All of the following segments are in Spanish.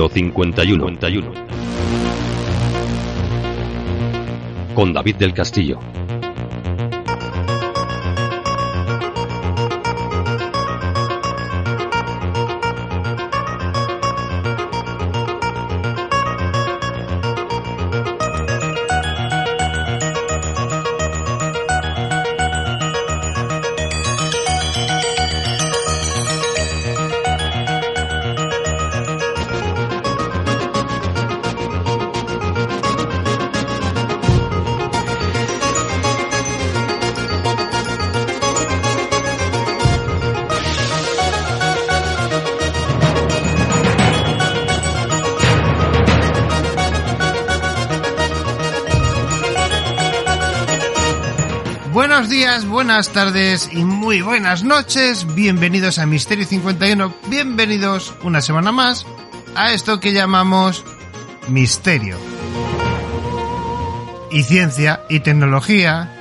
Misterio 51. Con David del Castillo. Buenas tardes y muy buenas noches. Bienvenidos a Misterio 51. Bienvenidos una semana más a esto que llamamos Misterio. Y ciencia y tecnología,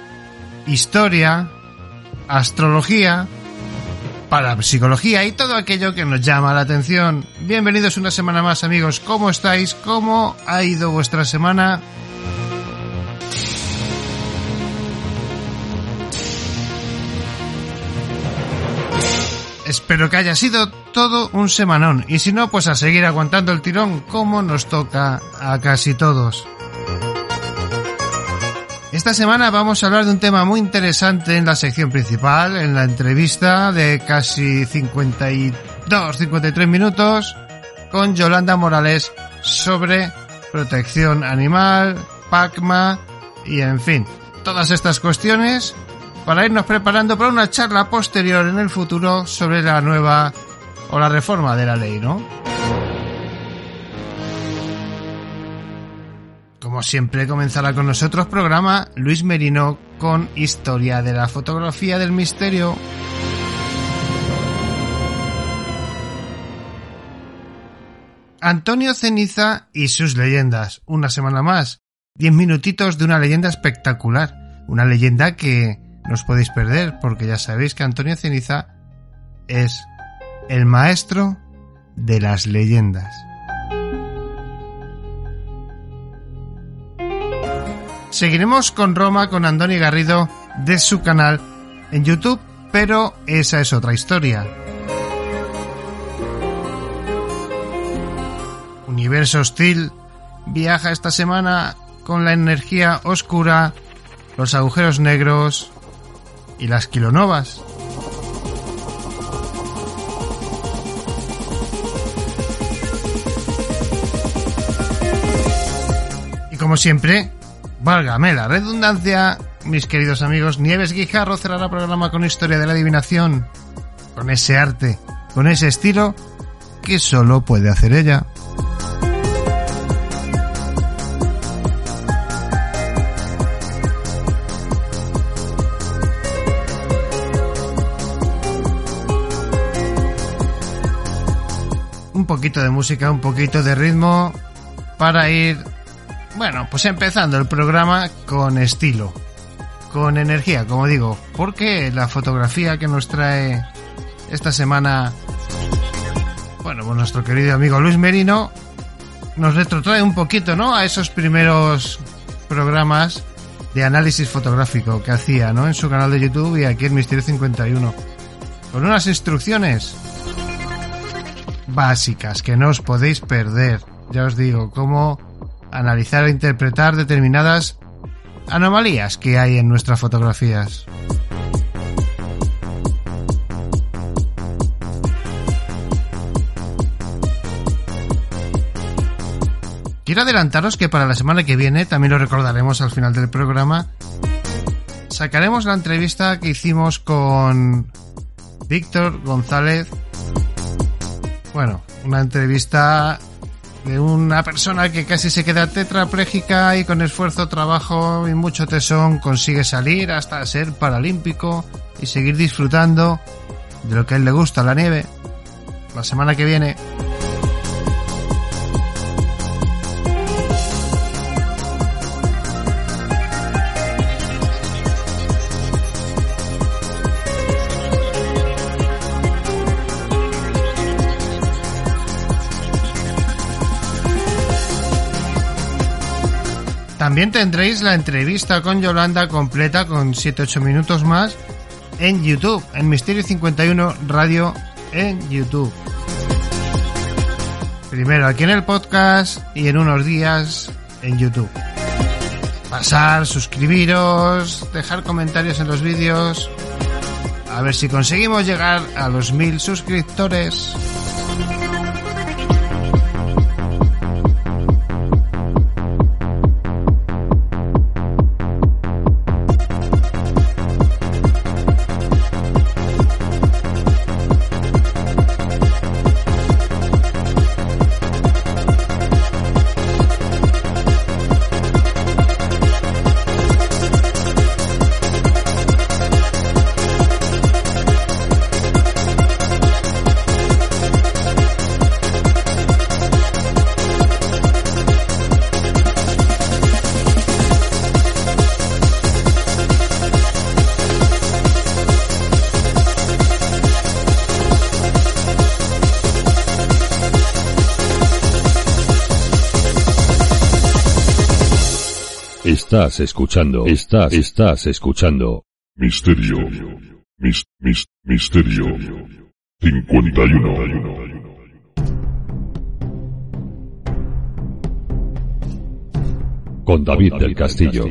historia, astrología, parapsicología y todo aquello que nos llama la atención. Bienvenidos una semana más amigos. ¿Cómo estáis? ¿Cómo ha ido vuestra semana? Espero que haya sido todo un semanón y si no, pues a seguir aguantando el tirón como nos toca a casi todos. Esta semana vamos a hablar de un tema muy interesante en la sección principal, en la entrevista de casi 52-53 minutos con Yolanda Morales sobre protección animal, PACMA y en fin, todas estas cuestiones para irnos preparando para una charla posterior en el futuro sobre la nueva o la reforma de la ley, ¿no? Como siempre comenzará con nosotros programa Luis Merino con Historia de la Fotografía del Misterio. Antonio Ceniza y sus leyendas. Una semana más. Diez minutitos de una leyenda espectacular. Una leyenda que no os podéis perder porque ya sabéis que Antonio Ceniza es el maestro de las leyendas. Seguiremos con Roma con Andoni Garrido de su canal en YouTube, pero esa es otra historia. Universo Hostil viaja esta semana con la energía oscura, los agujeros negros, y las kilonovas. Y como siempre, válgame la redundancia, mis queridos amigos, Nieves Guijarro cerrará el programa con historia de la adivinación, con ese arte, con ese estilo que solo puede hacer ella. Poquito de música, un poquito de ritmo para ir, bueno, pues empezando el programa con estilo, con energía, como digo, porque la fotografía que nos trae esta semana, bueno, pues nuestro querido amigo Luis Merino, nos retrotrae un poquito, ¿no? A esos primeros programas de análisis fotográfico que hacía, ¿no? En su canal de YouTube y aquí en Misterio 51. Con unas instrucciones básicas que no os podéis perder. Ya os digo, cómo analizar e interpretar determinadas anomalías que hay en nuestras fotografías. Quiero adelantaros que para la semana que viene, también lo recordaremos al final del programa, sacaremos la entrevista que hicimos con Víctor González bueno, una entrevista de una persona que casi se queda tetrapléjica y con esfuerzo, trabajo y mucho tesón consigue salir hasta ser paralímpico y seguir disfrutando de lo que a él le gusta, la nieve. La semana que viene. También tendréis la entrevista con Yolanda completa con 7-8 minutos más en YouTube, en Misterio 51 Radio en YouTube. Primero aquí en el podcast y en unos días en YouTube. Pasar, suscribiros, dejar comentarios en los vídeos. A ver si conseguimos llegar a los mil suscriptores. Estás escuchando, estás, estás escuchando. Misterio. Mis, mis, misterio. 51. Con David del Castillo.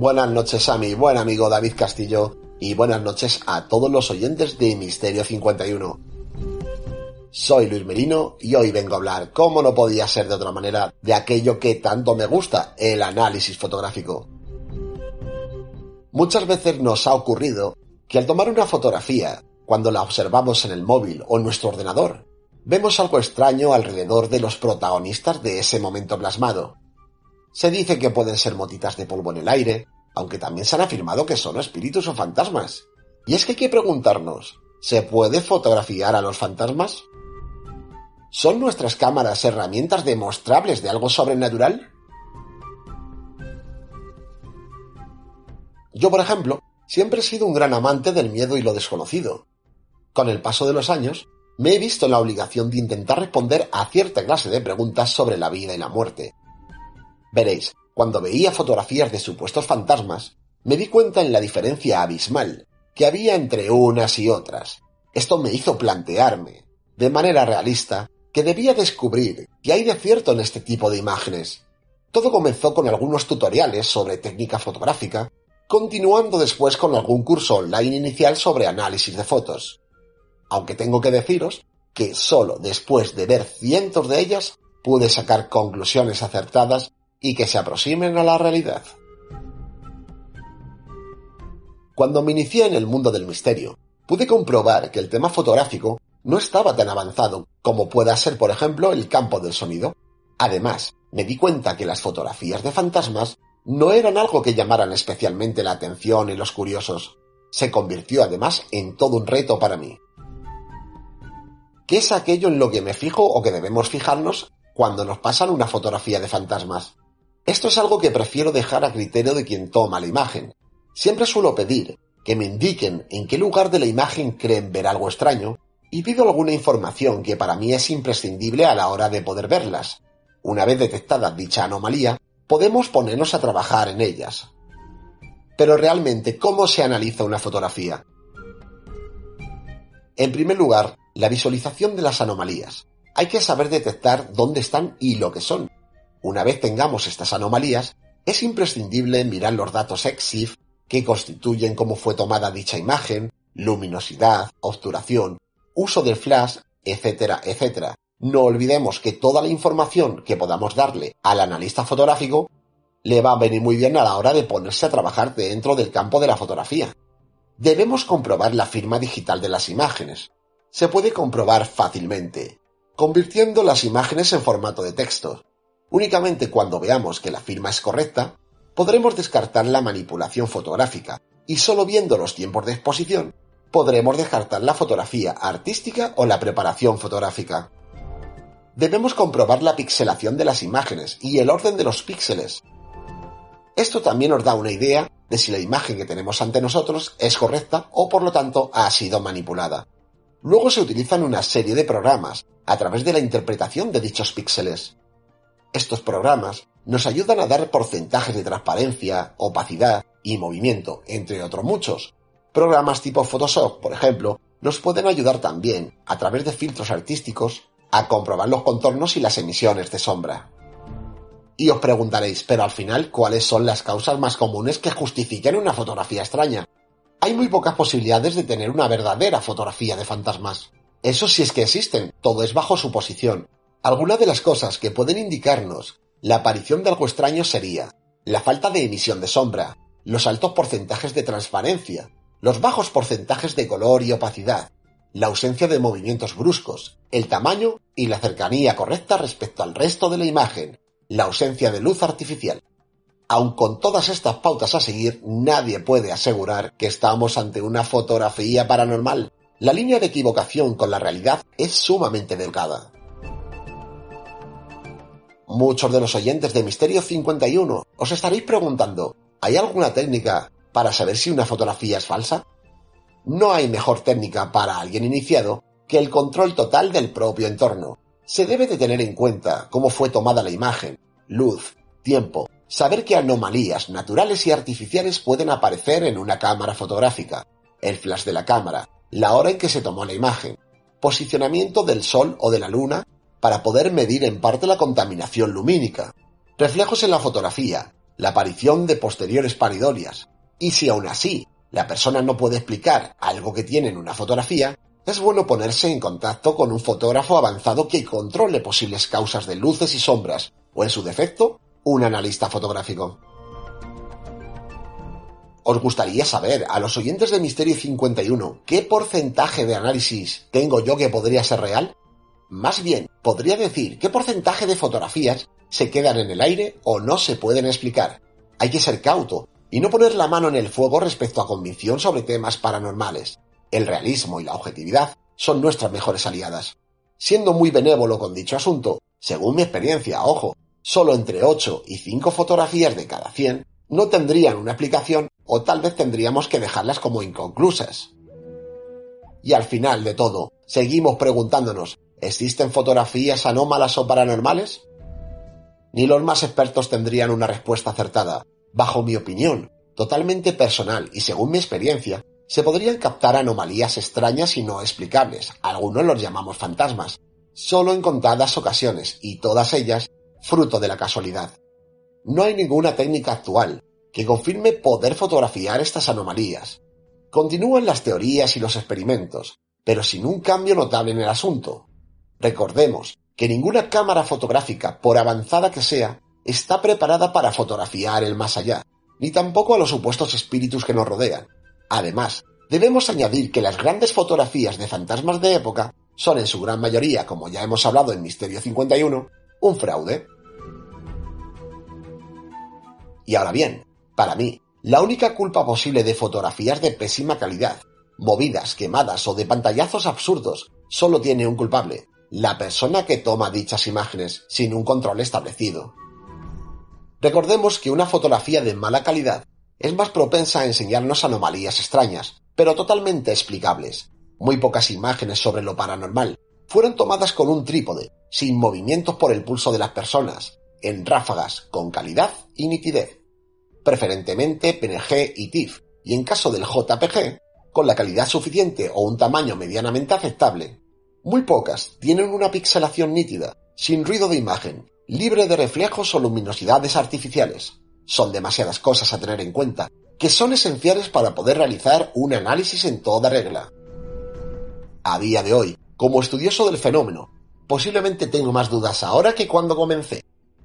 Buenas noches a mi buen amigo David Castillo y buenas noches a todos los oyentes de Misterio 51. Soy Luis Merino y hoy vengo a hablar, como no podía ser de otra manera, de aquello que tanto me gusta, el análisis fotográfico. Muchas veces nos ha ocurrido que al tomar una fotografía, cuando la observamos en el móvil o en nuestro ordenador, vemos algo extraño alrededor de los protagonistas de ese momento plasmado. Se dice que pueden ser motitas de polvo en el aire, aunque también se han afirmado que son espíritus o fantasmas. Y es que hay que preguntarnos, ¿se puede fotografiar a los fantasmas? ¿Son nuestras cámaras herramientas demostrables de algo sobrenatural? Yo, por ejemplo, siempre he sido un gran amante del miedo y lo desconocido. Con el paso de los años, me he visto en la obligación de intentar responder a cierta clase de preguntas sobre la vida y la muerte, Veréis, cuando veía fotografías de supuestos fantasmas, me di cuenta en la diferencia abismal que había entre unas y otras. Esto me hizo plantearme, de manera realista, que debía descubrir qué hay de cierto en este tipo de imágenes. Todo comenzó con algunos tutoriales sobre técnica fotográfica, continuando después con algún curso online inicial sobre análisis de fotos. Aunque tengo que deciros que solo después de ver cientos de ellas pude sacar conclusiones acertadas y que se aproximen a la realidad. Cuando me inicié en el mundo del misterio, pude comprobar que el tema fotográfico no estaba tan avanzado como pueda ser, por ejemplo, el campo del sonido. Además, me di cuenta que las fotografías de fantasmas no eran algo que llamaran especialmente la atención en los curiosos. Se convirtió además en todo un reto para mí. ¿Qué es aquello en lo que me fijo o que debemos fijarnos cuando nos pasan una fotografía de fantasmas? Esto es algo que prefiero dejar a criterio de quien toma la imagen. Siempre suelo pedir que me indiquen en qué lugar de la imagen creen ver algo extraño y pido alguna información que para mí es imprescindible a la hora de poder verlas. Una vez detectada dicha anomalía, podemos ponernos a trabajar en ellas. Pero realmente, ¿cómo se analiza una fotografía? En primer lugar, la visualización de las anomalías. Hay que saber detectar dónde están y lo que son. Una vez tengamos estas anomalías, es imprescindible mirar los datos EXIF que constituyen cómo fue tomada dicha imagen, luminosidad, obturación, uso del flash, etcétera, etcétera. No olvidemos que toda la información que podamos darle al analista fotográfico le va a venir muy bien a la hora de ponerse a trabajar dentro del campo de la fotografía. Debemos comprobar la firma digital de las imágenes. Se puede comprobar fácilmente, convirtiendo las imágenes en formato de texto, Únicamente cuando veamos que la firma es correcta, podremos descartar la manipulación fotográfica y solo viendo los tiempos de exposición podremos descartar la fotografía artística o la preparación fotográfica. Debemos comprobar la pixelación de las imágenes y el orden de los píxeles. Esto también nos da una idea de si la imagen que tenemos ante nosotros es correcta o por lo tanto ha sido manipulada. Luego se utilizan una serie de programas a través de la interpretación de dichos píxeles. Estos programas nos ayudan a dar porcentajes de transparencia, opacidad y movimiento, entre otros muchos. Programas tipo Photoshop, por ejemplo, nos pueden ayudar también, a través de filtros artísticos, a comprobar los contornos y las emisiones de sombra. Y os preguntaréis, pero al final, ¿cuáles son las causas más comunes que justifiquen una fotografía extraña? Hay muy pocas posibilidades de tener una verdadera fotografía de fantasmas. Eso sí es que existen, todo es bajo suposición. Algunas de las cosas que pueden indicarnos la aparición de algo extraño sería la falta de emisión de sombra, los altos porcentajes de transparencia, los bajos porcentajes de color y opacidad, la ausencia de movimientos bruscos, el tamaño y la cercanía correcta respecto al resto de la imagen, la ausencia de luz artificial. Aun con todas estas pautas a seguir, nadie puede asegurar que estamos ante una fotografía paranormal. La línea de equivocación con la realidad es sumamente delgada. Muchos de los oyentes de Misterio 51 os estaréis preguntando, ¿hay alguna técnica para saber si una fotografía es falsa? No hay mejor técnica para alguien iniciado que el control total del propio entorno, se debe de tener en cuenta cómo fue tomada la imagen, luz, tiempo, saber qué anomalías naturales y artificiales pueden aparecer en una cámara fotográfica, el flash de la cámara, la hora en que se tomó la imagen, posicionamiento del sol o de la luna para poder medir en parte la contaminación lumínica, reflejos en la fotografía, la aparición de posteriores paridorias, y si aún así la persona no puede explicar algo que tiene en una fotografía, es bueno ponerse en contacto con un fotógrafo avanzado que controle posibles causas de luces y sombras, o en su defecto, un analista fotográfico. ¿Os gustaría saber, a los oyentes de Misterio 51, qué porcentaje de análisis tengo yo que podría ser real? Más bien, podría decir qué porcentaje de fotografías se quedan en el aire o no se pueden explicar. Hay que ser cauto y no poner la mano en el fuego respecto a convicción sobre temas paranormales. El realismo y la objetividad son nuestras mejores aliadas. Siendo muy benévolo con dicho asunto, según mi experiencia, ojo, solo entre 8 y 5 fotografías de cada 100 no tendrían una explicación o tal vez tendríamos que dejarlas como inconclusas. Y al final de todo, seguimos preguntándonos, ¿existen fotografías anómalas o paranormales? Ni los más expertos tendrían una respuesta acertada. Bajo mi opinión, totalmente personal y según mi experiencia, se podrían captar anomalías extrañas y no explicables, algunos los llamamos fantasmas, solo en contadas ocasiones y todas ellas fruto de la casualidad. No hay ninguna técnica actual que confirme poder fotografiar estas anomalías. Continúan las teorías y los experimentos, pero sin un cambio notable en el asunto. Recordemos que ninguna cámara fotográfica, por avanzada que sea, está preparada para fotografiar el más allá, ni tampoco a los supuestos espíritus que nos rodean. Además, debemos añadir que las grandes fotografías de fantasmas de época son en su gran mayoría, como ya hemos hablado en Misterio 51, un fraude. Y ahora bien, para mí, la única culpa posible de fotografías de pésima calidad, movidas, quemadas o de pantallazos absurdos, solo tiene un culpable, la persona que toma dichas imágenes sin un control establecido. Recordemos que una fotografía de mala calidad es más propensa a enseñarnos anomalías extrañas, pero totalmente explicables. Muy pocas imágenes sobre lo paranormal fueron tomadas con un trípode, sin movimientos por el pulso de las personas, en ráfagas, con calidad y nitidez. Preferentemente PNG y TIFF, y en caso del JPG, con la calidad suficiente o un tamaño medianamente aceptable. Muy pocas tienen una pixelación nítida, sin ruido de imagen, libre de reflejos o luminosidades artificiales son demasiadas cosas a tener en cuenta, que son esenciales para poder realizar un análisis en toda regla. A día de hoy, como estudioso del fenómeno, posiblemente tengo más dudas ahora que cuando comencé.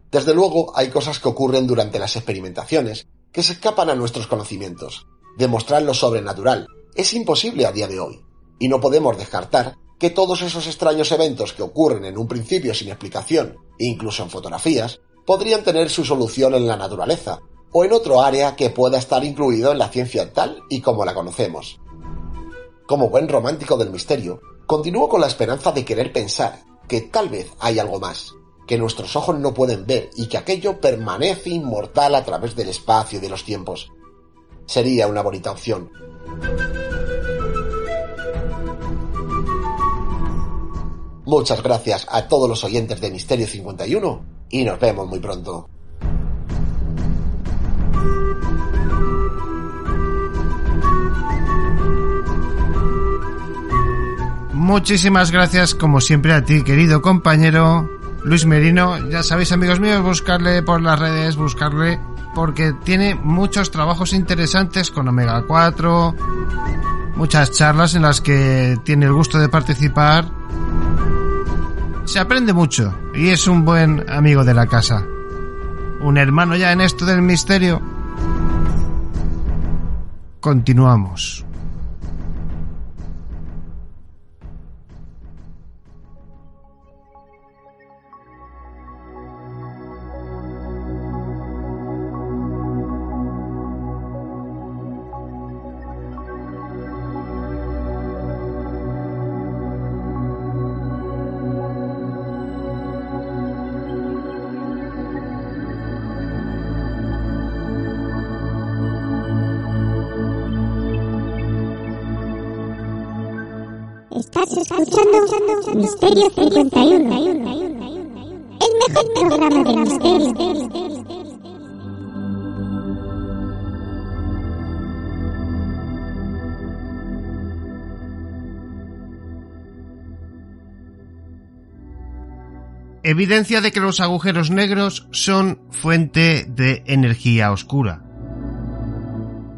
Desde luego, hay cosas que ocurren durante las experimentaciones que se escapan a nuestros conocimientos. Demostrar lo sobrenatural es imposible a día de hoy, y no podemos descartar que todos esos extraños eventos que ocurren en un principio sin explicación, incluso en fotografías, podrían tener su solución en la naturaleza, o en otro área que pueda estar incluido en la ciencia tal y como la conocemos. Como buen romántico del misterio, continúo con la esperanza de querer pensar que tal vez hay algo más. que nuestros ojos no pueden ver y que aquello permanece inmortal a través del espacio y de los tiempos. Sería una bonita opción. Muchas gracias a todos los oyentes de Misterio 51 y nos vemos muy pronto. Muchísimas gracias como siempre a ti, querido compañero Luis Merino. Ya sabéis, amigos míos, buscarle por las redes, buscarle porque tiene muchos trabajos interesantes con Omega 4, muchas charlas en las que tiene el gusto de participar. Se aprende mucho y es un buen amigo de la casa. Un hermano ya en esto del misterio. Continuamos. Misterio 51, el mejor programa de. Evidencia de que los agujeros negros son fuente de energía oscura.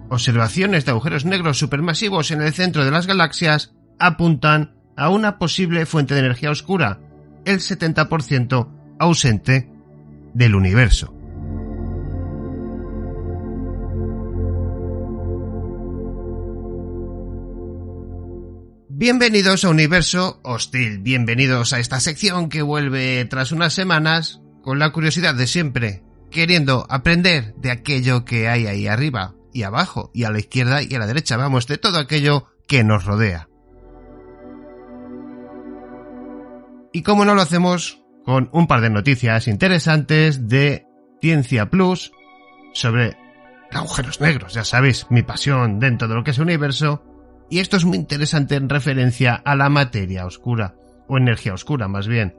Observaciones de agujeros negros supermasivos en el centro de las galaxias apuntan a una posible fuente de energía oscura, el 70% ausente del universo. Bienvenidos a Universo Hostil, bienvenidos a esta sección que vuelve tras unas semanas con la curiosidad de siempre, queriendo aprender de aquello que hay ahí arriba y abajo y a la izquierda y a la derecha, vamos, de todo aquello que nos rodea. Y como no lo hacemos con un par de noticias interesantes de Ciencia Plus sobre agujeros negros, ya sabéis, mi pasión dentro de lo que es el universo, y esto es muy interesante en referencia a la materia oscura, o energía oscura más bien.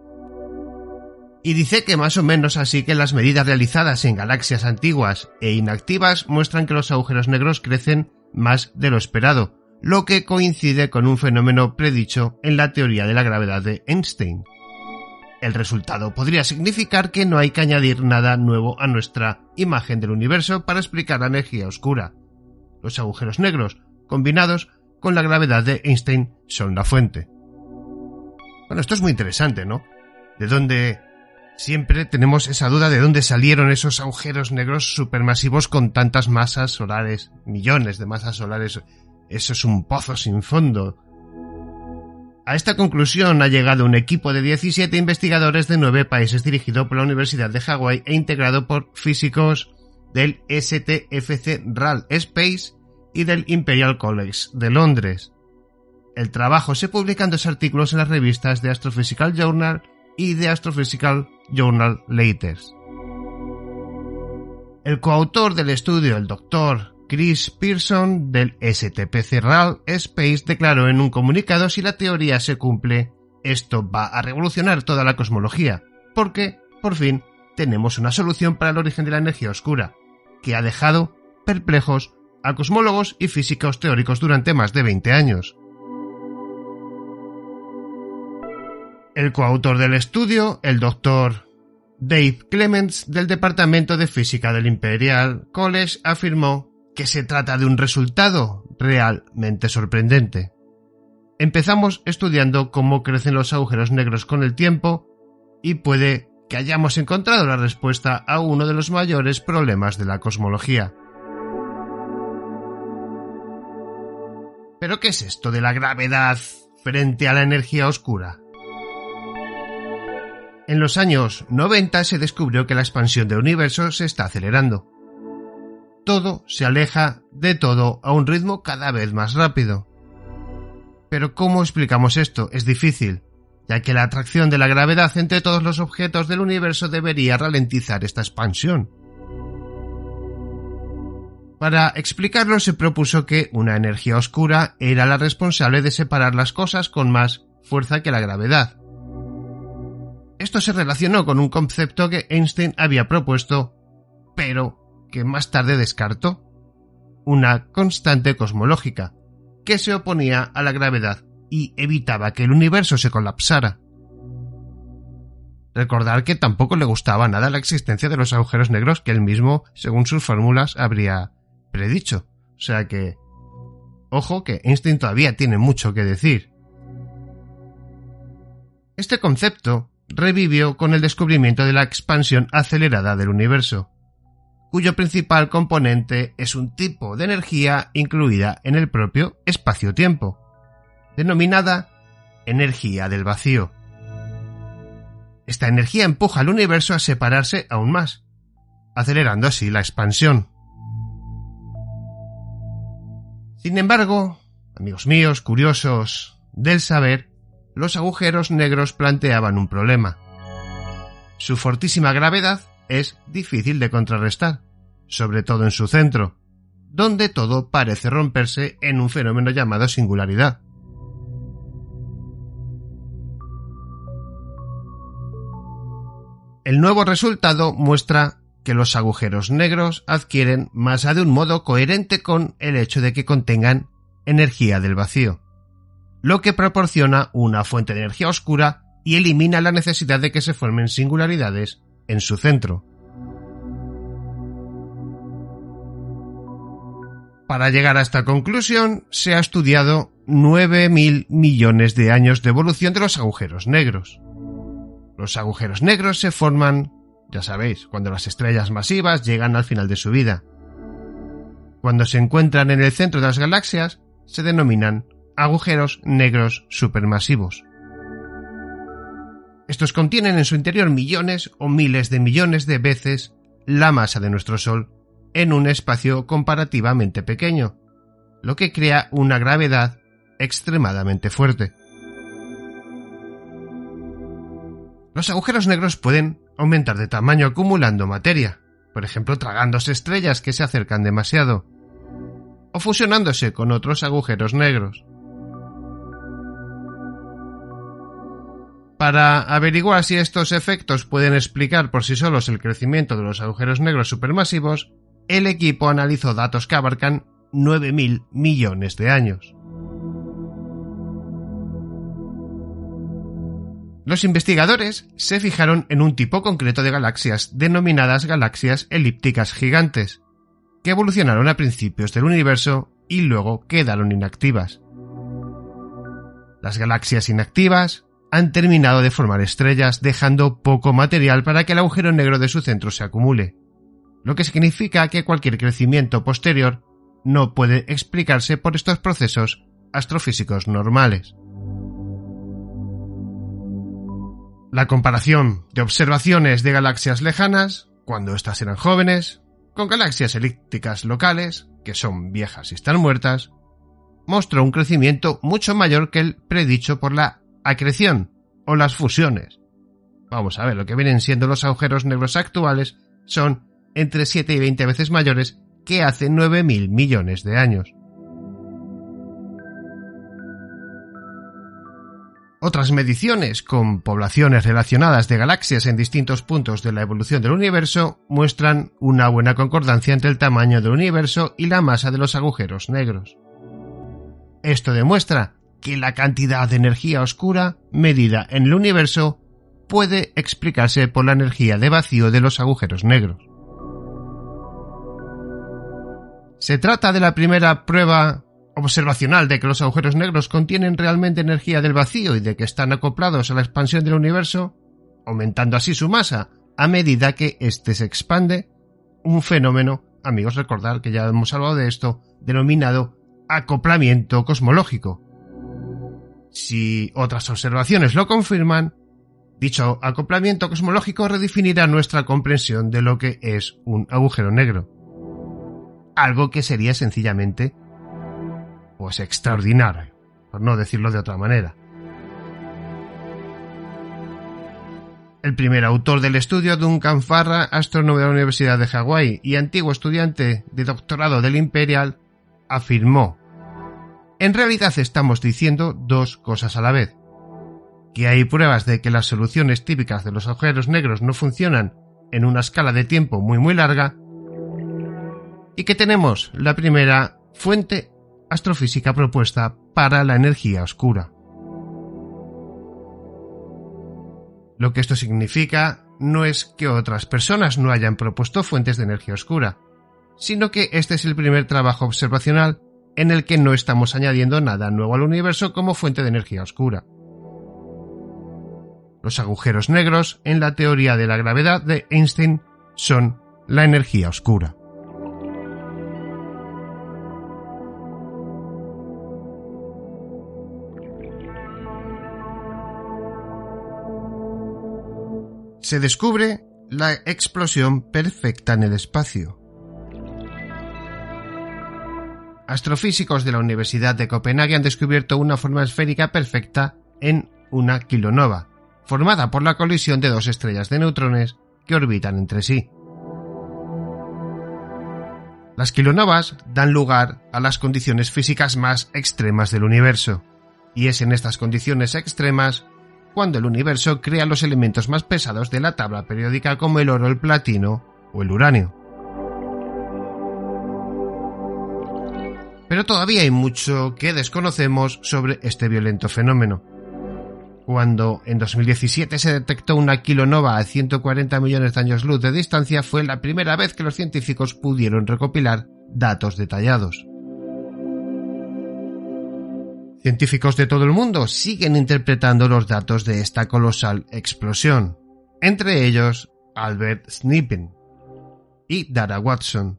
Y dice que más o menos así que las medidas realizadas en galaxias antiguas e inactivas muestran que los agujeros negros crecen más de lo esperado, lo que coincide con un fenómeno predicho en la teoría de la gravedad de Einstein. El resultado podría significar que no hay que añadir nada nuevo a nuestra imagen del universo para explicar la energía oscura. Los agujeros negros, combinados con la gravedad de Einstein, son la fuente. Bueno, esto es muy interesante, ¿no? De dónde siempre tenemos esa duda de dónde salieron esos agujeros negros supermasivos con tantas masas solares, millones de masas solares eso es un pozo sin fondo. A esta conclusión ha llegado un equipo de 17 investigadores de nueve países dirigido por la Universidad de Hawái e integrado por físicos del STFC RAL Space y del Imperial College de Londres. El trabajo se publica en dos artículos en las revistas de Astrophysical Journal y de Astrophysical Journal Letters. El coautor del estudio, el doctor Chris Pearson del STP RAL Space declaró en un comunicado si la teoría se cumple, esto va a revolucionar toda la cosmología, porque, por fin, tenemos una solución para el origen de la energía oscura, que ha dejado perplejos a cosmólogos y físicos teóricos durante más de 20 años. El coautor del estudio, el doctor Dave Clements del Departamento de Física del Imperial College, afirmó que se trata de un resultado realmente sorprendente. Empezamos estudiando cómo crecen los agujeros negros con el tiempo y puede que hayamos encontrado la respuesta a uno de los mayores problemas de la cosmología. ¿Pero qué es esto de la gravedad frente a la energía oscura? En los años 90 se descubrió que la expansión del universo se está acelerando todo se aleja de todo a un ritmo cada vez más rápido. Pero ¿cómo explicamos esto? Es difícil, ya que la atracción de la gravedad entre todos los objetos del universo debería ralentizar esta expansión. Para explicarlo se propuso que una energía oscura era la responsable de separar las cosas con más fuerza que la gravedad. Esto se relacionó con un concepto que Einstein había propuesto, pero que más tarde descartó, una constante cosmológica, que se oponía a la gravedad y evitaba que el universo se colapsara. Recordar que tampoco le gustaba nada la existencia de los agujeros negros que él mismo, según sus fórmulas, habría predicho. O sea que... Ojo que Einstein todavía tiene mucho que decir. Este concepto revivió con el descubrimiento de la expansión acelerada del universo, cuyo principal componente es un tipo de energía incluida en el propio espacio-tiempo, denominada energía del vacío. Esta energía empuja al universo a separarse aún más, acelerando así la expansión. Sin embargo, amigos míos, curiosos del saber, los agujeros negros planteaban un problema. Su fortísima gravedad es difícil de contrarrestar, sobre todo en su centro, donde todo parece romperse en un fenómeno llamado singularidad. El nuevo resultado muestra que los agujeros negros adquieren masa de un modo coherente con el hecho de que contengan energía del vacío, lo que proporciona una fuente de energía oscura y elimina la necesidad de que se formen singularidades en su centro. Para llegar a esta conclusión se ha estudiado 9.000 millones de años de evolución de los agujeros negros. Los agujeros negros se forman ya sabéis, cuando las estrellas masivas llegan al final de su vida. Cuando se encuentran en el centro de las galaxias, se denominan agujeros negros supermasivos. Estos contienen en su interior millones o miles de millones de veces la masa de nuestro Sol en un espacio comparativamente pequeño, lo que crea una gravedad extremadamente fuerte. Los agujeros negros pueden aumentar de tamaño acumulando materia, por ejemplo tragándose estrellas que se acercan demasiado, o fusionándose con otros agujeros negros. Para averiguar si estos efectos pueden explicar por sí solos el crecimiento de los agujeros negros supermasivos, el equipo analizó datos que abarcan 9.000 millones de años. Los investigadores se fijaron en un tipo concreto de galaxias denominadas galaxias elípticas gigantes, que evolucionaron a principios del universo y luego quedaron inactivas. Las galaxias inactivas han terminado de formar estrellas dejando poco material para que el agujero negro de su centro se acumule, lo que significa que cualquier crecimiento posterior no puede explicarse por estos procesos astrofísicos normales. La comparación de observaciones de galaxias lejanas, cuando éstas eran jóvenes, con galaxias elípticas locales, que son viejas y están muertas, mostró un crecimiento mucho mayor que el predicho por la acreción o las fusiones. Vamos a ver, lo que vienen siendo los agujeros negros actuales son entre 7 y 20 veces mayores que hace 9.000 millones de años. Otras mediciones con poblaciones relacionadas de galaxias en distintos puntos de la evolución del universo muestran una buena concordancia entre el tamaño del universo y la masa de los agujeros negros. Esto demuestra que la cantidad de energía oscura medida en el universo puede explicarse por la energía de vacío de los agujeros negros. Se trata de la primera prueba observacional de que los agujeros negros contienen realmente energía del vacío y de que están acoplados a la expansión del universo, aumentando así su masa a medida que éste se expande, un fenómeno, amigos, recordar que ya hemos hablado de esto, denominado acoplamiento cosmológico. Si otras observaciones lo confirman, dicho acoplamiento cosmológico redefinirá nuestra comprensión de lo que es un agujero negro. Algo que sería sencillamente pues extraordinario, por no decirlo de otra manera. El primer autor del estudio, Duncan Farra, astrónomo de la Universidad de Hawái y antiguo estudiante de doctorado del Imperial, afirmó En realidad estamos diciendo dos cosas a la vez. Que hay pruebas de que las soluciones típicas de los agujeros negros no funcionan en una escala de tiempo muy muy larga y que tenemos la primera fuente astrofísica propuesta para la energía oscura. Lo que esto significa no es que otras personas no hayan propuesto fuentes de energía oscura, sino que este es el primer trabajo observacional en el que no estamos añadiendo nada nuevo al universo como fuente de energía oscura. Los agujeros negros en la teoría de la gravedad de Einstein son la energía oscura. Se descubre la explosión perfecta en el espacio. Astrofísicos de la Universidad de Copenhague han descubierto una forma esférica perfecta en una kilonova, formada por la colisión de dos estrellas de neutrones que orbitan entre sí. Las kilonovas dan lugar a las condiciones físicas más extremas del universo, y es en estas condiciones extremas cuando el universo crea los elementos más pesados de la tabla periódica como el oro, el platino o el uranio. Pero todavía hay mucho que desconocemos sobre este violento fenómeno. Cuando en 2017 se detectó una kilonova a 140 millones de años luz de distancia, fue la primera vez que los científicos pudieron recopilar datos detallados. Científicos de todo el mundo siguen interpretando los datos de esta colosal explosión, entre ellos Albert Snippen y Dara Watson,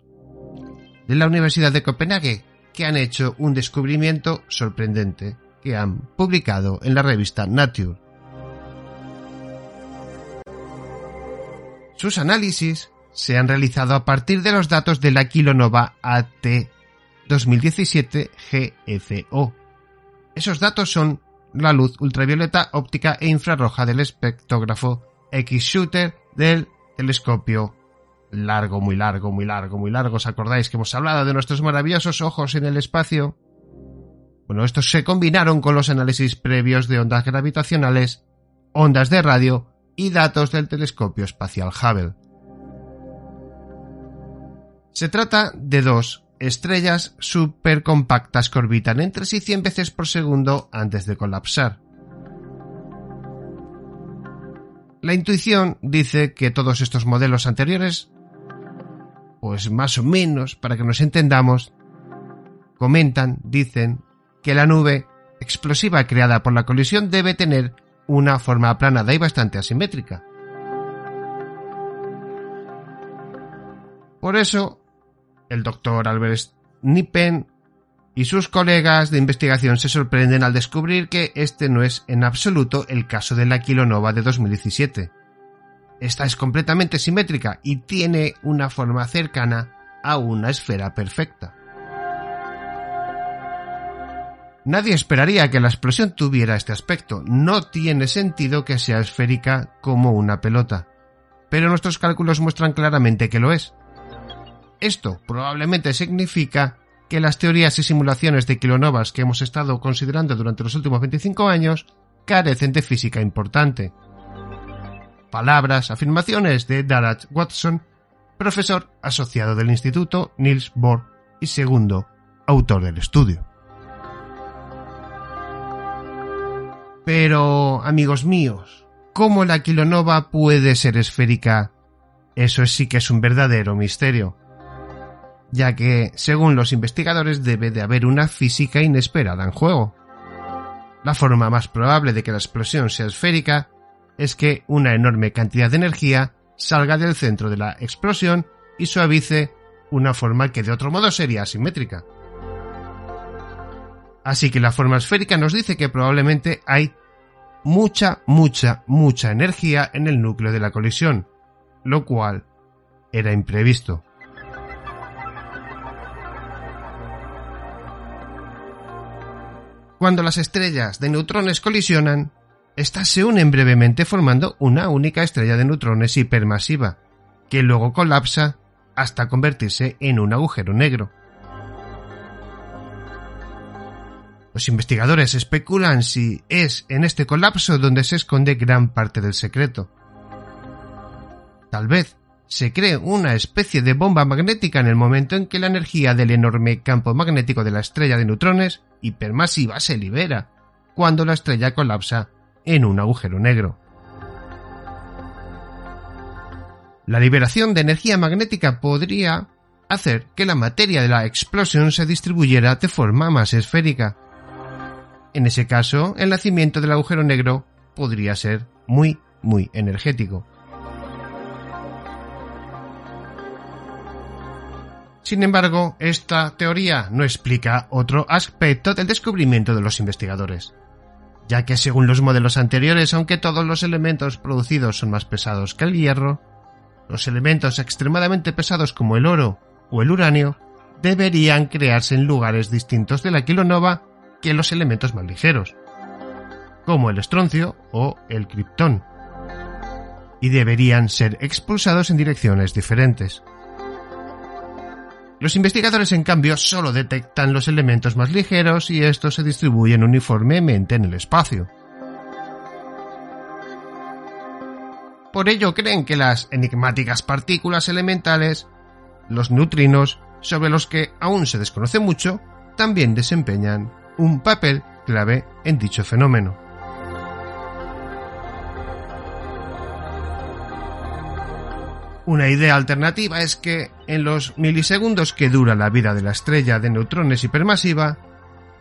de la Universidad de Copenhague, que han hecho un descubrimiento sorprendente que han publicado en la revista Nature. Sus análisis se han realizado a partir de los datos de la kilonova AT 2017 GFO. Esos datos son la luz ultravioleta óptica e infrarroja del espectógrafo X-Shooter del telescopio largo, muy largo, muy largo, muy largo. ¿Os acordáis que hemos hablado de nuestros maravillosos ojos en el espacio? Bueno, estos se combinaron con los análisis previos de ondas gravitacionales, ondas de radio y datos del telescopio espacial Hubble. Se trata de dos estrellas supercompactas que orbitan entre sí 100 veces por segundo antes de colapsar. La intuición dice que todos estos modelos anteriores, pues más o menos, para que nos entendamos, comentan, dicen, que la nube explosiva creada por la colisión debe tener una forma aplanada y bastante asimétrica. Por eso, el doctor Albert Nippen y sus colegas de investigación se sorprenden al descubrir que este no es en absoluto el caso de la kilonova de 2017. Esta es completamente simétrica y tiene una forma cercana a una esfera perfecta. Nadie esperaría que la explosión tuviera este aspecto. No tiene sentido que sea esférica como una pelota. Pero nuestros cálculos muestran claramente que lo es. Esto probablemente significa que las teorías y simulaciones de kilonovas que hemos estado considerando durante los últimos 25 años carecen de física importante. Palabras, afirmaciones de Darrell Watson, profesor asociado del Instituto Niels Bohr y segundo autor del estudio. Pero, amigos míos, ¿cómo la kilonova puede ser esférica? Eso sí que es un verdadero misterio, ya que, según los investigadores, debe de haber una física inesperada en juego. La forma más probable de que la explosión sea esférica es que una enorme cantidad de energía salga del centro de la explosión y suavice una forma que de otro modo sería asimétrica. Así que la forma esférica nos dice que probablemente hay mucha, mucha, mucha energía en el núcleo de la colisión, lo cual era imprevisto. Cuando las estrellas de neutrones colisionan, estas se unen brevemente formando una única estrella de neutrones hipermasiva, que luego colapsa hasta convertirse en un agujero negro. Los investigadores especulan si es en este colapso donde se esconde gran parte del secreto. Tal vez se cree una especie de bomba magnética en el momento en que la energía del enorme campo magnético de la estrella de neutrones hipermasiva se libera, cuando la estrella colapsa en un agujero negro. La liberación de energía magnética podría hacer que la materia de la explosión se distribuyera de forma más esférica. En ese caso, el nacimiento del agujero negro podría ser muy, muy energético. Sin embargo, esta teoría no explica otro aspecto del descubrimiento de los investigadores, ya que según los modelos anteriores, aunque todos los elementos producidos son más pesados que el hierro, los elementos extremadamente pesados como el oro o el uranio deberían crearse en lugares distintos de la kilonova que los elementos más ligeros, como el estroncio o el criptón, y deberían ser expulsados en direcciones diferentes. Los investigadores, en cambio, solo detectan los elementos más ligeros y estos se distribuyen uniformemente en el espacio. Por ello creen que las enigmáticas partículas elementales, los neutrinos, sobre los que aún se desconoce mucho, también desempeñan un papel clave en dicho fenómeno. Una idea alternativa es que en los milisegundos que dura la vida de la estrella de neutrones hipermasiva,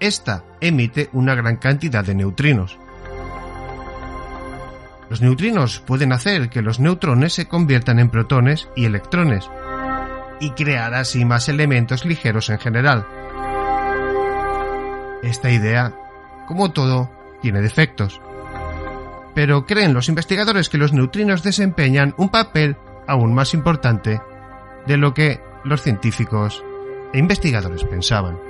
ésta emite una gran cantidad de neutrinos. Los neutrinos pueden hacer que los neutrones se conviertan en protones y electrones, y crear así más elementos ligeros en general. Esta idea, como todo, tiene defectos. Pero creen los investigadores que los neutrinos desempeñan un papel aún más importante de lo que los científicos e investigadores pensaban.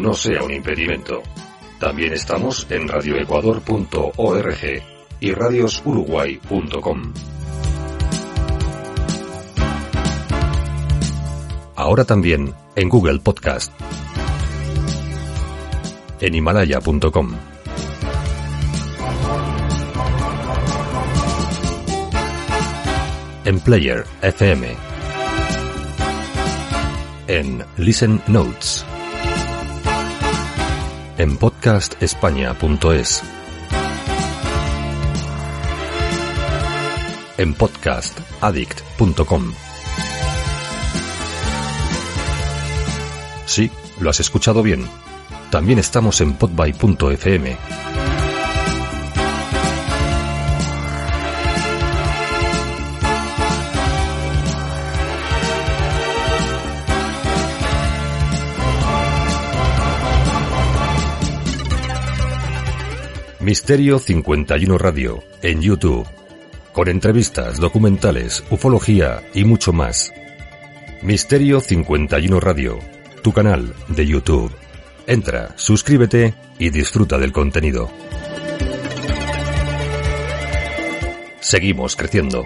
No sea un impedimento. También estamos en radioecuador.org y radiosuruguay.com. Ahora también en Google Podcast. En himalaya.com. En Player FM. En Listen Notes en podcastespaña.es. En podcastaddict.com. Sí, lo has escuchado bien. También estamos en podby.fm. Misterio 51 Radio, en YouTube, con entrevistas, documentales, ufología y mucho más. Misterio 51 Radio, tu canal de YouTube. Entra, suscríbete y disfruta del contenido. Seguimos creciendo.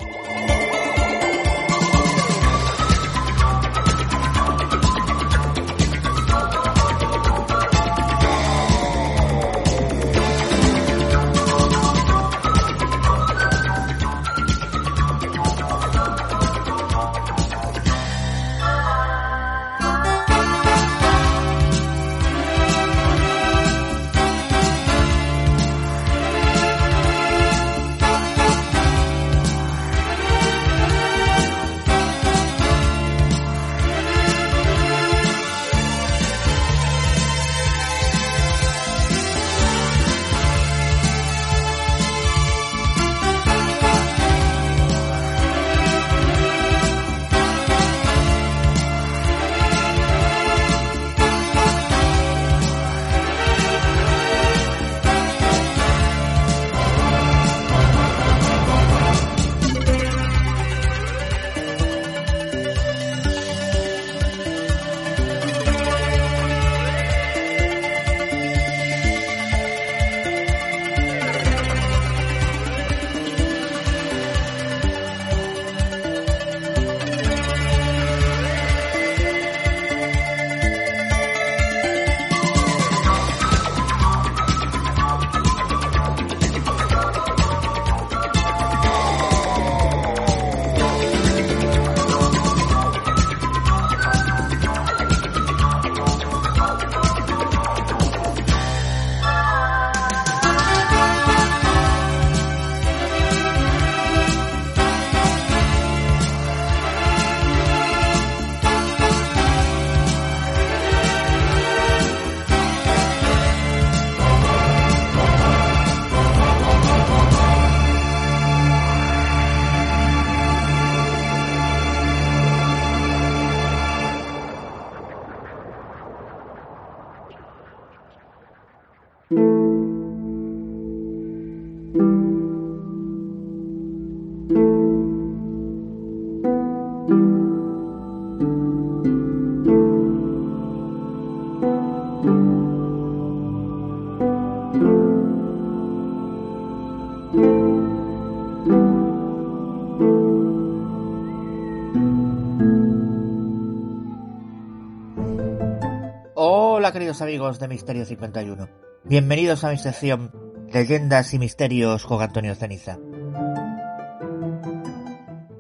Amigos de Misterio 51. Bienvenidos a mi sección Leyendas y Misterios con Antonio Ceniza.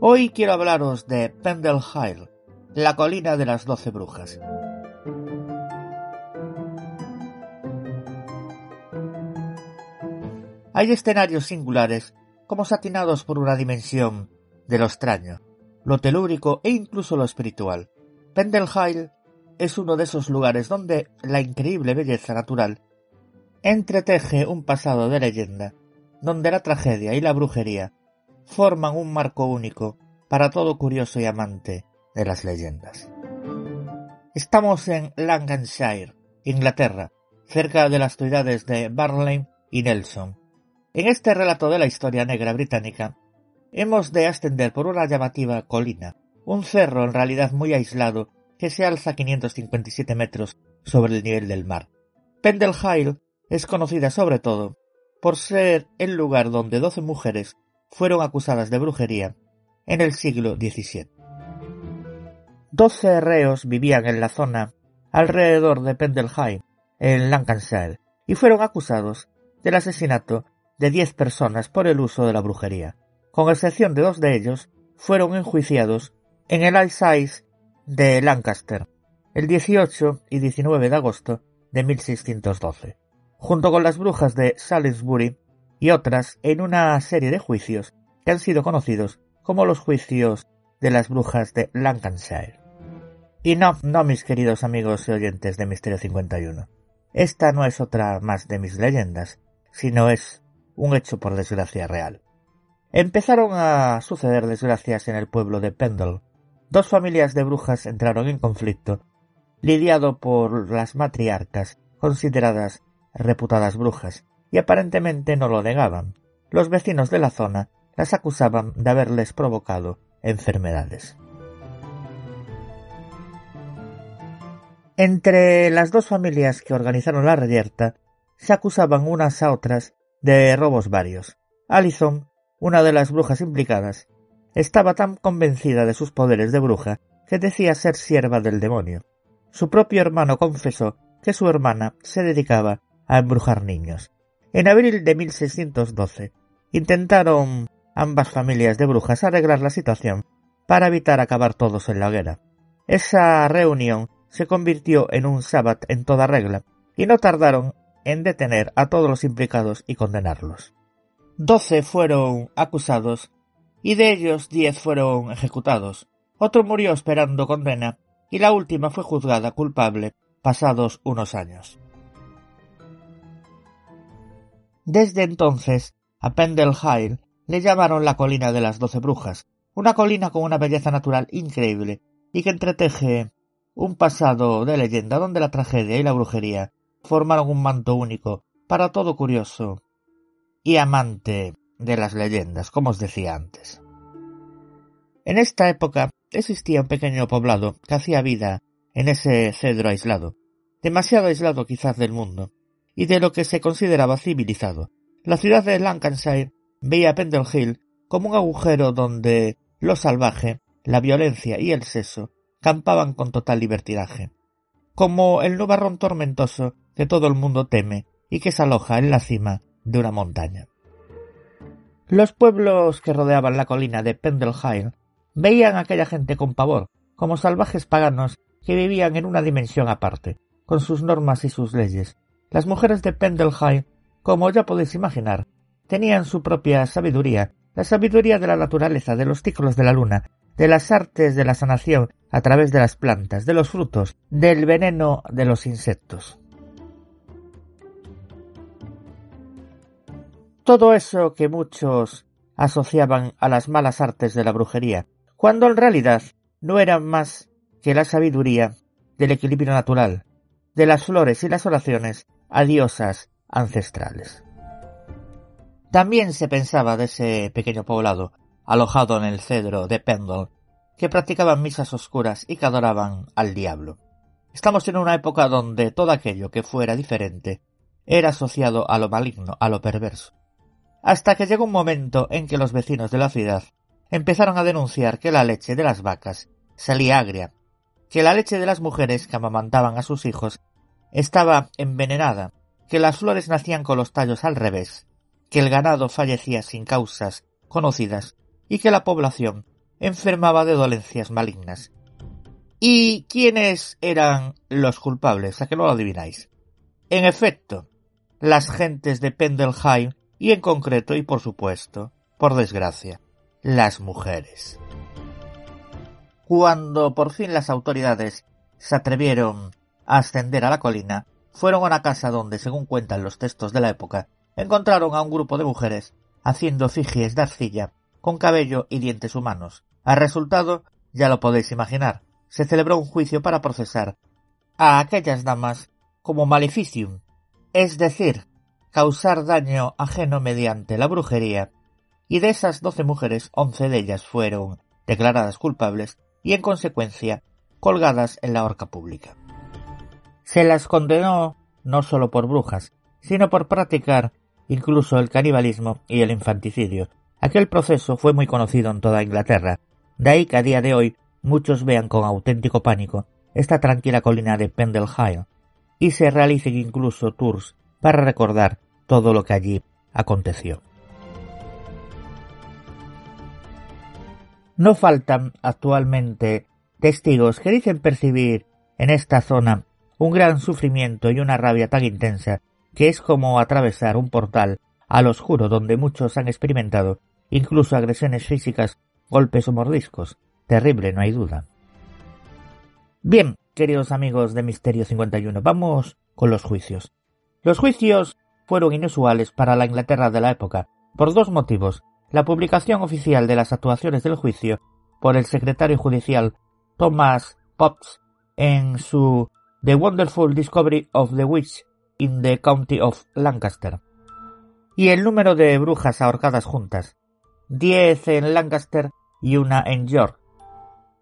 Hoy quiero hablaros de Pendle Hill, la colina de las doce brujas. Hay escenarios singulares como satinados por una dimensión de lo extraño, lo telúrico e incluso lo espiritual. Pendelheim es uno de esos lugares donde la increíble belleza natural entreteje un pasado de leyenda, donde la tragedia y la brujería forman un marco único para todo curioso y amante de las leyendas. Estamos en Lancashire, Inglaterra, cerca de las ciudades de Barley y Nelson. En este relato de la historia negra británica, hemos de ascender por una llamativa colina, un cerro en realidad muy aislado que se alza 557 metros sobre el nivel del mar. Pendle es conocida sobre todo por ser el lugar donde doce mujeres fueron acusadas de brujería en el siglo XVII. Doce reos vivían en la zona alrededor de Pendle en Lancashire, y fueron acusados del asesinato de diez personas por el uso de la brujería con excepción de dos de ellos, fueron enjuiciados en el Ice de Lancaster el 18 y 19 de agosto de 1612, junto con las brujas de Salisbury y otras en una serie de juicios que han sido conocidos como los juicios de las brujas de Lancashire. Y no, no mis queridos amigos y oyentes de Misterio 51. Esta no es otra más de mis leyendas, sino es un hecho por desgracia real. Empezaron a suceder desgracias en el pueblo de Pendle. Dos familias de brujas entraron en conflicto, lidiado por las matriarcas, consideradas reputadas brujas, y aparentemente no lo negaban. Los vecinos de la zona las acusaban de haberles provocado enfermedades. Entre las dos familias que organizaron la reyerta, se acusaban unas a otras de robos varios. Alison una de las brujas implicadas, estaba tan convencida de sus poderes de bruja que decía ser sierva del demonio. Su propio hermano confesó que su hermana se dedicaba a embrujar niños. En abril de 1612 intentaron ambas familias de brujas arreglar la situación para evitar acabar todos en la hoguera. Esa reunión se convirtió en un sábado en toda regla y no tardaron en detener a todos los implicados y condenarlos. Doce fueron acusados y de ellos diez fueron ejecutados. Otro murió esperando condena y la última fue juzgada culpable pasados unos años. Desde entonces, a Pendle le llamaron la colina de las doce brujas, una colina con una belleza natural increíble y que entreteje un pasado de leyenda donde la tragedia y la brujería formaron un manto único para todo curioso y amante de las leyendas, como os decía antes. En esta época existía un pequeño poblado que hacía vida en ese cedro aislado, demasiado aislado quizás del mundo, y de lo que se consideraba civilizado. La ciudad de Lancashire veía Pendle Hill como un agujero donde lo salvaje, la violencia y el sexo campaban con total libertinaje, como el nubarrón tormentoso que todo el mundo teme y que se aloja en la cima de una montaña. Los pueblos que rodeaban la colina de Pendleheim veían a aquella gente con pavor, como salvajes paganos que vivían en una dimensión aparte, con sus normas y sus leyes. Las mujeres de Pendleheim, como ya podéis imaginar, tenían su propia sabiduría, la sabiduría de la naturaleza, de los ciclos de la luna, de las artes de la sanación a través de las plantas, de los frutos, del veneno de los insectos. Todo eso que muchos asociaban a las malas artes de la brujería, cuando en realidad no eran más que la sabiduría del equilibrio natural, de las flores y las oraciones a diosas ancestrales. También se pensaba de ese pequeño poblado, alojado en el cedro de Pendle, que practicaban misas oscuras y que adoraban al diablo. Estamos en una época donde todo aquello que fuera diferente era asociado a lo maligno, a lo perverso hasta que llegó un momento en que los vecinos de la ciudad empezaron a denunciar que la leche de las vacas salía agria, que la leche de las mujeres que amamantaban a sus hijos estaba envenenada, que las flores nacían con los tallos al revés, que el ganado fallecía sin causas conocidas y que la población enfermaba de dolencias malignas. ¿Y quiénes eran los culpables? ¿A que no lo adivináis? En efecto, las gentes de Pendelheim y en concreto y por supuesto, por desgracia, las mujeres. Cuando por fin las autoridades se atrevieron a ascender a la colina, fueron a una casa donde, según cuentan los textos de la época, encontraron a un grupo de mujeres haciendo figies de arcilla con cabello y dientes humanos. Al resultado, ya lo podéis imaginar, se celebró un juicio para procesar a aquellas damas como maleficium, es decir, causar daño ajeno mediante la brujería, y de esas doce mujeres, once de ellas fueron declaradas culpables y, en consecuencia, colgadas en la horca pública. Se las condenó no solo por brujas, sino por practicar incluso el canibalismo y el infanticidio. Aquel proceso fue muy conocido en toda Inglaterra, de ahí que a día de hoy muchos vean con auténtico pánico esta tranquila colina de Pendle y se realicen incluso tours para recordar todo lo que allí aconteció. No faltan actualmente testigos que dicen percibir en esta zona un gran sufrimiento y una rabia tan intensa que es como atravesar un portal al oscuro donde muchos han experimentado incluso agresiones físicas, golpes o mordiscos. Terrible, no hay duda. Bien, queridos amigos de Misterio 51, vamos con los juicios. Los juicios fueron inusuales para la Inglaterra de la época, por dos motivos. La publicación oficial de las actuaciones del juicio por el secretario judicial Thomas Potts en su The Wonderful Discovery of the Witch in the County of Lancaster. Y el número de brujas ahorcadas juntas, diez en Lancaster y una en York.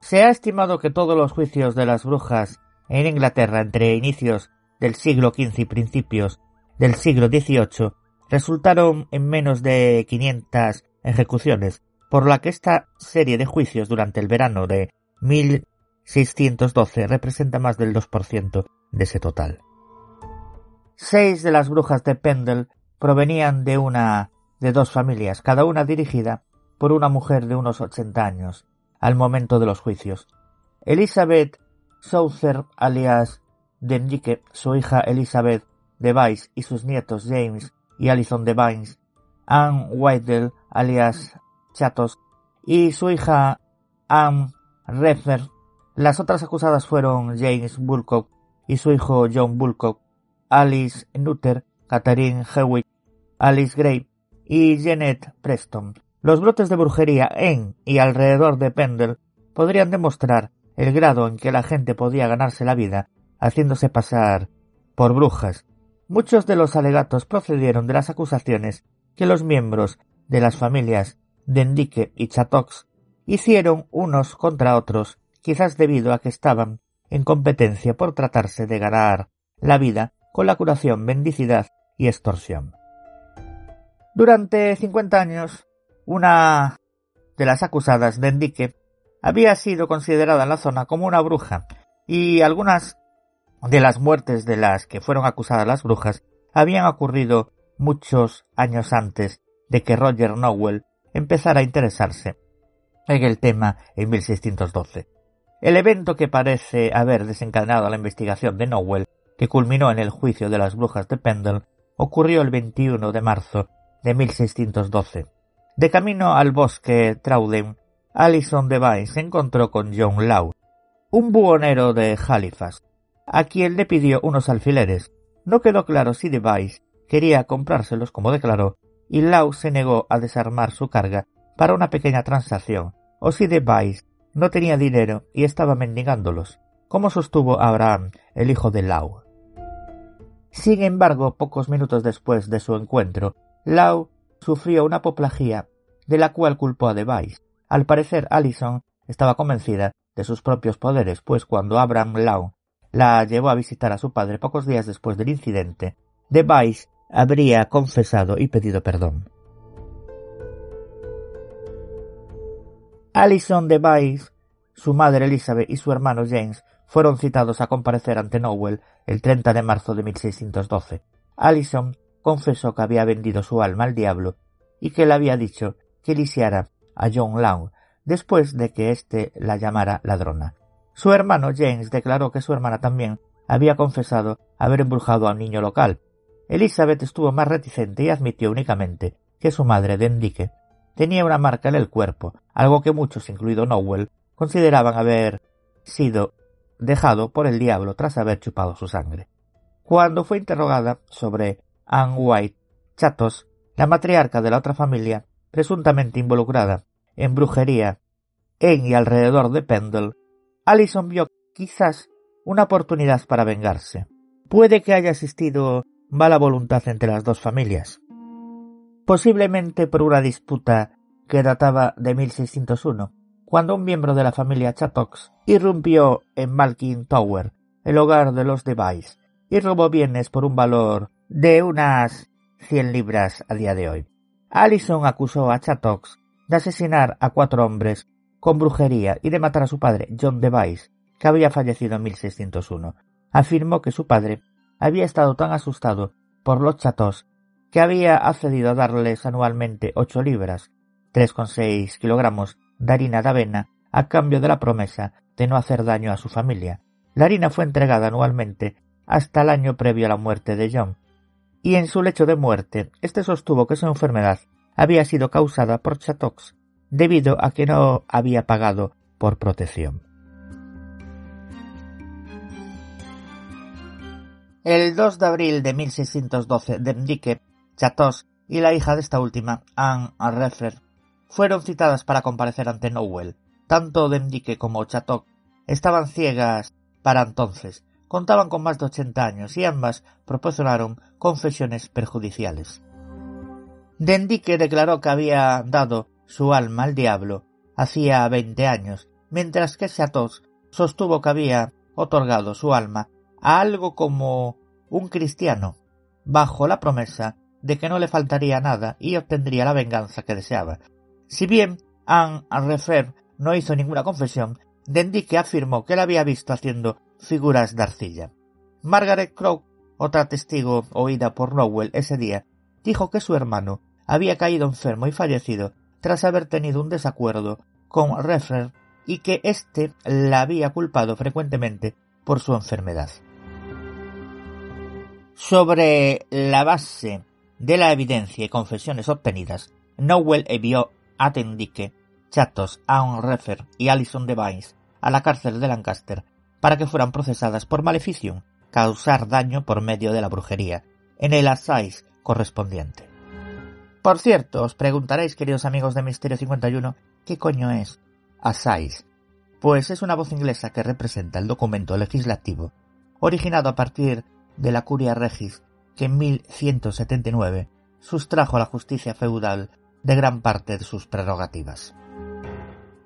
Se ha estimado que todos los juicios de las brujas en Inglaterra entre inicios del siglo XV y principios del siglo XVIII resultaron en menos de 500 ejecuciones, por la que esta serie de juicios durante el verano de 1612 representa más del 2% de ese total. Seis de las brujas de Pendle provenían de una de dos familias, cada una dirigida por una mujer de unos ochenta años, al momento de los juicios. Elizabeth Souther, alias Denrique, su hija Elizabeth Device y sus nietos James y Alison Devines, Anne Whitedale, alias Chatos, y su hija Anne Redfer. Las otras acusadas fueron James Bulcock y su hijo John Bulcock, Alice Nutter, Catherine Hewitt, Alice Gray y Janet Preston. Los brotes de brujería en y alrededor de Pendle podrían demostrar el grado en que la gente podía ganarse la vida haciéndose pasar por brujas. Muchos de los alegatos procedieron de las acusaciones que los miembros de las familias Dendique y Chatox hicieron unos contra otros, quizás debido a que estaban en competencia por tratarse de ganar la vida con la curación, mendicidad y extorsión. Durante cincuenta años, una de las acusadas de Endique había sido considerada en la zona como una bruja, y algunas de las muertes de las que fueron acusadas las brujas habían ocurrido muchos años antes de que Roger Nowell empezara a interesarse en el tema en 1612. El evento que parece haber desencadenado la investigación de Nowell que culminó en el juicio de las brujas de Pendle, ocurrió el 21 de marzo de 1612. De camino al bosque Trauden, Alison Devine se encontró con John Law, un buhonero de Halifax, a quien le pidió unos alfileres. No quedó claro si Device quería comprárselos como declaró, y Law se negó a desarmar su carga para una pequeña transacción, o si Device no tenía dinero y estaba mendigándolos, como sostuvo Abraham, el hijo de Lau. Sin embargo, pocos minutos después de su encuentro, Lau sufrió una apoplejía de la cual culpó a Device. Al parecer, Allison estaba convencida de sus propios poderes, pues cuando Abraham Lau la llevó a visitar a su padre pocos días después del incidente, Device habría confesado y pedido perdón. Allison Device, su madre Elizabeth y su hermano James fueron citados a comparecer ante Nowell el 30 de marzo de 1612. Allison confesó que había vendido su alma al diablo y que le había dicho que lisiara a John Long después de que éste la llamara ladrona. Su hermano James declaró que su hermana también había confesado haber embrujado a un niño local. Elizabeth estuvo más reticente y admitió únicamente que su madre, Dendique, tenía una marca en el cuerpo, algo que muchos, incluido Nowell, consideraban haber sido dejado por el diablo tras haber chupado su sangre. Cuando fue interrogada sobre Anne White Chatos, la matriarca de la otra familia, presuntamente involucrada en brujería en y alrededor de Pendle, Allison vio quizás una oportunidad para vengarse. Puede que haya existido mala voluntad entre las dos familias. Posiblemente por una disputa que databa de 1601, cuando un miembro de la familia Chattox irrumpió en Malkin Tower, el hogar de los Device, y robó bienes por un valor de unas cien libras a día de hoy. Allison acusó a Chattox de asesinar a cuatro hombres con brujería y de matar a su padre, John Device, que había fallecido en 1601. Afirmó que su padre había estado tan asustado por los chatos que había accedido a darles anualmente ocho libras, tres con seis kilogramos de harina de avena, a cambio de la promesa de no hacer daño a su familia. La harina fue entregada anualmente hasta el año previo a la muerte de John, y en su lecho de muerte, este sostuvo que su enfermedad había sido causada por Chatox, debido a que no había pagado por protección. El 2 de abril de 1612, Demdique, Chatos y la hija de esta última, Anne Reffer, fueron citadas para comparecer ante Nowell. Tanto Demdique como Chatok estaban ciegas para entonces, contaban con más de ochenta años y ambas proporcionaron confesiones perjudiciales. Dendique declaró que había dado su alma al diablo hacía veinte años, mientras que Chatos sostuvo que había otorgado su alma a algo como un cristiano, bajo la promesa de que no le faltaría nada y obtendría la venganza que deseaba. Si bien Anne Refer no hizo ninguna confesión, Dendique afirmó que la había visto haciendo figuras de arcilla. Margaret Crowe, otra testigo oída por Rowell ese día, dijo que su hermano había caído enfermo y fallecido tras haber tenido un desacuerdo con Reffer y que éste la había culpado frecuentemente por su enfermedad. Sobre la base de la evidencia y confesiones obtenidas, Nowell envió a Dendique, Chatos, Aon Reffer y Alison Devines a la cárcel de Lancaster para que fueran procesadas por maleficio, causar daño por medio de la brujería, en el asais correspondiente. Por cierto, os preguntaréis, queridos amigos de Misterio 51, ¿qué coño es asais? Pues es una voz inglesa que representa el documento legislativo, originado a partir de la Curia Regis, que en 1179 sustrajo a la justicia feudal de gran parte de sus prerrogativas.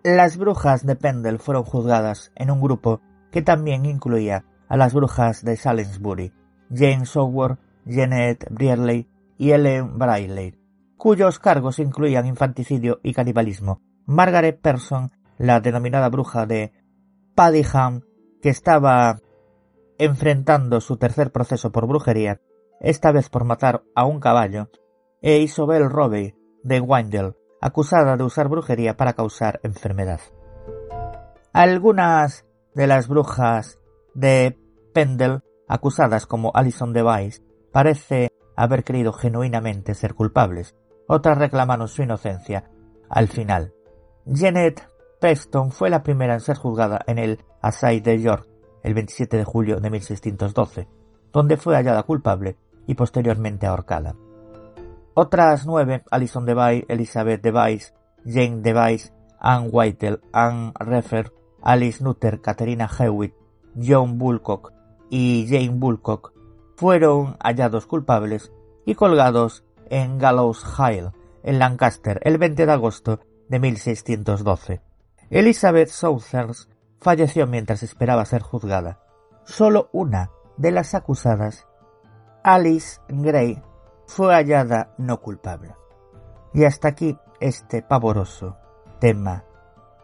Las brujas de Pendle fueron juzgadas en un grupo que también incluía a las brujas de Salisbury, Jane Sower, Janet Brierley y Ellen Brailey, cuyos cargos incluían infanticidio y canibalismo. Margaret Person, la denominada bruja de Padiham, que estaba enfrentando su tercer proceso por brujería, esta vez por matar a un caballo, e Isobel Robbie de Windell, acusada de usar brujería para causar enfermedad. Algunas de las brujas de Pendle, acusadas como Alison Device, parece haber creído genuinamente ser culpables. Otras reclamaron su inocencia al final. Janet Preston fue la primera en ser juzgada en el Assay de York el 27 de julio de 1612, donde fue hallada culpable y posteriormente ahorcada. Otras nueve, Alison Device, Elizabeth Device, Jane Device, Anne Whitel, Anne Reffer, Alice Nutter, Katerina Hewitt, John Bulcock y Jane Bulcock fueron hallados culpables y colgados en Gallows Hill, en Lancaster, el 20 de agosto de 1612. Elizabeth Southers falleció mientras esperaba ser juzgada. Solo una de las acusadas, Alice Gray, fue hallada no culpable. Y hasta aquí este pavoroso tema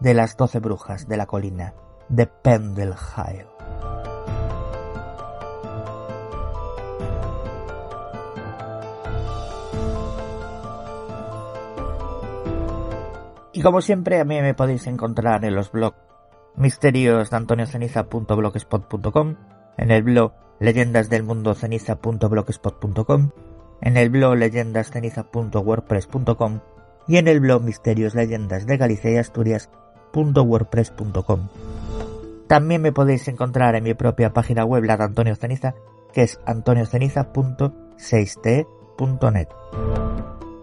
de las doce brujas de la colina de Pendle Hill. Y como siempre, a mí me podéis encontrar en los blogs misterios de antonioceniza.blogspot.com, en el blog leyendasdelmundoceniza.blogspot.com, en el blog leyendasceniza.wordpress.com y en el blog misterios leyendas de Galicia y Asturias.wordpress.com. También me podéis encontrar en mi propia página web, la de Antonio Ceniza, que es antonioceniza.6t.net.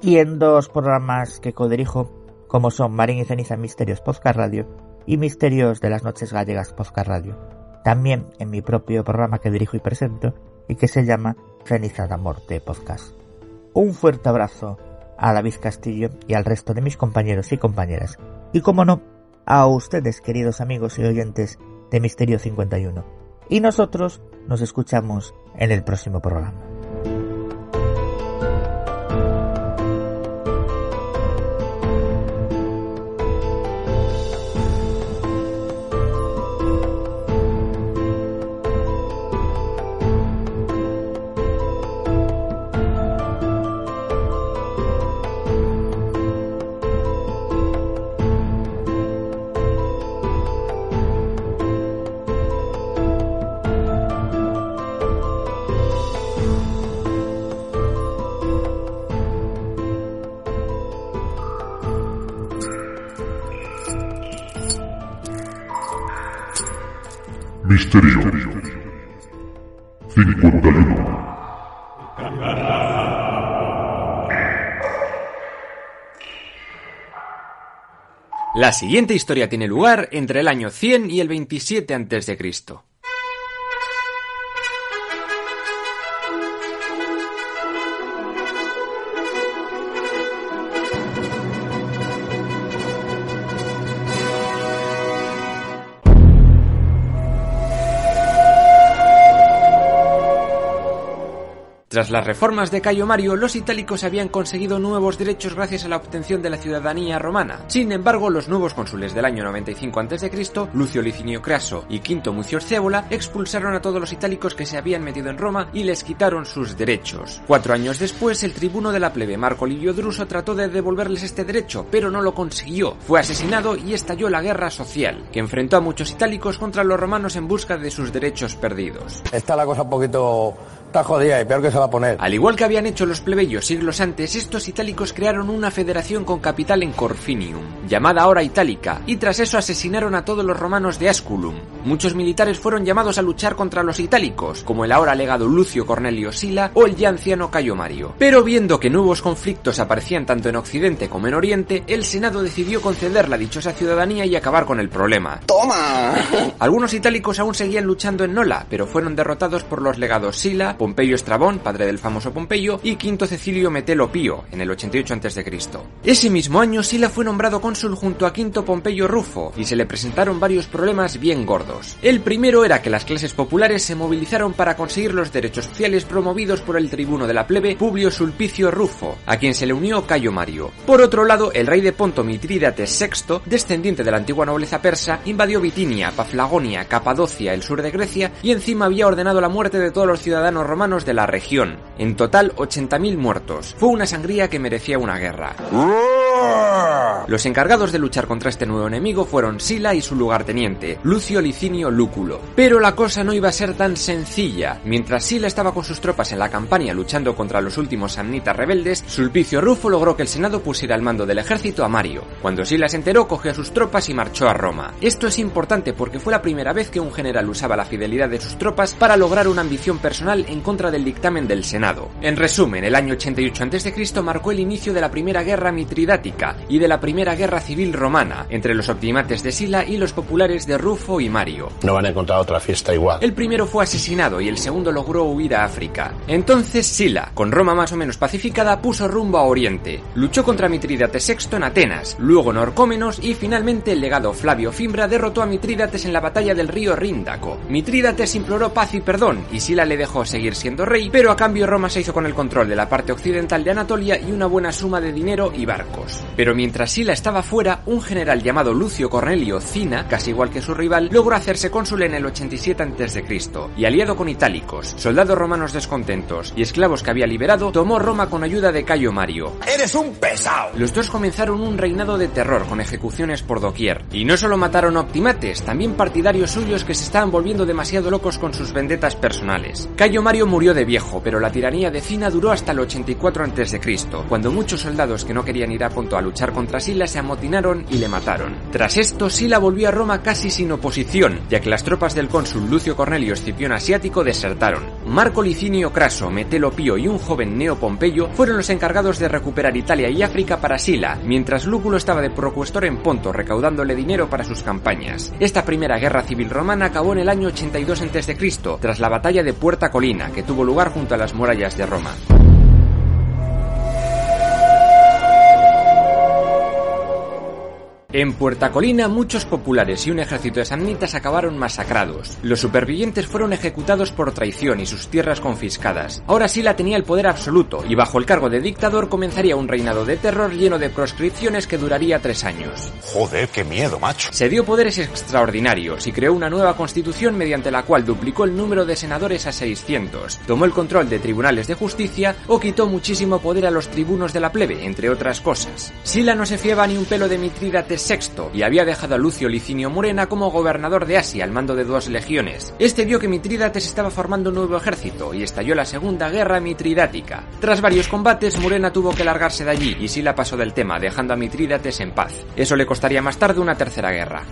Y en dos programas que codirijo, como son Marín y Ceniza Misterios Podcast Radio y Misterios de las Noches Gallegas Podcast Radio. También en mi propio programa que dirijo y presento y que se llama Ceniza de Morte Podcast. Un fuerte abrazo a David Castillo y al resto de mis compañeros y compañeras. Y como no, a ustedes, queridos amigos y oyentes de Misterio 51. Y nosotros nos escuchamos en el próximo programa. Misterio 51 La siguiente historia tiene lugar entre el año 100 y el 27 a.C. Tras las reformas de Cayo Mario, los itálicos habían conseguido nuevos derechos gracias a la obtención de la ciudadanía romana. Sin embargo, los nuevos cónsules del año 95 a.C., Lucio Licinio Craso y Quinto Mucio Cébola, expulsaron a todos los itálicos que se habían metido en Roma y les quitaron sus derechos. Cuatro años después, el tribuno de la plebe Marco Livio Druso trató de devolverles este derecho, pero no lo consiguió. Fue asesinado y estalló la guerra social, que enfrentó a muchos itálicos contra los romanos en busca de sus derechos perdidos. Está la cosa un poquito... Está jodida y peor que se va a poner. Al igual que habían hecho los plebeyos siglos antes, estos itálicos crearon una federación con capital en Corfinium, llamada ahora Itálica, y tras eso asesinaron a todos los romanos de Asculum. Muchos militares fueron llamados a luchar contra los itálicos, como el ahora legado Lucio Cornelio Sila o el ya anciano Cayo Mario. Pero viendo que nuevos conflictos aparecían tanto en Occidente como en Oriente, el Senado decidió conceder la dichosa ciudadanía y acabar con el problema. ¡Toma! Algunos itálicos aún seguían luchando en Nola, pero fueron derrotados por los legados Sila, Pompeyo Estrabón, padre del famoso Pompeyo, y Quinto Cecilio Metelo Pío, en el 88 a.C. Ese mismo año Sila fue nombrado cónsul junto a Quinto Pompeyo Rufo, y se le presentaron varios problemas bien gordos. El primero era que las clases populares se movilizaron para conseguir los derechos sociales promovidos por el tribuno de la plebe Publio Sulpicio Rufo, a quien se le unió Cayo Mario. Por otro lado, el rey de Ponto Mitrídates VI, descendiente de la antigua nobleza persa, invadió Bitinia, Paflagonia, Capadocia, el sur de Grecia, y encima había ordenado la muerte de todos los ciudadanos romanos de la región. En total, 80.000 muertos. Fue una sangría que merecía una guerra. Los encargados de luchar contra este nuevo enemigo fueron Sila y su lugarteniente, Lucio Licinio Lúculo. Pero la cosa no iba a ser tan sencilla. Mientras Sila estaba con sus tropas en la campaña luchando contra los últimos samnitas rebeldes, Sulpicio Rufo logró que el Senado pusiera al mando del ejército a Mario. Cuando Sila se enteró, cogió a sus tropas y marchó a Roma. Esto es importante porque fue la primera vez que un general usaba la fidelidad de sus tropas para lograr una ambición personal en contra del dictamen del Senado. En resumen, el año 88 a.C. marcó el inicio de la primera guerra mitridática y de la primera guerra civil romana entre los optimates de Sila y los populares de Rufo y Mario. No van a encontrar otra fiesta igual. El primero fue asesinado y el segundo logró huir a África. Entonces Sila, con Roma más o menos pacificada, puso rumbo a Oriente. Luchó contra Mitrídates VI en Atenas, luego en Orcómenos y finalmente el legado Flavio Fimbra derrotó a Mitrídates en la batalla del río Ríndaco. Mitrídates imploró paz y perdón y Sila le dejó seguir siendo rey, pero a cambio Roma se hizo con el control de la parte occidental de Anatolia y una buena suma de dinero y barcos. Pero mientras Sila Sila estaba fuera, un general llamado Lucio Cornelio Cina, casi igual que su rival, logró hacerse cónsul en el 87 a.C. y aliado con itálicos, soldados romanos descontentos y esclavos que había liberado, tomó Roma con ayuda de Cayo Mario. ¡Eres un pesado! Los dos comenzaron un reinado de terror con ejecuciones por doquier. Y no solo mataron a optimates, también partidarios suyos que se estaban volviendo demasiado locos con sus vendetas personales. Cayo Mario murió de viejo, pero la tiranía de Cina duró hasta el 84 a.C., cuando muchos soldados que no querían ir a punto a luchar contra Sila se amotinaron y le mataron. Tras esto, Sila volvió a Roma casi sin oposición, ya que las tropas del cónsul Lucio Cornelio Escipión Asiático desertaron. Marco Licinio Craso, Metelo Pío y un joven Neo Pompeyo fueron los encargados de recuperar Italia y África para Sila, mientras Lúculo estaba de procuestor en Ponto recaudándole dinero para sus campañas. Esta primera guerra civil romana acabó en el año 82 a.C., tras la batalla de Puerta Colina, que tuvo lugar junto a las murallas de Roma. En Puerta Colina, muchos populares y un ejército de samnitas acabaron masacrados. Los supervivientes fueron ejecutados por traición y sus tierras confiscadas. Ahora Sila tenía el poder absoluto y bajo el cargo de dictador comenzaría un reinado de terror lleno de proscripciones que duraría tres años. Joder, qué miedo, macho. Se dio poderes extraordinarios y creó una nueva constitución mediante la cual duplicó el número de senadores a 600, tomó el control de tribunales de justicia o quitó muchísimo poder a los tribunos de la plebe, entre otras cosas. Sila no se fiaba ni un pelo de Mitrídates VI y había dejado a Lucio Licinio Murena como gobernador de Asia al mando de dos legiones. Este vio que Mitrídates estaba formando un nuevo ejército y estalló la Segunda Guerra Mitridática. Tras varios combates, Murena tuvo que largarse de allí y Sila pasó del tema, dejando a Mitrídates en paz. Eso le costaría más tarde una tercera guerra.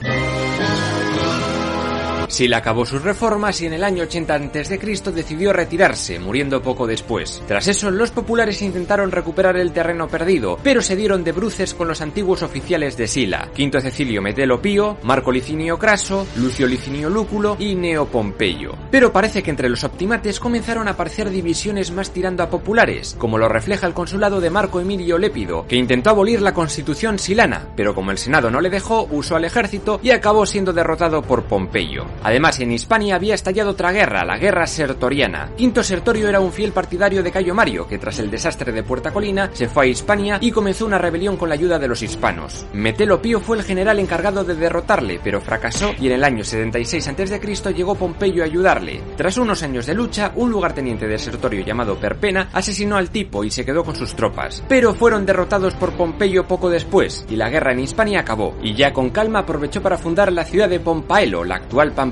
Sila acabó sus reformas y en el año 80 a.C. decidió retirarse, muriendo poco después. Tras eso, los populares intentaron recuperar el terreno perdido, pero se dieron de bruces con los antiguos oficiales de Sila, Quinto Cecilio Metelo Pío, Marco Licinio Craso, Lucio Licinio Lúculo y Neo Pompeyo. Pero parece que entre los optimates comenzaron a aparecer divisiones más tirando a populares, como lo refleja el consulado de Marco Emilio Lépido, que intentó abolir la constitución silana, pero como el Senado no le dejó, usó al ejército y acabó siendo derrotado por Pompeyo. Además, en Hispania había estallado otra guerra, la guerra sertoriana. Quinto Sertorio era un fiel partidario de Cayo Mario, que tras el desastre de Puerta Colina se fue a Hispania y comenzó una rebelión con la ayuda de los hispanos. Metelo Pío fue el general encargado de derrotarle, pero fracasó y en el año 76 a.C. llegó Pompeyo a ayudarle. Tras unos años de lucha, un lugarteniente de Sertorio llamado Perpena asesinó al tipo y se quedó con sus tropas. Pero fueron derrotados por Pompeyo poco después y la guerra en Hispania acabó. Y ya con calma aprovechó para fundar la ciudad de Pompaelo, la actual Pamplona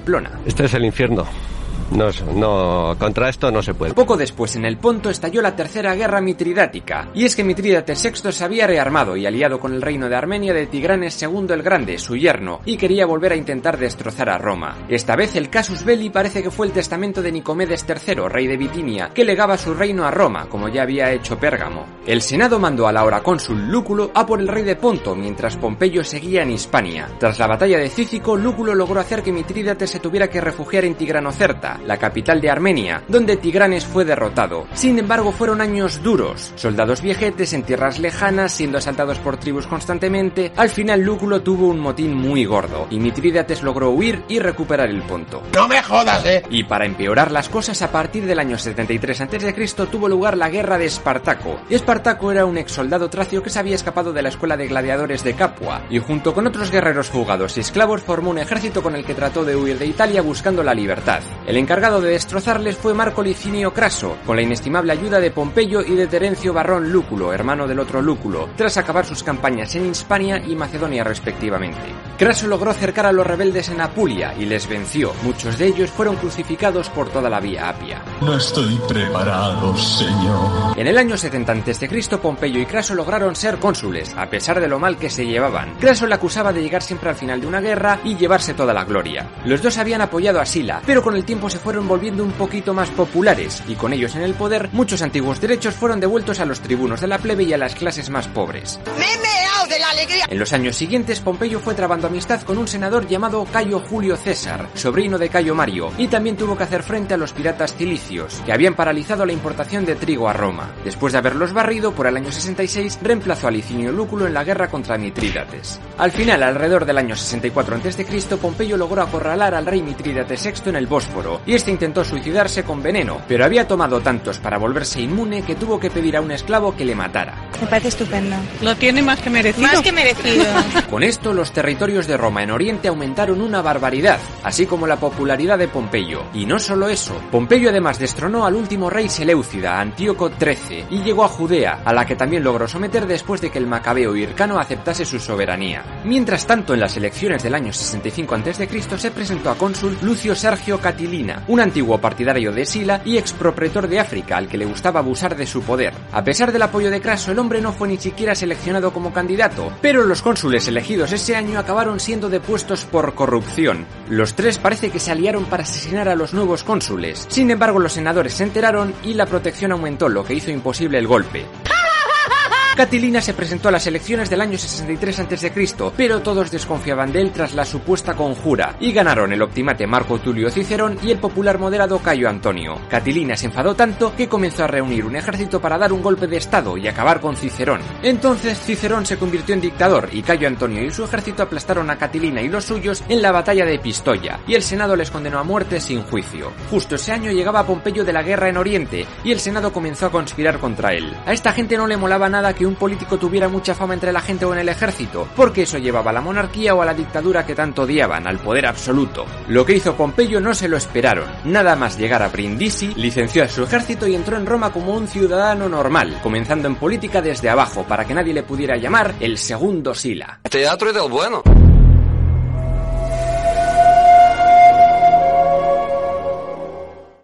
este es el infierno. No, no, contra esto no se puede. Poco después, en el Ponto, estalló la Tercera Guerra Mitridática, y es que Mitrídates VI se había rearmado y aliado con el reino de Armenia de Tigranes II el Grande, su yerno, y quería volver a intentar destrozar a Roma. Esta vez el casus belli parece que fue el testamento de Nicomedes III, rey de Bitinia, que legaba su reino a Roma, como ya había hecho Pérgamo. El Senado mandó a la hora cónsul Lúculo a por el rey de Ponto, mientras Pompeyo seguía en Hispania. Tras la batalla de Cícico, Lúculo logró hacer que Mitrídates se tuviera que refugiar en Tigranocerta, la capital de Armenia, donde Tigranes fue derrotado. Sin embargo, fueron años duros. Soldados viejetes en tierras lejanas, siendo asaltados por tribus constantemente. Al final, Lúculo tuvo un motín muy gordo, y Mitrídates logró huir y recuperar el Ponto. ¡No me jodas, eh! Y para empeorar las cosas, a partir del año 73 a.C. tuvo lugar la guerra de Espartaco. Espartaco era un ex soldado tracio que se había escapado de la escuela de gladiadores de Capua, y junto con otros guerreros fugados y esclavos formó un ejército con el que trató de huir de Italia buscando la libertad. El encargado de destrozarles fue Marco Licinio Craso, con la inestimable ayuda de Pompeyo y de Terencio Barrón Lúculo, hermano del otro Lúculo, tras acabar sus campañas en Hispania y Macedonia respectivamente. Craso logró cercar a los rebeldes en Apulia y les venció. Muchos de ellos fueron crucificados por toda la vía Apia. No estoy preparado, señor. En el año 70 a.C., Pompeyo y Craso lograron ser cónsules, a pesar de lo mal que se llevaban. Craso le acusaba de llegar siempre al final de una guerra y llevarse toda la gloria. Los dos habían apoyado a Sila, pero con el tiempo se fueron volviendo un poquito más populares, y con ellos en el poder, muchos antiguos derechos fueron devueltos a los tribunos de la plebe y a las clases más pobres. De la alegría! En los años siguientes, Pompeyo fue trabando amistad con un senador llamado Cayo Julio César, sobrino de Cayo Mario, y también tuvo que hacer frente a los piratas cilicios, que habían paralizado la importación de trigo a Roma. Después de haberlos barrido, por el año 66 reemplazó a Licinio Lúculo en la guerra contra Mitrídates. Al final, alrededor del año 64 a.C., Pompeyo logró acorralar al rey Mitrídates VI en el Bósforo, y este intentó suicidarse con veneno, pero había tomado tantos para volverse inmune que tuvo que pedir a un esclavo que le matara. Me parece estupendo. Lo tiene más que merecido. Más que merecido. Con esto, los territorios de Roma en Oriente aumentaron una barbaridad, así como la popularidad de Pompeyo. Y no solo eso, Pompeyo además destronó al último rey Seleucida, Antíoco XIII, y llegó a Judea, a la que también logró someter después de que el macabeo Hircano aceptase su soberanía. Mientras tanto, en las elecciones del año 65 a.C. se presentó a cónsul Lucio Sergio Catilina, un antiguo partidario de Sila y expropretor de África al que le gustaba abusar de su poder. A pesar del apoyo de Craso, el hombre no fue ni siquiera seleccionado como candidato, pero los cónsules elegidos ese año acabaron siendo depuestos por corrupción. Los tres parece que se aliaron para asesinar a los nuevos cónsules. Sin embargo, los senadores se enteraron y la protección aumentó, lo que hizo imposible el golpe. Catilina se presentó a las elecciones del año 63 a.C., pero todos desconfiaban de él tras la supuesta conjura, y ganaron el optimate Marco Tulio Cicerón y el popular moderado Cayo Antonio. Catilina se enfadó tanto que comenzó a reunir un ejército para dar un golpe de estado y acabar con Cicerón. Entonces Cicerón se convirtió en dictador y Cayo Antonio y su ejército aplastaron a Catilina y los suyos en la batalla de Pistoia, y el Senado les condenó a muerte sin juicio. Justo ese año llegaba Pompeyo de la guerra en Oriente, y el Senado comenzó a conspirar contra él. A esta gente no le molaba nada que un político tuviera mucha fama entre la gente o en el ejército, porque eso llevaba a la monarquía o a la dictadura que tanto odiaban, al poder absoluto. Lo que hizo Pompeyo no se lo esperaron. Nada más llegar a Brindisi, licenció a su ejército y entró en Roma como un ciudadano normal, comenzando en política desde abajo para que nadie le pudiera llamar el segundo Sila. Teatro del bueno.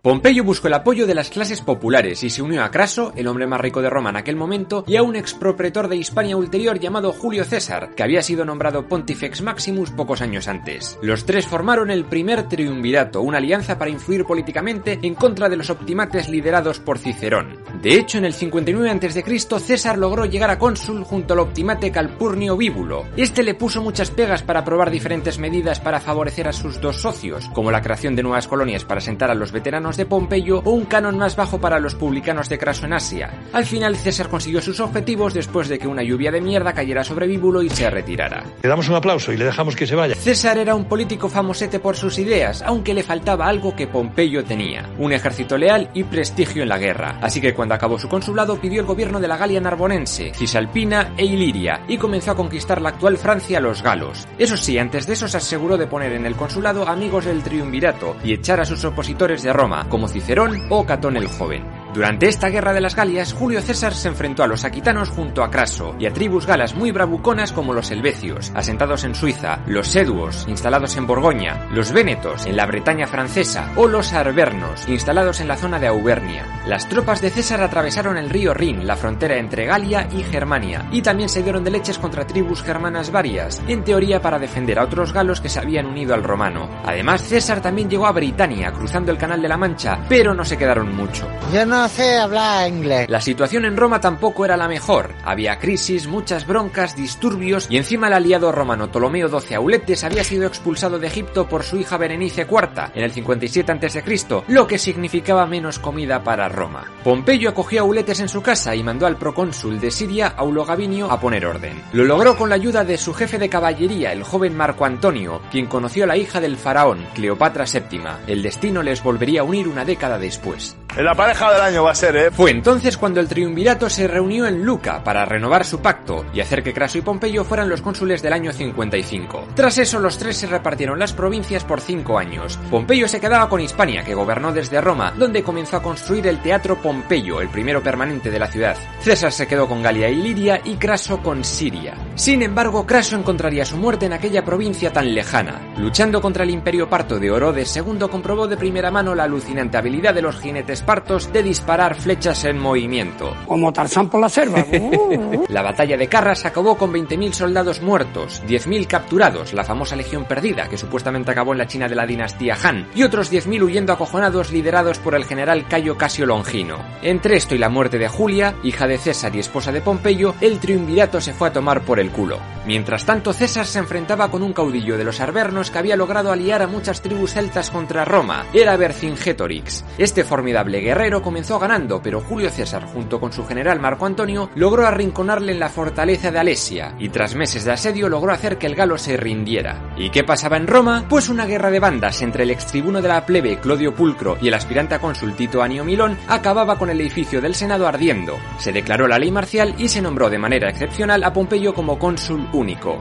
Pompeyo buscó el apoyo de las clases populares y se unió a Craso, el hombre más rico de Roma en aquel momento, y a un expropretor de Hispania ulterior llamado Julio César, que había sido nombrado Pontifex Maximus pocos años antes. Los tres formaron el primer triunvirato, una alianza para influir políticamente en contra de los optimates liderados por Cicerón. De hecho, en el 59 a.C., César logró llegar a cónsul junto al optimate Calpurnio Bíbulo. Este le puso muchas pegas para aprobar diferentes medidas para favorecer a sus dos socios, como la creación de nuevas colonias para sentar a los veteranos de Pompeyo o un canon más bajo para los publicanos de Craso en Asia. Al final César consiguió sus objetivos después de que una lluvia de mierda cayera sobre Bíbulo y se retirara. Le damos un aplauso y le dejamos que se vaya. César era un político famosete por sus ideas, aunque le faltaba algo que Pompeyo tenía, un ejército leal y prestigio en la guerra. Así que cuando acabó su consulado pidió el gobierno de la Galia Narbonense, Cisalpina e Iliria y comenzó a conquistar la actual Francia a los galos. Eso sí, antes de eso se aseguró de poner en el consulado amigos del triunvirato y echar a sus opositores de Roma, como Cicerón o Catón el Joven. Durante esta guerra de las Galias, Julio César se enfrentó a los aquitanos junto a Craso y a tribus galas muy bravuconas como los helvecios, asentados en Suiza, los seduos, instalados en Borgoña, los vénetos, en la Bretaña francesa, o los arvernos, instalados en la zona de Auvernia. Las tropas de César atravesaron el río Rin, la frontera entre Galia y Germania, y también se dieron de leches contra tribus germanas varias, en teoría para defender a otros galos que se habían unido al romano. Además, César también llegó a Britania, cruzando el Canal de la Mancha, pero no se quedaron mucho. No sé hablar inglés. La situación en Roma tampoco era la mejor. Había crisis, muchas broncas, disturbios y encima el aliado romano Ptolomeo XII Auletes había sido expulsado de Egipto por su hija Berenice IV en el 57 a.C., lo que significaba menos comida para Roma. Pompeyo acogió a Auletes en su casa y mandó al procónsul de Siria, Aulo Gavinio, a poner orden. Lo logró con la ayuda de su jefe de caballería, el joven Marco Antonio, quien conoció a la hija del faraón, Cleopatra VII. El destino les volvería a unir una década después. En la pareja del ¿eh? Fue entonces cuando el triunvirato se reunió en Luca para renovar su pacto y hacer que Craso y Pompeyo fueran los cónsules del año 55. Tras eso, los tres se repartieron las provincias por cinco años. Pompeyo se quedaba con Hispania, que gobernó desde Roma, donde comenzó a construir el Teatro Pompeyo, el primero permanente de la ciudad. César se quedó con Galia y Liria y Craso con Siria. Sin embargo, Craso encontraría su muerte en aquella provincia tan lejana. Luchando contra el imperio parto de Orodes II, comprobó de primera mano la alucinante habilidad de los jinetes partos de disparar flechas en movimiento. Como Tarzán por la selva. La batalla de Carras acabó con 20.000 soldados muertos, 10.000 capturados, la famosa Legión Perdida, que supuestamente acabó en la China de la dinastía Han, y otros 10.000 huyendo acojonados liderados por el general Cayo Casio Longino. Entre esto y la muerte de Julia, hija de César y esposa de Pompeyo, el triunvirato se fue a tomar por el culo. Mientras tanto, César se enfrentaba con un caudillo de los arvernos que había logrado aliar a muchas tribus celtas contra Roma, era Vercingétorix. Este formidable guerrero comenzó ganando, pero Julio César, junto con su general Marco Antonio, logró arrinconarle en la fortaleza de Alesia, y tras meses de asedio logró hacer que el galo se rindiera. ¿Y qué pasaba en Roma? Pues una guerra de bandas entre el extribuno de la plebe Clodio Pulcro y el aspirante a cónsul Tito Anio Milón acababa con el edificio del Senado ardiendo. Se declaró la ley marcial y se nombró de manera excepcional a Pompeyo como cónsul único.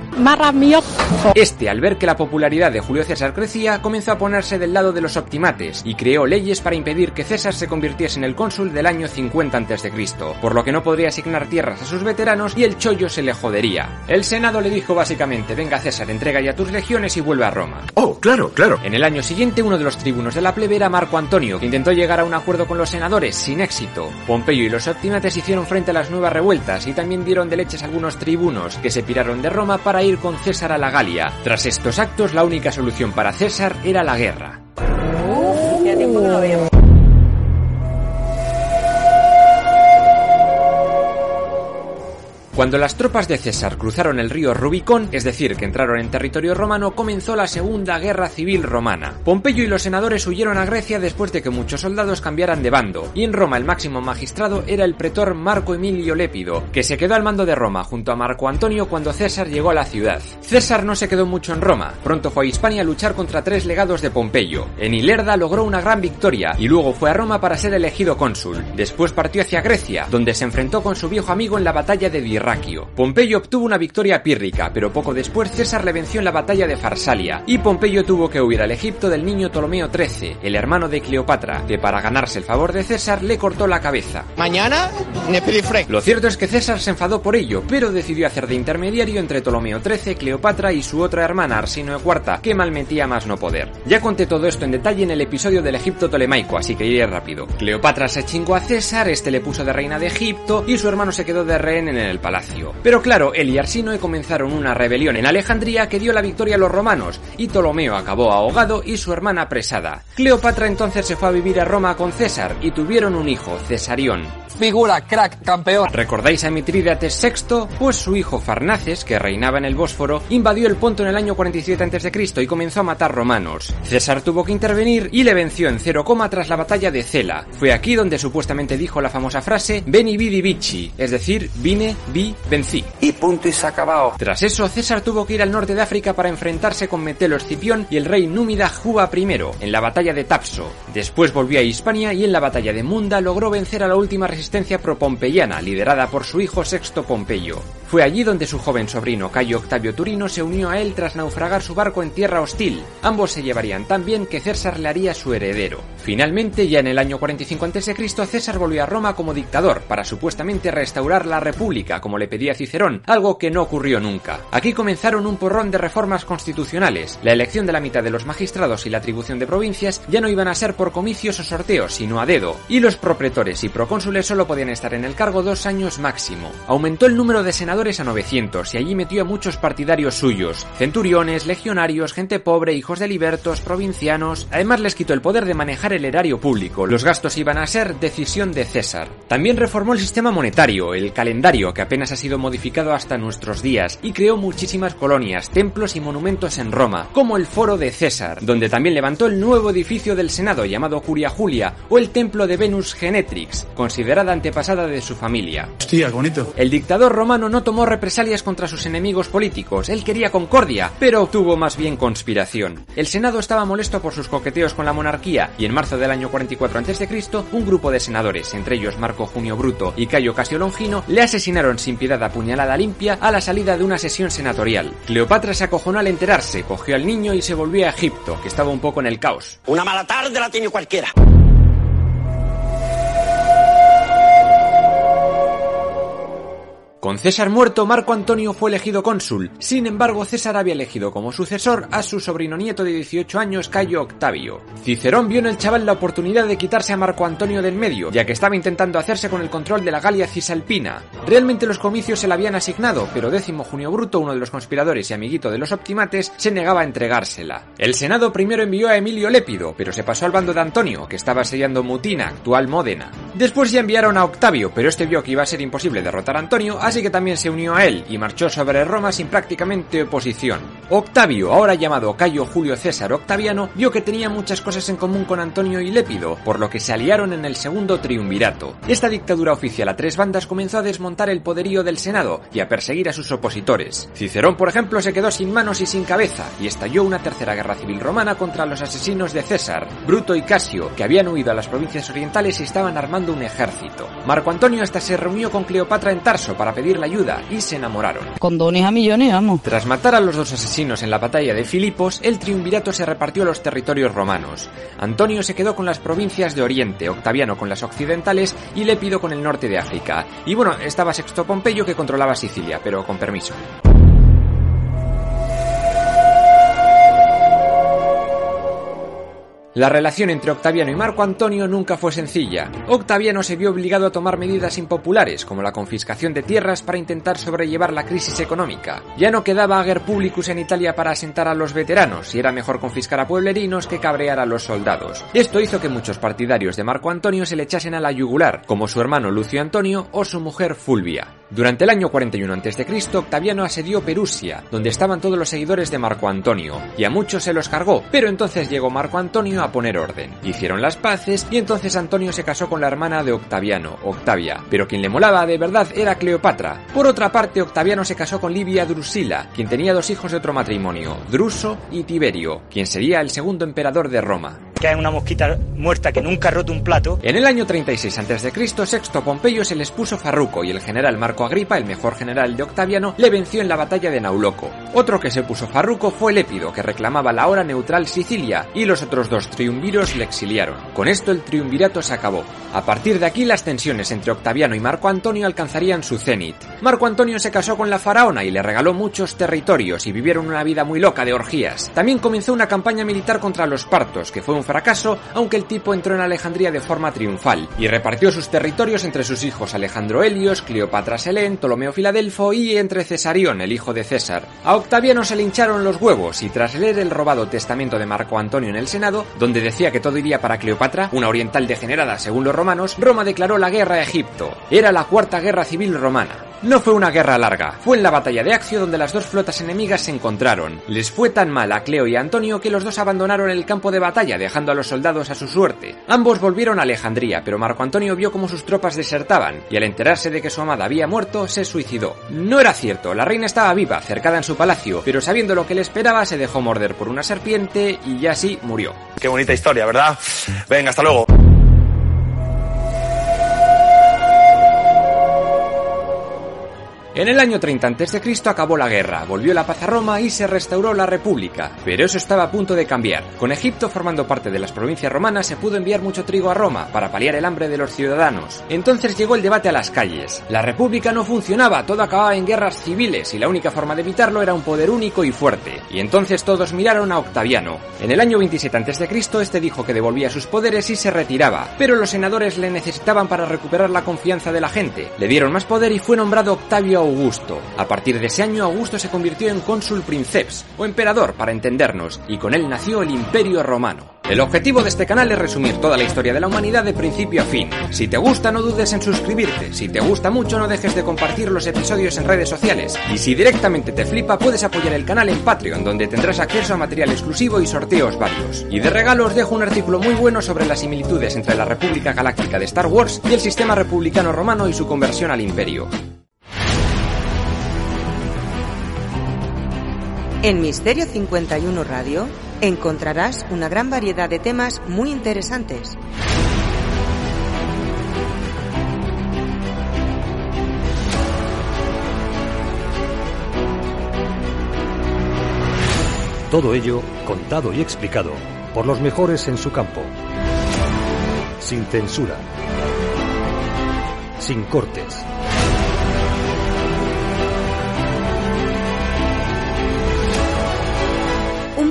Este, al ver que la popularidad de Julio César crecía, comenzó a ponerse del lado de los optimates y creó leyes para impedir que César se convirtiese en el cónsul del año 50 a.C., por lo que no podría asignar tierras a sus veteranos y el chollo se le jodería. El Senado le dijo básicamente, venga César, entrega ya tus legiones y vuelve a Roma. Oh, claro, claro. En el año siguiente, uno de los tribunos de la plebe era Marco Antonio, que intentó llegar a un acuerdo con los senadores, sin éxito. Pompeyo y los optimates hicieron frente a las nuevas revueltas y también dieron de leches a algunos tribunos, que se piraron de Roma para ir con César a la Galia. Tras estos actos, la única solución para César era la guerra. Cuando las tropas de César cruzaron el río Rubicón, es decir, que entraron en territorio romano, comenzó la Segunda Guerra Civil Romana. Pompeyo y los senadores huyeron a Grecia después de que muchos soldados cambiaran de bando, y en Roma el máximo magistrado era el pretor Marco Emilio Lépido, que se quedó al mando de Roma junto a Marco Antonio cuando César llegó a la ciudad. César no se quedó mucho en Roma, pronto fue a Hispania a luchar contra tres legados de Pompeyo. En Ilerda logró una gran victoria y luego fue a Roma para ser elegido cónsul. Después partió hacia Grecia, donde se enfrentó con su viejo amigo en la batalla de Pompeyo obtuvo una victoria pírrica, pero poco después César le venció en la batalla de Farsalia, y Pompeyo tuvo que huir al Egipto del niño Ptolomeo XIII, el hermano de Cleopatra, que para ganarse el favor de César le cortó la cabeza. Mañana, Lo cierto es que César se enfadó por ello, pero decidió hacer de intermediario entre Ptolomeo XIII, Cleopatra y su otra hermana Arsino IV, que malmetía más no poder. Ya conté todo esto en detalle en el episodio del Egipto Ptolemaico, así que iré rápido. Cleopatra se chingó a César, este le puso de reina de Egipto y su hermano se quedó de rehén en el palacio. Pero claro, él y Arsinoe comenzaron una rebelión en Alejandría que dio la victoria a los romanos, y Ptolomeo acabó ahogado y su hermana apresada. Cleopatra entonces se fue a vivir a Roma con César y tuvieron un hijo, Cesarión. Figura, crack, campeón. ¿Recordáis a Mitrídates VI? Pues su hijo Farnaces, que reinaba en el Bósforo, invadió el Ponto en el año 47 a.C. y comenzó a matar romanos. César tuvo que intervenir y le venció en cero coma tras la batalla de Cela. Fue aquí donde supuestamente dijo la famosa frase Veni vidi vici, es decir, vine, vi, vencí. Y punto y se acabado. Tras eso, César tuvo que ir al norte de África para enfrentarse con Metelo Escipión y el rey Númida Juba I en la batalla de Tapso. Después volvió a Hispania y en la batalla de Munda logró vencer a la última resistencia propompeyana liderada por su hijo Sexto Pompeyo. Fue allí donde su joven sobrino Cayo Octavio Turino se unió a él tras naufragar su barco en tierra hostil. Ambos se llevarían tan bien que César le haría su heredero. Finalmente, ya en el año 45 a.C., César volvió a Roma como dictador para supuestamente restaurar la república como le pedía Cicerón, algo que no ocurrió nunca. Aquí comenzaron un porrón de reformas constitucionales. La elección de la mitad de los magistrados y la atribución de provincias ya no iban a ser por comicios o sorteos, sino a dedo, y los propretores y procónsules solo podían estar en el cargo dos años máximo. Aumentó el número de senadores a 900 y allí metió a muchos partidarios suyos, centuriones, legionarios, gente pobre, hijos de libertos, provincianos. Además les quitó el poder de manejar el erario público. Los gastos iban a ser decisión de César. También reformó el sistema monetario, el calendario, que apenas ha sido modificado hasta nuestros días, y creó muchísimas colonias, templos y monumentos en Roma, como el Foro de César, donde también levantó el nuevo edificio del Senado llamado Curia Julia, o el templo de Venus Genetrix, considerada antepasada de su familia. Hostia, bonito. El dictador romano no tomó represalias contra sus enemigos políticos, él quería concordia, pero obtuvo más bien conspiración. El Senado estaba molesto por sus coqueteos con la monarquía y en marzo del año 44 a.C. un grupo de senadores, entre ellos Marco Junio Bruto y Cayo Casio Longino, le asesinaron sin piedad a puñalada limpia a la salida de una sesión senatorial. Cleopatra se acojonó al enterarse, cogió al niño y se volvió a Egipto, que estaba un poco en el caos. Una mala tarde la tiene cualquiera. Con César muerto, Marco Antonio fue elegido cónsul. Sin embargo, César había elegido como sucesor a su sobrino nieto de 18 años, Cayo Octavio. Cicerón vio en el chaval la oportunidad de quitarse a Marco Antonio del medio, ya que estaba intentando hacerse con el control de la Galia Cisalpina. Realmente los comicios se le habían asignado, pero décimo Junio Bruto, uno de los conspiradores y amiguito de los optimates, se negaba a entregársela. El Senado primero envió a Emilio Lépido, pero se pasó al bando de Antonio, que estaba sellando Mutina, actual Módena. Después ya enviaron a Octavio, pero este vio que iba a ser imposible derrotar a Antonio, así que también se unió a él y marchó sobre Roma sin prácticamente oposición. Octavio, ahora llamado Cayo Julio César Octaviano, vio que tenía muchas cosas en común con Antonio y Lépido, por lo que se aliaron en el segundo triunvirato. Esta dictadura oficial a tres bandas comenzó a desmontar el poderío del Senado y a perseguir a sus opositores. Cicerón, por ejemplo, se quedó sin manos y sin cabeza, y estalló una tercera guerra civil romana contra los asesinos de César, Bruto y Casio, que habían huido a las provincias orientales y estaban armando un ejército. Marco Antonio hasta se reunió con Cleopatra en Tarso para pedirle ayuda y se enamoraron. Condones a millones, vamos. Tras matar a los dos asesinos en la batalla de Filipos, el triunvirato se repartió los territorios romanos. Antonio se quedó con las provincias de Oriente, Octaviano con las occidentales y Lépido con el norte de África. Y bueno, estaba Sexto Pompeyo que controlaba Sicilia, pero con permiso. La relación entre Octaviano y Marco Antonio nunca fue sencilla. Octaviano se vio obligado a tomar medidas impopulares, como la confiscación de tierras para intentar sobrellevar la crisis económica. Ya no quedaba ager publicus en Italia para asentar a los veteranos, y era mejor confiscar a pueblerinos que cabrear a los soldados. Esto hizo que muchos partidarios de Marco Antonio se le echasen a la yugular, como su hermano Lucio Antonio o su mujer Fulvia. Durante el año 41 a.C., Octaviano asedió Perusia, donde estaban todos los seguidores de Marco Antonio, y a muchos se los cargó, pero entonces llegó Marco Antonio a poner orden. Hicieron las paces y entonces Antonio se casó con la hermana de Octaviano, Octavia, pero quien le molaba de verdad era Cleopatra. Por otra parte, Octaviano se casó con Livia Drusila, quien tenía dos hijos de otro matrimonio, Druso y Tiberio, quien sería el segundo emperador de Roma que una mosquita muerta que nunca roto un plato. En el año 36 a.C., Sexto Pompeyo se les puso Farruco y el general Marco Agripa, el mejor general de Octaviano, le venció en la batalla de Nauloco. Otro que se puso Farruco fue Lépido, que reclamaba la hora neutral Sicilia, y los otros dos triunviros le exiliaron. Con esto el triunvirato se acabó. A partir de aquí las tensiones entre Octaviano y Marco Antonio alcanzarían su cenit. Marco Antonio se casó con la faraona y le regaló muchos territorios y vivieron una vida muy loca de orgías. También comenzó una campaña militar contra los partos, que fue un aunque el tipo entró en Alejandría de forma triunfal y repartió sus territorios entre sus hijos Alejandro Helios, Cleopatra Selén, Ptolomeo Filadelfo y entre Cesarión, el hijo de César. A Octaviano se le hincharon los huevos y tras leer el robado testamento de Marco Antonio en el Senado, donde decía que todo iría para Cleopatra, una oriental degenerada según los romanos, Roma declaró la guerra a Egipto. Era la cuarta guerra civil romana. No fue una guerra larga, fue en la batalla de Axio donde las dos flotas enemigas se encontraron. Les fue tan mal a Cleo y Antonio que los dos abandonaron el campo de batalla dejando a los soldados a su suerte. Ambos volvieron a Alejandría, pero Marco Antonio vio cómo sus tropas desertaban y al enterarse de que su amada había muerto, se suicidó. No era cierto, la reina estaba viva, cercada en su palacio, pero sabiendo lo que le esperaba se dejó morder por una serpiente y ya así murió. Qué bonita historia, ¿verdad? Venga, hasta luego. En el año 30 a.C. acabó la guerra, volvió la paz a Roma y se restauró la República. Pero eso estaba a punto de cambiar. Con Egipto formando parte de las provincias romanas se pudo enviar mucho trigo a Roma para paliar el hambre de los ciudadanos. Entonces llegó el debate a las calles. La República no funcionaba, todo acababa en guerras civiles y la única forma de evitarlo era un poder único y fuerte. Y entonces todos miraron a Octaviano. En el año 27 a.C. este dijo que devolvía sus poderes y se retiraba. Pero los senadores le necesitaban para recuperar la confianza de la gente. Le dieron más poder y fue nombrado Octavio Augusto. A partir de ese año, Augusto se convirtió en cónsul princeps, o emperador para entendernos, y con él nació el Imperio Romano. El objetivo de este canal es resumir toda la historia de la humanidad de principio a fin. Si te gusta, no dudes en suscribirte. Si te gusta mucho, no dejes de compartir los episodios en redes sociales. Y si directamente te flipa, puedes apoyar el canal en Patreon, donde tendrás acceso a material exclusivo y sorteos varios. Y de regalo os dejo un artículo muy bueno sobre las similitudes entre la República Galáctica de Star Wars y el sistema republicano romano y su conversión al Imperio. En Misterio 51 Radio encontrarás una gran variedad de temas muy interesantes. Todo ello contado y explicado por los mejores en su campo. Sin censura. Sin cortes.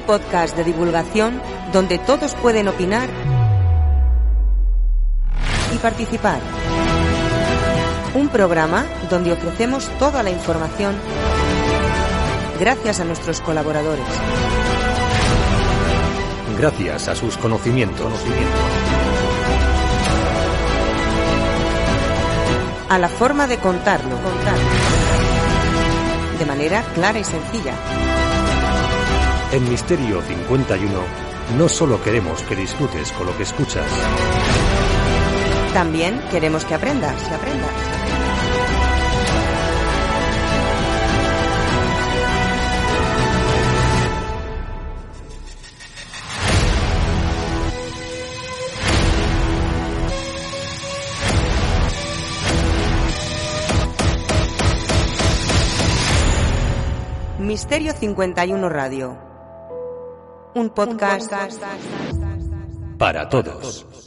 Podcast de divulgación donde todos pueden opinar y participar. Un programa donde ofrecemos toda la información gracias a nuestros colaboradores. Gracias a sus conocimientos. A la forma de contarlo. De manera clara y sencilla. En Misterio 51 no solo queremos que disfrutes con lo que escuchas. También queremos que aprendas, que aprendas. Misterio 51 Radio. Un podcast Para todos.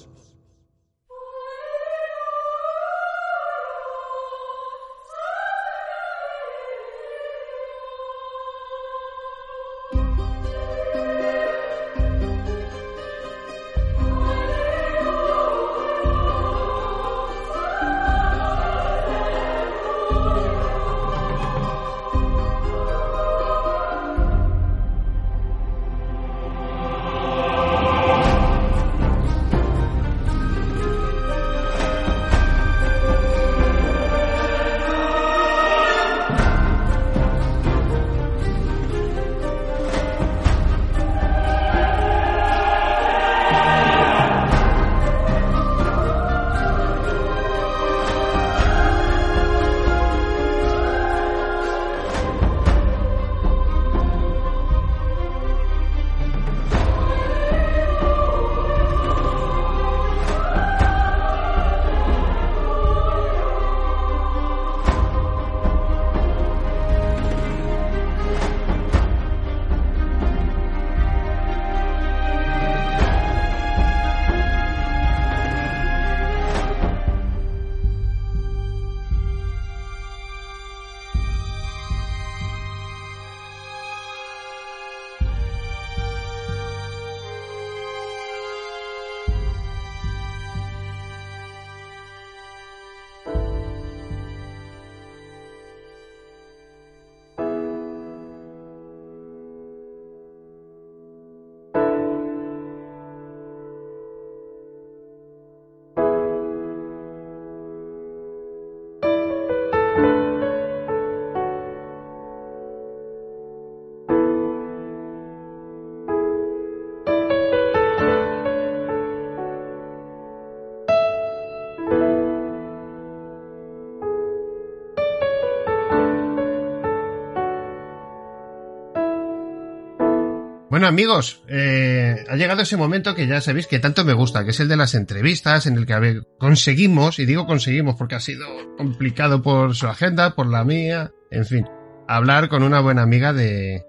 Bueno amigos, eh, ha llegado ese momento que ya sabéis que tanto me gusta, que es el de las entrevistas, en el que a ver, conseguimos, y digo conseguimos porque ha sido complicado por su agenda, por la mía, en fin, hablar con una buena amiga de,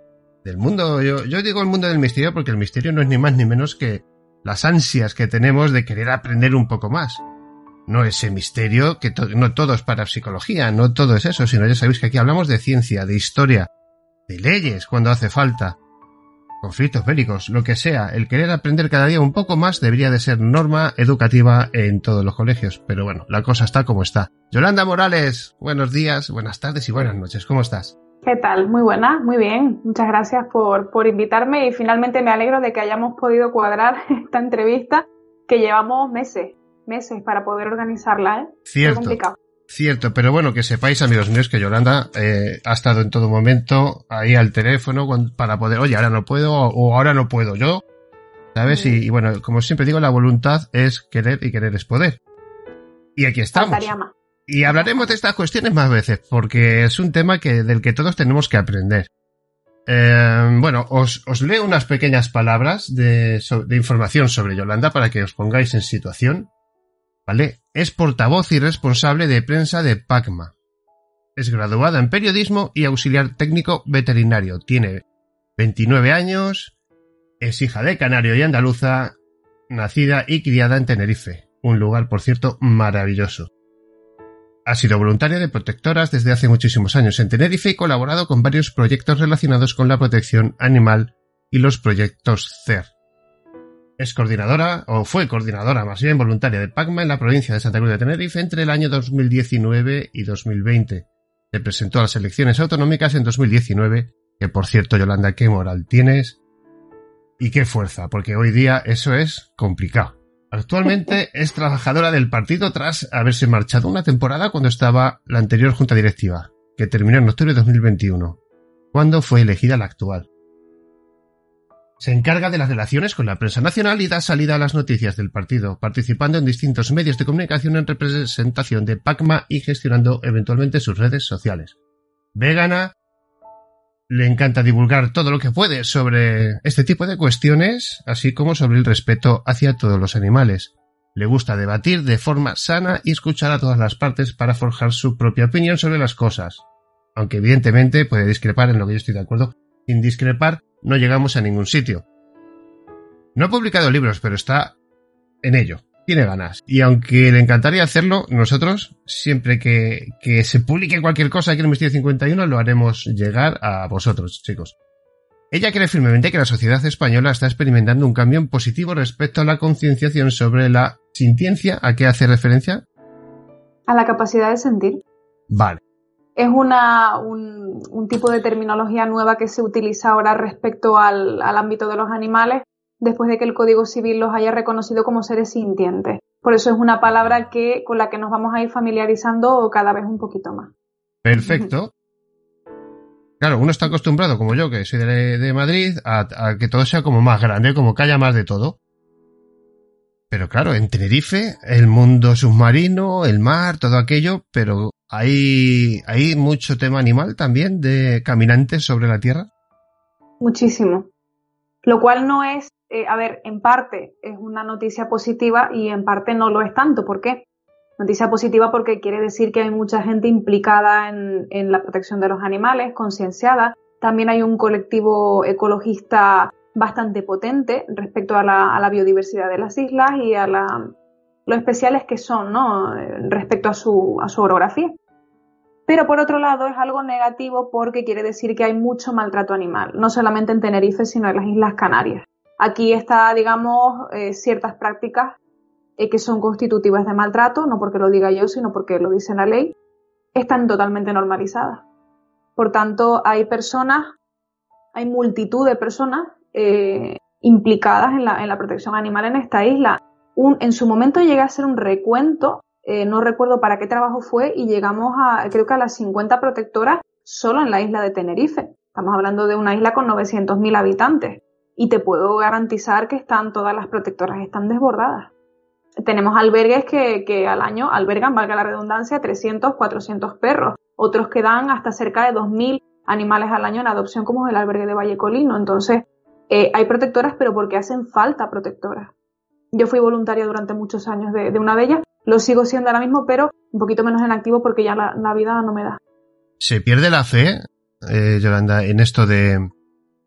del mundo. Yo, digo el mundo del misterio porque el misterio no es ni más ni menos que las ansias que tenemos de querer aprender un poco más. No ese misterio que no todo es para psicología, no todo es eso, sino ya sabéis que aquí hablamos de ciencia, de historia, de leyes cuando hace falta conflictos bélicos, lo que sea, el querer aprender cada día un poco más debería de ser norma educativa en todos los colegios. Pero bueno, la cosa está como está. Yolanda Morales, buenos días, buenas tardes y buenas noches. ¿Cómo estás? ¿Qué tal? Muy buena, muy bien. Muchas gracias por, por invitarme y finalmente me alegro de que hayamos podido cuadrar esta entrevista que llevamos meses, meses para poder organizarla. ¿eh? Cierto. complicado. Cierto, pero bueno, que sepáis, amigos míos, que Yolanda eh, ha estado en todo momento ahí al teléfono para poder, oye, ahora no puedo o ahora no puedo yo, ¿sabes? Y, bueno, como siempre digo, la voluntad es querer y querer es poder. Y aquí estamos. Y hablaremos de estas cuestiones más veces, porque es un tema que, del que todos tenemos que aprender. Eh, bueno, os, os, leo unas pequeñas palabras de, de información sobre Yolanda para que os pongáis en situación. ¿Vale? Es portavoz y responsable de prensa de PACMA. Es graduada en periodismo y auxiliar técnico veterinario. Tiene 29 años, es hija de canario y andaluza, nacida y criada en Tenerife, un lugar, por cierto, maravilloso. Ha sido voluntaria de protectoras desde hace muchísimos años en Tenerife y colaborado con varios proyectos relacionados con la protección animal y los proyectos CER. Es coordinadora, o fue coordinadora más bien voluntaria de PACMA en la provincia de Santa Cruz de Tenerife entre el año 2019 y 2020. Se presentó a las elecciones autonómicas en 2019, que por cierto, Yolanda, qué moral tienes y qué fuerza, porque hoy día eso es complicado. Actualmente es trabajadora del partido tras haberse marchado una temporada cuando estaba la anterior junta directiva, que terminó en octubre de 2021, cuando fue elegida la actual. Se encarga de las relaciones con la prensa nacional y da salida a las noticias del partido, participando en distintos medios de comunicación en representación de PACMA y gestionando eventualmente sus redes sociales. Vegana, le encanta divulgar todo lo que puede sobre este tipo de cuestiones, así como sobre el respeto hacia todos los animales. Le gusta debatir de forma sana y escuchar a todas las partes para forjar su propia opinión sobre las cosas. Aunque evidentemente puede discrepar en lo que yo estoy de acuerdo. Sin discrepar, no llegamos a ningún sitio. No ha publicado libros, pero está en ello. Tiene ganas. Y aunque le encantaría hacerlo, nosotros, siempre que, que se publique cualquier cosa aquí en el Misterio 51, lo haremos llegar a vosotros, chicos. Ella cree firmemente que la sociedad española está experimentando un cambio positivo respecto a la concienciación sobre la sintiencia. ¿A qué hace referencia? A la capacidad de sentir. Vale es una, un, un, tipo de terminología nueva que se utiliza ahora respecto al, al, ámbito de los animales después de que el Código Civil los haya reconocido como seres sintientes. Por eso es una palabra que, con la que nos vamos a ir familiarizando cada vez un poquito más. Perfecto. Claro, uno está acostumbrado, como yo, que soy de, de Madrid, a, a, que todo sea como más grande, como que haya más de todo. Pero claro, en Tenerife, el mundo submarino, el mar, todo aquello, pero hay, mucho tema animal también de caminantes sobre la Tierra. Muchísimo. Lo cual no es, eh, a ver, en parte es una noticia positiva y en parte no lo es tanto. ¿Por qué? Noticia positiva porque quiere decir que hay mucha gente implicada en, la protección de los animales, concienciada. También hay un colectivo ecologista bastante potente respecto a la, biodiversidad de las islas y a la, lo especiales que son, ¿no? Respecto a su, a su orografía. Pero por otro lado es algo negativo porque quiere decir que hay mucho maltrato animal, no solamente en Tenerife, sino en las Islas Canarias. Aquí está, digamos, eh, ciertas prácticas eh, que son constitutivas de maltrato, no porque lo diga yo, sino porque lo dice la ley, están totalmente normalizadas. Por tanto, hay personas, hay multitud de personas eh, implicadas en la, protección animal en esta isla. En su momento llegué a hacer un recuento, eh, no recuerdo para qué trabajo fue, y llegamos a, creo que a las 50 protectoras solo en la isla de Tenerife. Estamos hablando de una isla con 900.000 habitantes. Y te puedo garantizar que están, todas las protectoras están desbordadas. Tenemos albergues que, que al año albergan, valga la redundancia, 300, 400 perros. Otros que dan hasta cerca de 2.000 animales al año en adopción, como es el albergue de Valle Colino. Entonces, eh, hay protectoras, pero porque hacen falta protectoras. Yo fui voluntaria durante muchos años de, una de ellas, lo sigo siendo ahora mismo, pero un poquito menos en activo porque ya la, la vida no me da. Se pierde la fe, eh, Yolanda, en esto de,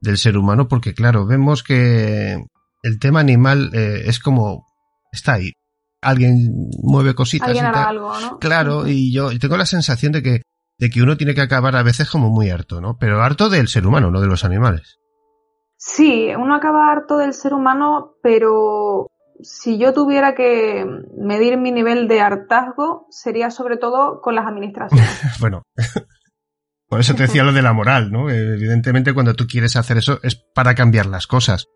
del ser humano, porque claro, vemos que el tema animal eh, es como está ahí. Alguien mueve cositas. Alguien y hará tal. algo, ¿no? Claro, y yo tengo la sensación de que, de que uno tiene que acabar a veces como muy harto, ¿no? Pero harto del ser humano, no de los animales. Sí, uno acaba harto del ser humano, pero si yo tuviera que medir mi nivel de hartazgo, sería sobre todo con las administraciones. bueno, por eso te decía lo de la moral, ¿no? Evidentemente cuando tú quieres hacer eso es para cambiar las cosas.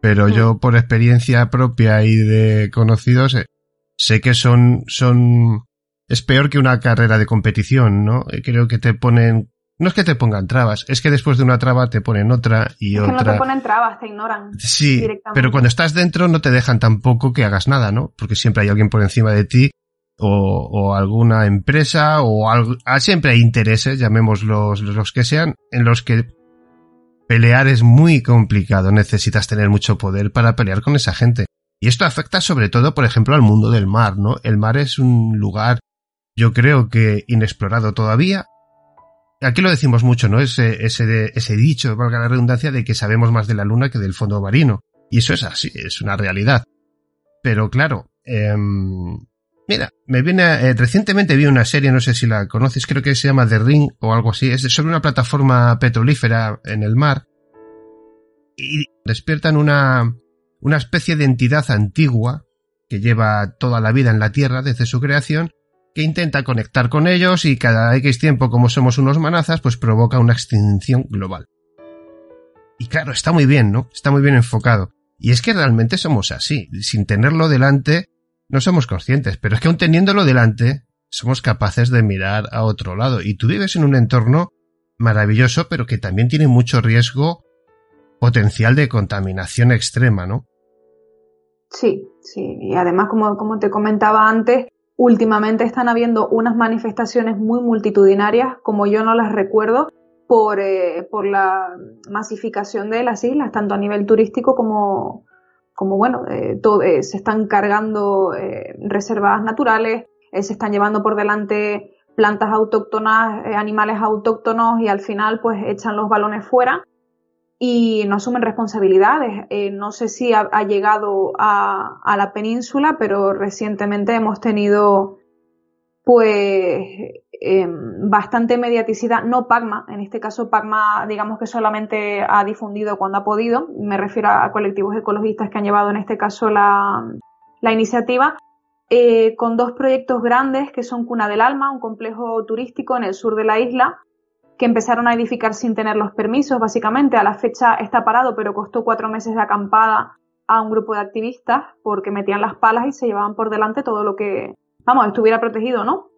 Pero mm. yo por experiencia propia y de conocidos eh, sé que son, son, es peor que una carrera de competición, ¿no? Creo que te ponen no es que te pongan trabas, es que después de una traba te ponen otra y es otra. Que no te ponen trabas, te ignoran. Sí, pero cuando estás dentro no te dejan tampoco que hagas nada, ¿no? Porque siempre hay alguien por encima de ti o, o alguna empresa o algo, siempre hay intereses, llamémoslos los que sean, en los que pelear es muy complicado, necesitas tener mucho poder para pelear con esa gente. Y esto afecta sobre todo, por ejemplo, al mundo del mar, ¿no? El mar es un lugar, yo creo que inexplorado todavía, aquí lo decimos mucho, ¿no? Ese, ese, ese dicho, valga la redundancia, de que sabemos más de la luna que del fondo marino. Y eso es así, es una realidad. Pero claro, eh, mira, me viene, eh, recientemente vi una serie, no sé si la conoces, creo que se llama The Ring o algo así, es sobre una plataforma petrolífera en el mar. Y despiertan una, una especie de entidad antigua que lleva toda la vida en la Tierra desde su creación que intenta conectar con ellos y cada X tiempo, como somos unos manazas, pues provoca una extinción global. Y claro, está muy bien, ¿no? Está muy bien enfocado. Y es que realmente somos así. Sin tenerlo delante, no somos conscientes, pero es que aun teniéndolo delante, somos capaces de mirar a otro lado. Y tú vives en un entorno maravilloso, pero que también tiene mucho riesgo potencial de contaminación extrema, ¿no? Sí, sí. Y además, como, como te comentaba antes, últimamente están habiendo unas manifestaciones muy multitudinarias, como yo no las recuerdo, por, eh, por la masificación de las islas, tanto a nivel turístico como, como bueno, eh, todo, eh, se están cargando reservas naturales, se están llevando por delante plantas autóctonas, animales autóctonos y al final pues echan los balones fuera y no asumen responsabilidades. Eh, no sé si ha, llegado a, a, la península, pero recientemente hemos tenido pues eh, bastante mediaticidad, no Pagma, en este caso Pagma digamos que solamente ha difundido cuando ha podido, me refiero a colectivos ecologistas que han llevado en este caso la, la iniciativa, eh, con dos proyectos grandes que son Cuna del Alma, un complejo turístico en el sur de la isla, que empezaron a edificar sin tener los permisos, básicamente. A la fecha está parado, pero costó cuatro meses de acampada a un grupo de activistas porque metían las palas y se llevaban por delante todo lo que, vamos, estuviera protegido, ¿no?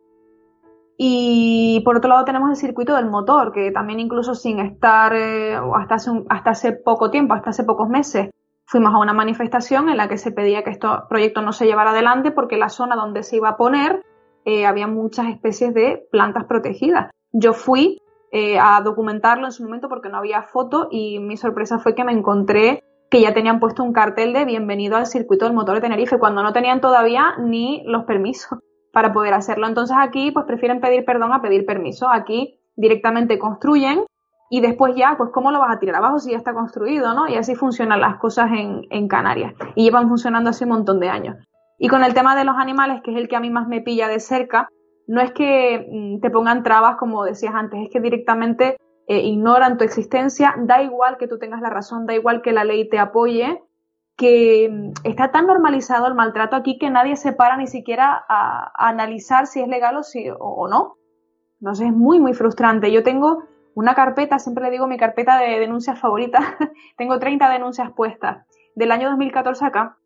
Y por otro lado tenemos el circuito del motor, que también incluso sin estar eh, hasta, hace hasta hace poco tiempo, hasta hace pocos meses, fuimos a una manifestación en la que se pedía que este proyecto no se llevara adelante porque la zona donde se iba a poner eh, había muchas especies de plantas protegidas. Yo fui eh, a documentarlo en su momento porque no había foto y mi sorpresa fue que me encontré que ya tenían puesto un cartel de bienvenido al circuito del motor de Tenerife cuando no tenían todavía ni los permisos para poder hacerlo. Entonces aquí pues prefieren pedir perdón a pedir permiso. Aquí directamente construyen y después ya, pues cómo lo vas a tirar abajo si ya está construido, ¿no? Y así funcionan las cosas en, en Canarias. Y llevan funcionando así un montón de años. Y con el tema de los animales, que es el que a mí más me pilla de cerca, no es que mm, te pongan trabas como decías antes, es que directamente eh, ignoran tu existencia, da igual que tú tengas la razón, da igual que la ley te apoye, que mm, está tan normalizado el maltrato aquí que nadie se para ni siquiera a, analizar si es legal o, no. Entonces es muy, muy frustrante. Yo tengo una carpeta, siempre le digo mi carpeta de denuncias favorita, tengo 30 denuncias puestas del año 2014 acá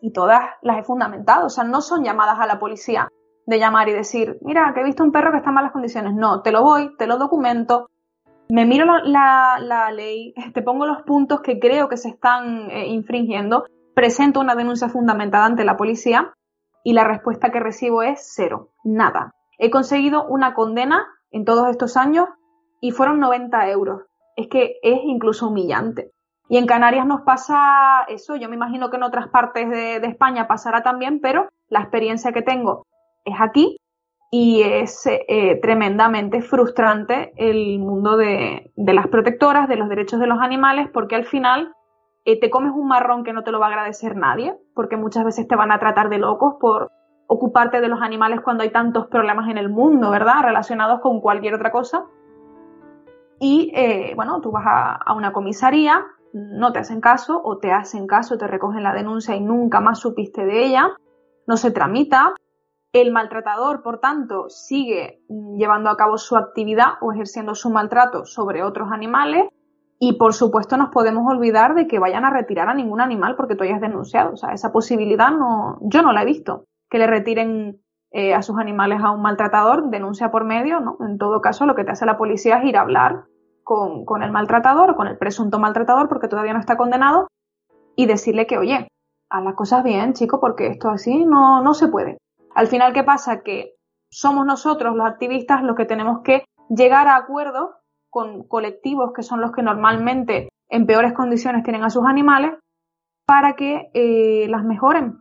y todas las he fundamentado, o sea, no son llamadas a la policía, de llamar y decir, mira, que he visto un perro que está en malas condiciones. No, te lo voy, te lo documento, me miro la, la ley, te pongo los puntos que creo que se están eh, infringiendo, presento una denuncia fundamentada ante la policía y la respuesta que recibo es cero, nada. He conseguido una condena en todos estos años y fueron 90 euros. Es que es incluso humillante. Y en Canarias nos pasa eso, yo me imagino que en otras partes de, de España pasará también, pero la experiencia que tengo es aquí y es eh, tremendamente frustrante el mundo de, las protectoras, de los derechos de los animales, porque al final eh, te comes un marrón que no te lo va a agradecer nadie, porque muchas veces te van a tratar de locos por ocuparte de los animales cuando hay tantos problemas en el mundo, ¿verdad? Relacionados con cualquier otra cosa. Y eh, bueno, tú vas a, a una comisaría, no te hacen caso o te hacen caso, te recogen la denuncia y nunca más supiste de ella, no se tramita, el maltratador, por tanto, sigue llevando a cabo su actividad o ejerciendo su maltrato sobre otros animales y, por supuesto, nos podemos olvidar de que vayan a retirar a ningún animal porque tú hayas denunciado. O sea, esa posibilidad no, yo no la he visto. Que le retiren eh, a sus animales a un maltratador, denuncia por medio, ¿no? En todo caso, lo que te hace la policía es ir a hablar con, con el maltratador o con el presunto maltratador porque todavía no está condenado y decirle que, oye, haz las cosas bien, chico, porque esto así no, no se puede. Al final, ¿qué pasa? Que somos nosotros los activistas los que tenemos que llegar a acuerdos con colectivos que son los que normalmente en peores condiciones tienen a sus animales para que eh, las mejoren.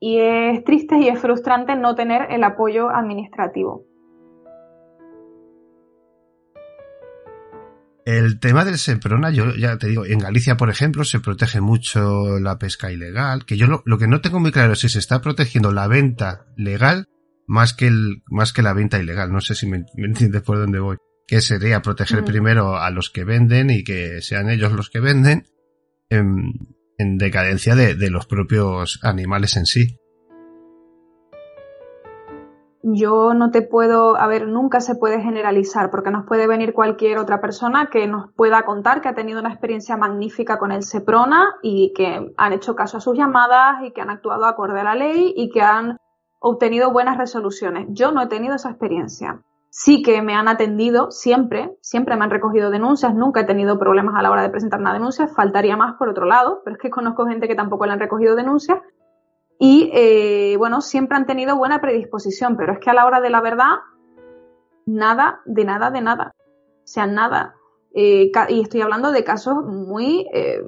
Y es triste y es frustrante no tener el apoyo administrativo. El tema del Semprona, yo ya te digo, en Galicia, por ejemplo, se protege mucho la pesca ilegal, que yo lo, que no tengo muy claro es si se está protegiendo la venta legal más que el, más que la venta ilegal. No sé si me, entiendes por dónde voy. Que sería proteger mm. primero a los que venden y que sean ellos los que venden en, decadencia de los propios animales en sí yo no te puedo, a ver, nunca se puede generalizar porque nos puede venir cualquier otra persona que nos pueda contar que ha tenido una experiencia magnífica con el Seprona y que han hecho caso a sus llamadas y que han actuado acorde a la ley y que han obtenido buenas resoluciones. Yo no he tenido esa experiencia. sí que me han atendido siempre, siempre me han recogido denuncias, nunca he tenido problemas a la hora de presentar una denuncia, faltaría más por otro lado, pero es que conozco gente que tampoco le han recogido denuncias y eh, bueno, siempre han tenido buena predisposición, pero es que a la hora de la verdad, nada, de nada, de nada. O sea, nada. Eh, y estoy hablando de casos muy, eh,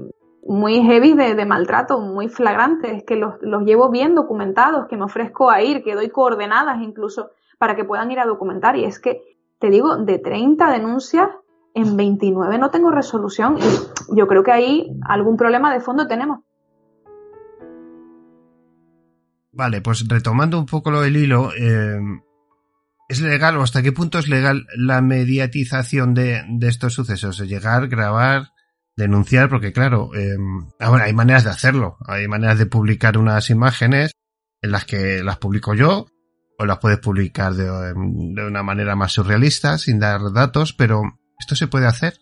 muy heavy de, maltrato, muy flagrantes, que los, los llevo bien documentados, que me ofrezco a ir, que doy coordenadas incluso para que puedan ir a documentar. Y es que, te digo, de 30 denuncias, en 29 no tengo resolución y yo creo que ahí algún problema de fondo tenemos. Vale, pues retomando un poco lo del hilo, eh, ¿es legal o hasta qué punto es legal la mediatización de, estos sucesos? Llegar, grabar, denunciar, porque claro, eh, ahora hay maneras de hacerlo, hay maneras de publicar unas imágenes en las que las publico yo, o las puedes publicar de, de una manera más surrealista, sin dar datos, pero ¿esto se puede hacer?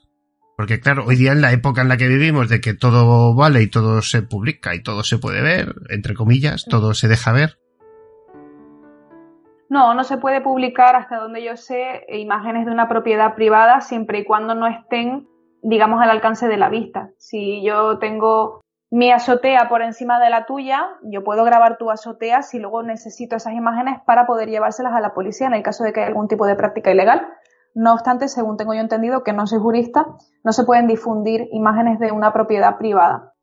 Porque claro, hoy día en la época en la que vivimos, de que todo vale y todo se publica y todo se puede ver, entre comillas, todo se deja ver. No, no se puede publicar hasta donde yo sé imágenes de una propiedad privada siempre y cuando no estén, digamos, al alcance de la vista. Si yo tengo mi azotea por encima de la tuya, yo puedo grabar tu azotea si luego necesito esas imágenes para poder llevárselas a la policía en el caso de que haya algún tipo de práctica ilegal. No obstante, según tengo yo entendido, que no soy jurista, no se pueden difundir imágenes de una propiedad privada,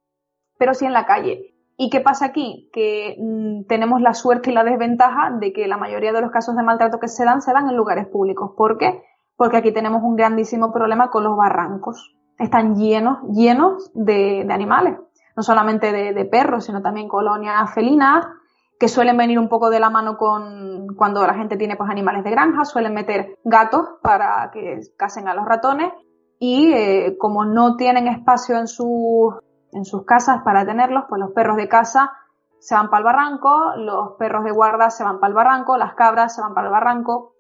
pero sí en la calle. ¿Y qué pasa aquí? Que mm, tenemos la suerte y la desventaja de que la mayoría de los casos de maltrato que se dan se dan en lugares públicos. ¿Por qué? Porque aquí tenemos un grandísimo problema con los barrancos. Están llenos, llenos de animales no solamente de, perros, sino también colonias felinas, que suelen venir un poco de la mano con cuando la gente tiene pues animales de granja, suelen meter gatos para que casen a los ratones y eh, como no tienen espacio en sus, en sus casas para tenerlos, pues los perros de casa se van para el barranco, los perros de guarda se van para el barranco, las cabras se van para el barranco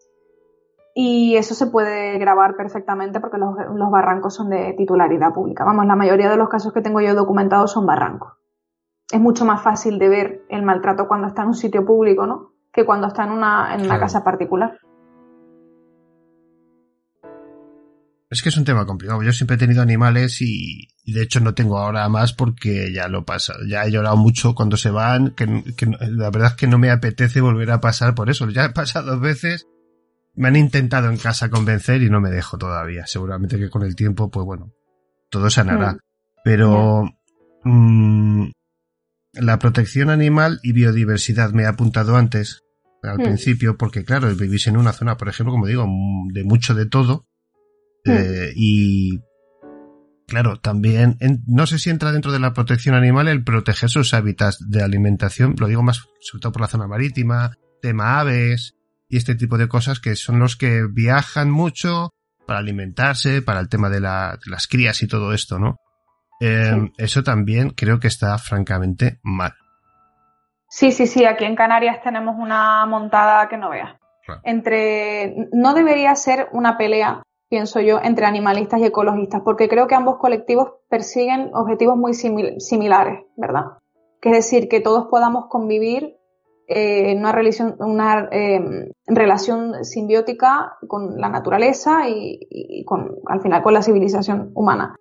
y eso se puede grabar perfectamente porque los, barrancos son de titularidad pública. Vamos, la mayoría de los casos que tengo yo documentados son barrancos. Es mucho más fácil de ver el maltrato cuando está en un sitio público, ¿no? Que cuando está en una, en una casa particular. Es que es un tema complicado. Yo siempre he tenido animales y, de hecho no tengo ahora más porque ya lo pasa. Ya he llorado mucho cuando se van, que, la verdad es que no me apetece volver a pasar por eso. Ya he pasado dos veces me han intentado en casa convencer y no me dejo todavía. Seguramente que con el tiempo, pues bueno, todo sanará. Mm. Pero la protección animal y biodiversidad me he apuntado antes, al mm. principio, porque claro, vivís en una zona, por ejemplo, como digo, de mucho de todo. Eh, y claro, también, no sé si entra dentro de la protección animal el proteger sus hábitats de alimentación, lo digo más sobre todo por la zona marítima, tema aves, y este tipo de cosas que son los que viajan mucho para alimentarse, para el tema de, las crías y todo esto, ¿no? Em, eso también creo que está francamente mal. Sí, sí, sí, aquí en Canarias tenemos una montada que no veas. Entre, no debería ser una pelea, pienso yo, entre animalistas y ecologistas, porque creo que ambos colectivos persiguen objetivos muy similares, ¿verdad? Que es decir, que todos podamos convivir eh, una, relación, una eh, relación simbiótica con la naturaleza y, con, al final con la civilización humana.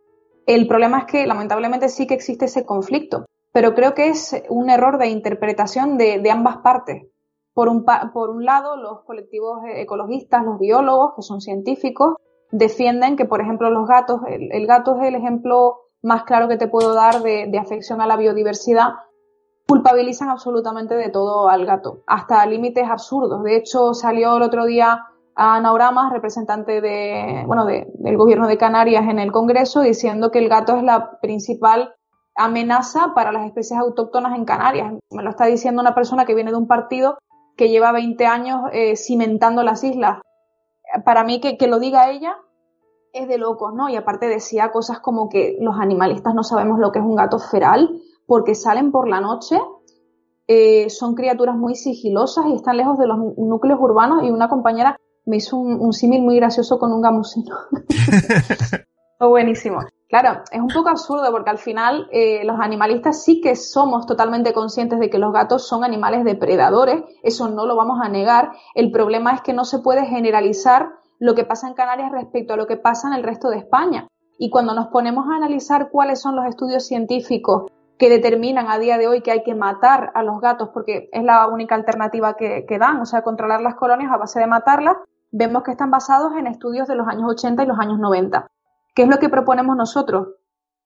El problema es que lamentablemente sí que existe ese conflicto, pero creo que es un error de interpretación de, ambas partes. Por un, por un lado, los colectivos ecologistas, los biólogos, que son científicos, defienden que, por ejemplo, los gatos, el, gato es el ejemplo más claro que te puedo dar de, de afección a la biodiversidad culpabilizan absolutamente de todo al gato, hasta límites absurdos. De hecho, salió el otro día a Nauramas, representante de, bueno, del gobierno de Canarias en el Congreso, diciendo que el gato es la principal amenaza para las especies autóctonas en Canarias. Me lo está diciendo una persona que viene de un partido que lleva 20 años eh, cimentando las islas. Para mí que, que lo diga ella es de locos, ¿no? Y aparte decía cosas como que los animalistas no sabemos lo que es un gato feral, porque salen por la noche, eh, son criaturas muy sigilosas y están lejos de los núcleos urbanos y una compañera me hizo un, símil muy gracioso con un gamusino. Fue buenísimo. Claro, es un poco absurdo porque al final eh, los animalistas sí que somos totalmente conscientes de que los gatos son animales depredadores, eso no lo vamos a negar. El problema es que no se puede generalizar lo que pasa en Canarias respecto a lo que pasa en el resto de España. Y cuando nos ponemos a analizar cuáles son los estudios científicos que determinan a día de hoy que hay que matar a los gatos porque es la única alternativa que, que dan, o sea, controlar las colonias a base de matarlas, vemos que están basados en estudios de los años 80 y los años 90. ¿Qué es lo que proponemos nosotros?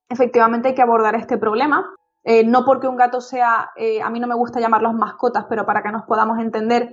Efectivamente hay que abordar este problema, eh, no porque un gato sea, eh, a mí no me gusta llamarlos mascotas, pero para que nos podamos entender,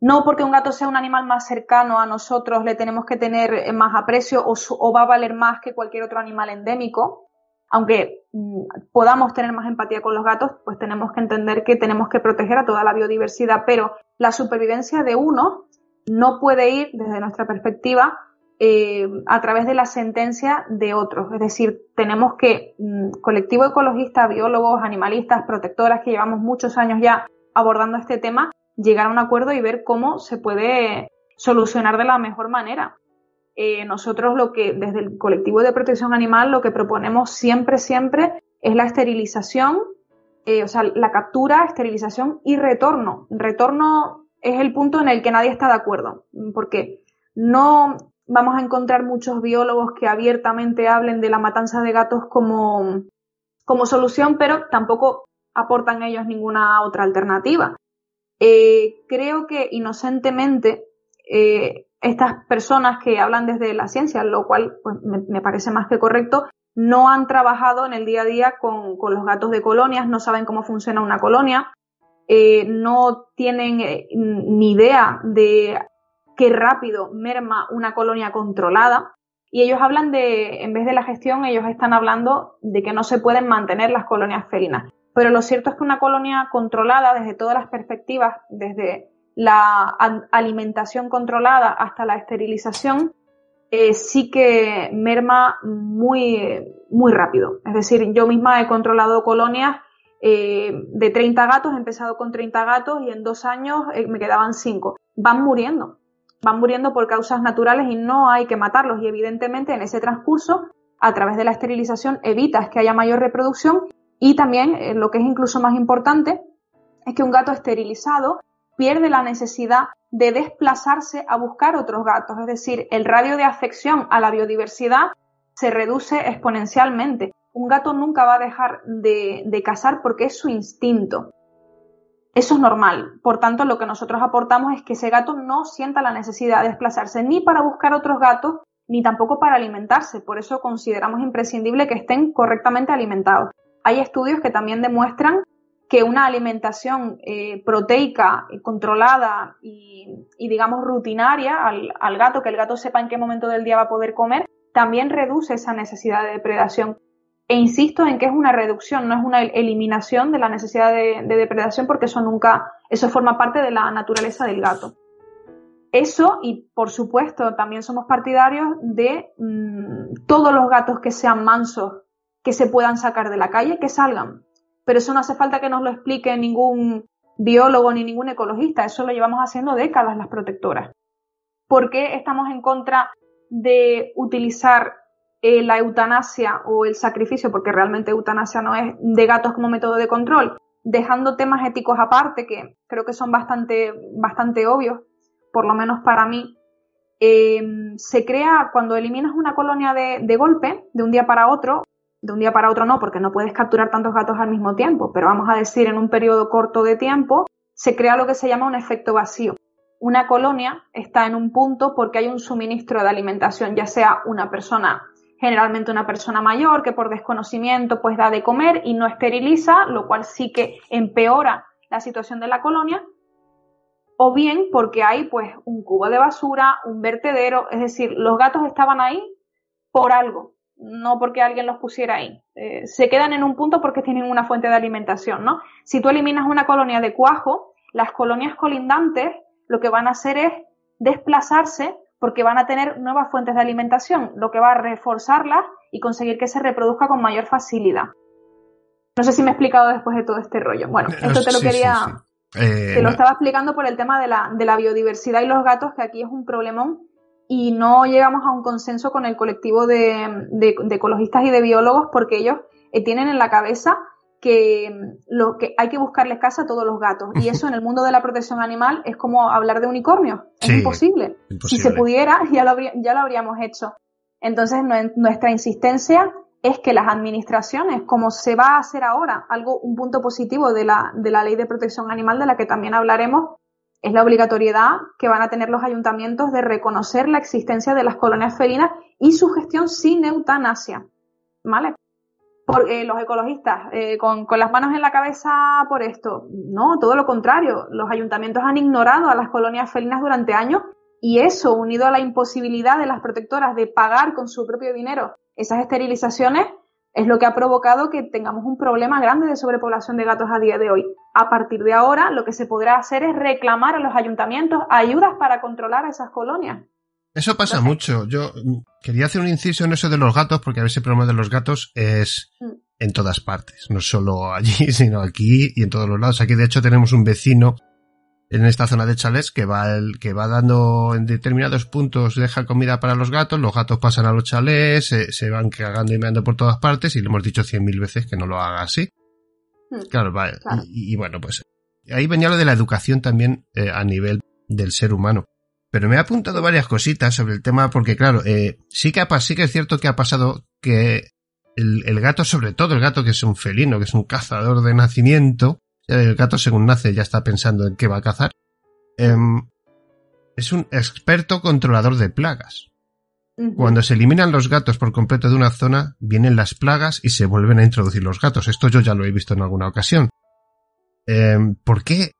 no porque un gato sea un animal más cercano a nosotros le tenemos que tener eh, más aprecio o, va a valer más que cualquier otro animal endémico, aunque mm, podamos tener más empatía con los gatos, pues tenemos que entender que tenemos que proteger a toda la biodiversidad, pero la supervivencia de uno no puede ir, desde nuestra perspectiva, eh, a través de la sentencia de otros. Es decir, tenemos que, mm, colectivo ecologista, biólogos, animalistas, protectoras, que llevamos muchos años ya abordando este tema, llegar a un acuerdo y ver cómo se puede solucionar de la mejor manera. Eh, nosotros lo que, desde el colectivo de protección animal, lo que proponemos siempre, siempre es la esterilización, eh, o sea, la captura, esterilización y retorno. Retorno es el punto en el que nadie está de acuerdo, porque no, vamos a encontrar muchos biólogos que abiertamente hablen de la matanza de gatos como, como solución, pero tampoco aportan ellos ninguna otra alternativa. Eh, creo que inocentemente eh, estas personas que hablan desde la ciencia, lo cual pues, me, parece más que correcto, no han trabajado en el día a día con, los gatos de colonias, no saben cómo funciona una colonia, eh, no tienen ni idea de qué rápido merma una colonia controlada. Y ellos hablan de, en vez de la gestión, ellos están hablando de que no se pueden mantener las colonias felinas. Pero lo cierto es que una colonia controlada desde todas las perspectivas, desde la alimentación controlada hasta la esterilización, eh, sí que merma muy, muy rápido. Es decir, yo misma he controlado colonias eh, de 30 gatos, he empezado con 30 gatos y en dos años eh, me quedaban 5. Van muriendo van muriendo por causas naturales y no hay que matarlos. Y evidentemente en ese transcurso, a través de la esterilización, evitas que haya mayor reproducción y también, eh, lo que es incluso más importante, es que un gato esterilizado pierde la necesidad de desplazarse a buscar otros gatos. Es decir, el radio de afección a la biodiversidad se reduce exponencialmente. Un gato nunca va a dejar de, de cazar porque es su instinto. Eso es normal. Por tanto, lo que nosotros aportamos es que ese gato no sienta la necesidad de desplazarse ni para buscar otros gatos, ni tampoco para alimentarse. Por eso consideramos imprescindible que estén correctamente alimentados. Hay estudios que también demuestran que una alimentación eh, proteica controlada y, digamos rutinaria al, al gato, que el gato sepa en qué momento del día va a poder comer, también reduce esa necesidad de depredación. E insisto en que es una reducción, no es una eliminación de la necesidad de, depredación porque eso nunca, eso forma parte de la naturaleza del gato. Eso y por supuesto también somos partidarios de mm, todos los gatos que sean mansos, que se puedan sacar de la calle, que salgan. Pero eso no hace falta que nos lo explique ningún biólogo ni ningún ecologista, eso lo llevamos haciendo décadas las protectoras. ¿Por qué estamos en contra de utilizar eh, la eutanasia o el sacrificio, porque realmente eutanasia no es de gatos como método de control, dejando temas éticos aparte que creo que son bastante, bastante obvios, por lo menos para mí, eh, se crea cuando eliminas una colonia de, de golpe, de un día para otro, de un día para otro no, porque no puedes capturar tantos gatos al mismo tiempo, pero vamos a decir en un periodo corto de tiempo, se crea lo que se llama un efecto vacío. Una colonia está en un punto porque hay un suministro de alimentación, ya sea una persona generalmente una persona mayor que por desconocimiento pues da de comer y no esteriliza, lo cual sí que empeora la situación de la colonia, o bien porque hay pues un cubo de basura, un vertedero, es decir, los gatos estaban ahí por algo, no porque alguien los pusiera ahí. Eh, se quedan en un punto porque tienen una fuente de alimentación, ¿no? Si tú eliminas una colonia de cuajo, las colonias colindantes lo que van a hacer es desplazarse porque van a tener nuevas fuentes de alimentación, lo que va a reforzarlas y conseguir que se reproduzca con mayor facilidad. No sé si me he explicado después de todo este rollo. Bueno, eh, esto te lo quería... te lo estaba explicando por el tema de la, de la biodiversidad y los gatos, que aquí es un problemón y no llegamos a un consenso con el colectivo de, de, ecologistas y de biólogos porque ellos eh, tienen en la cabeza que mm, lo que hay que buscarles casa a todos los gatos y eso en el mundo de la protección animal es como hablar de unicornio es imposible. si se pudiera ya lo, ya lo habríamos hecho entonces nuestra insistencia es que las administraciones, como se va a hacer ahora, algo, un punto positivo de la, de la ley de protección animal de la que también hablaremos, es la obligatoriedad que van a tener los ayuntamientos de reconocer la existencia de las colonias felinas y su gestión sin eutanasia. ¿Vale? Porque los ecologistas, eh, con, con, las manos en la cabeza por esto, no, todo lo contrario. Los ayuntamientos han ignorado a las colonias felinas durante años y eso, unido a la imposibilidad de las protectoras de pagar con su propio dinero esas esterilizaciones es lo que ha provocado que tengamos un problema grande de sobrepoblación de gatos a día de hoy. A partir de ahora, lo que se podrá hacer es reclamar a los ayuntamientos ayudas para controlar a esas colonias. Eso pasa mucho. Yo mm, quería hacer un inciso en eso de los gatos, porque a veces el problema de los gatos es mm. en todas partes, no solo allí, sino aquí y en todos los lados. Aquí, de hecho, tenemos un vecino en esta zona de chalés que va el, que va dando en determinados puntos deja comida para los gatos, los gatos pasan a los chalés, se, van cagando y meando por todas partes y le hemos dicho cien mil veces que no lo haga así. Hmm. Claro, va, Y, bueno, pues ahí venía lo de la educación también eh, a nivel del ser humano. Pero me ha apuntado varias cositas sobre el tema porque claro, eh, sí que ha, sí que es cierto que ha pasado que el, el gato, sobre todo el gato que es un felino, que es un cazador de nacimiento, el gato, según nace, ya está pensando en qué va a cazar. Em, es un experto controlador de plagas. Cuando se eliminan los gatos por completo de una zona, vienen las plagas y se vuelven a introducir los gatos. Esto yo ya lo he visto en alguna ocasión. Em, ¿Por qué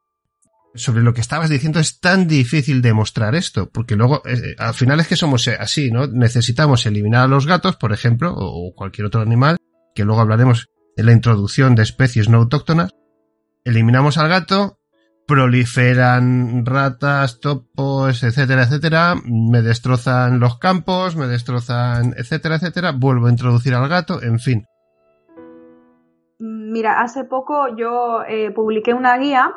sobre lo que estabas diciendo es tan difícil demostrar esto? Porque luego, eh, al final es que somos así, ¿no? Necesitamos eliminar a los gatos, por ejemplo, o cualquier otro animal, que luego hablaremos de la introducción de especies no autóctonas, eliminamos al gato, proliferan ratas, topos, etcétera, etcétera, me destrozan los campos, me destrozan, etcétera, etcétera, vuelvo a introducir al gato, en fin. Mira, hace poco yo eh, publiqué una guía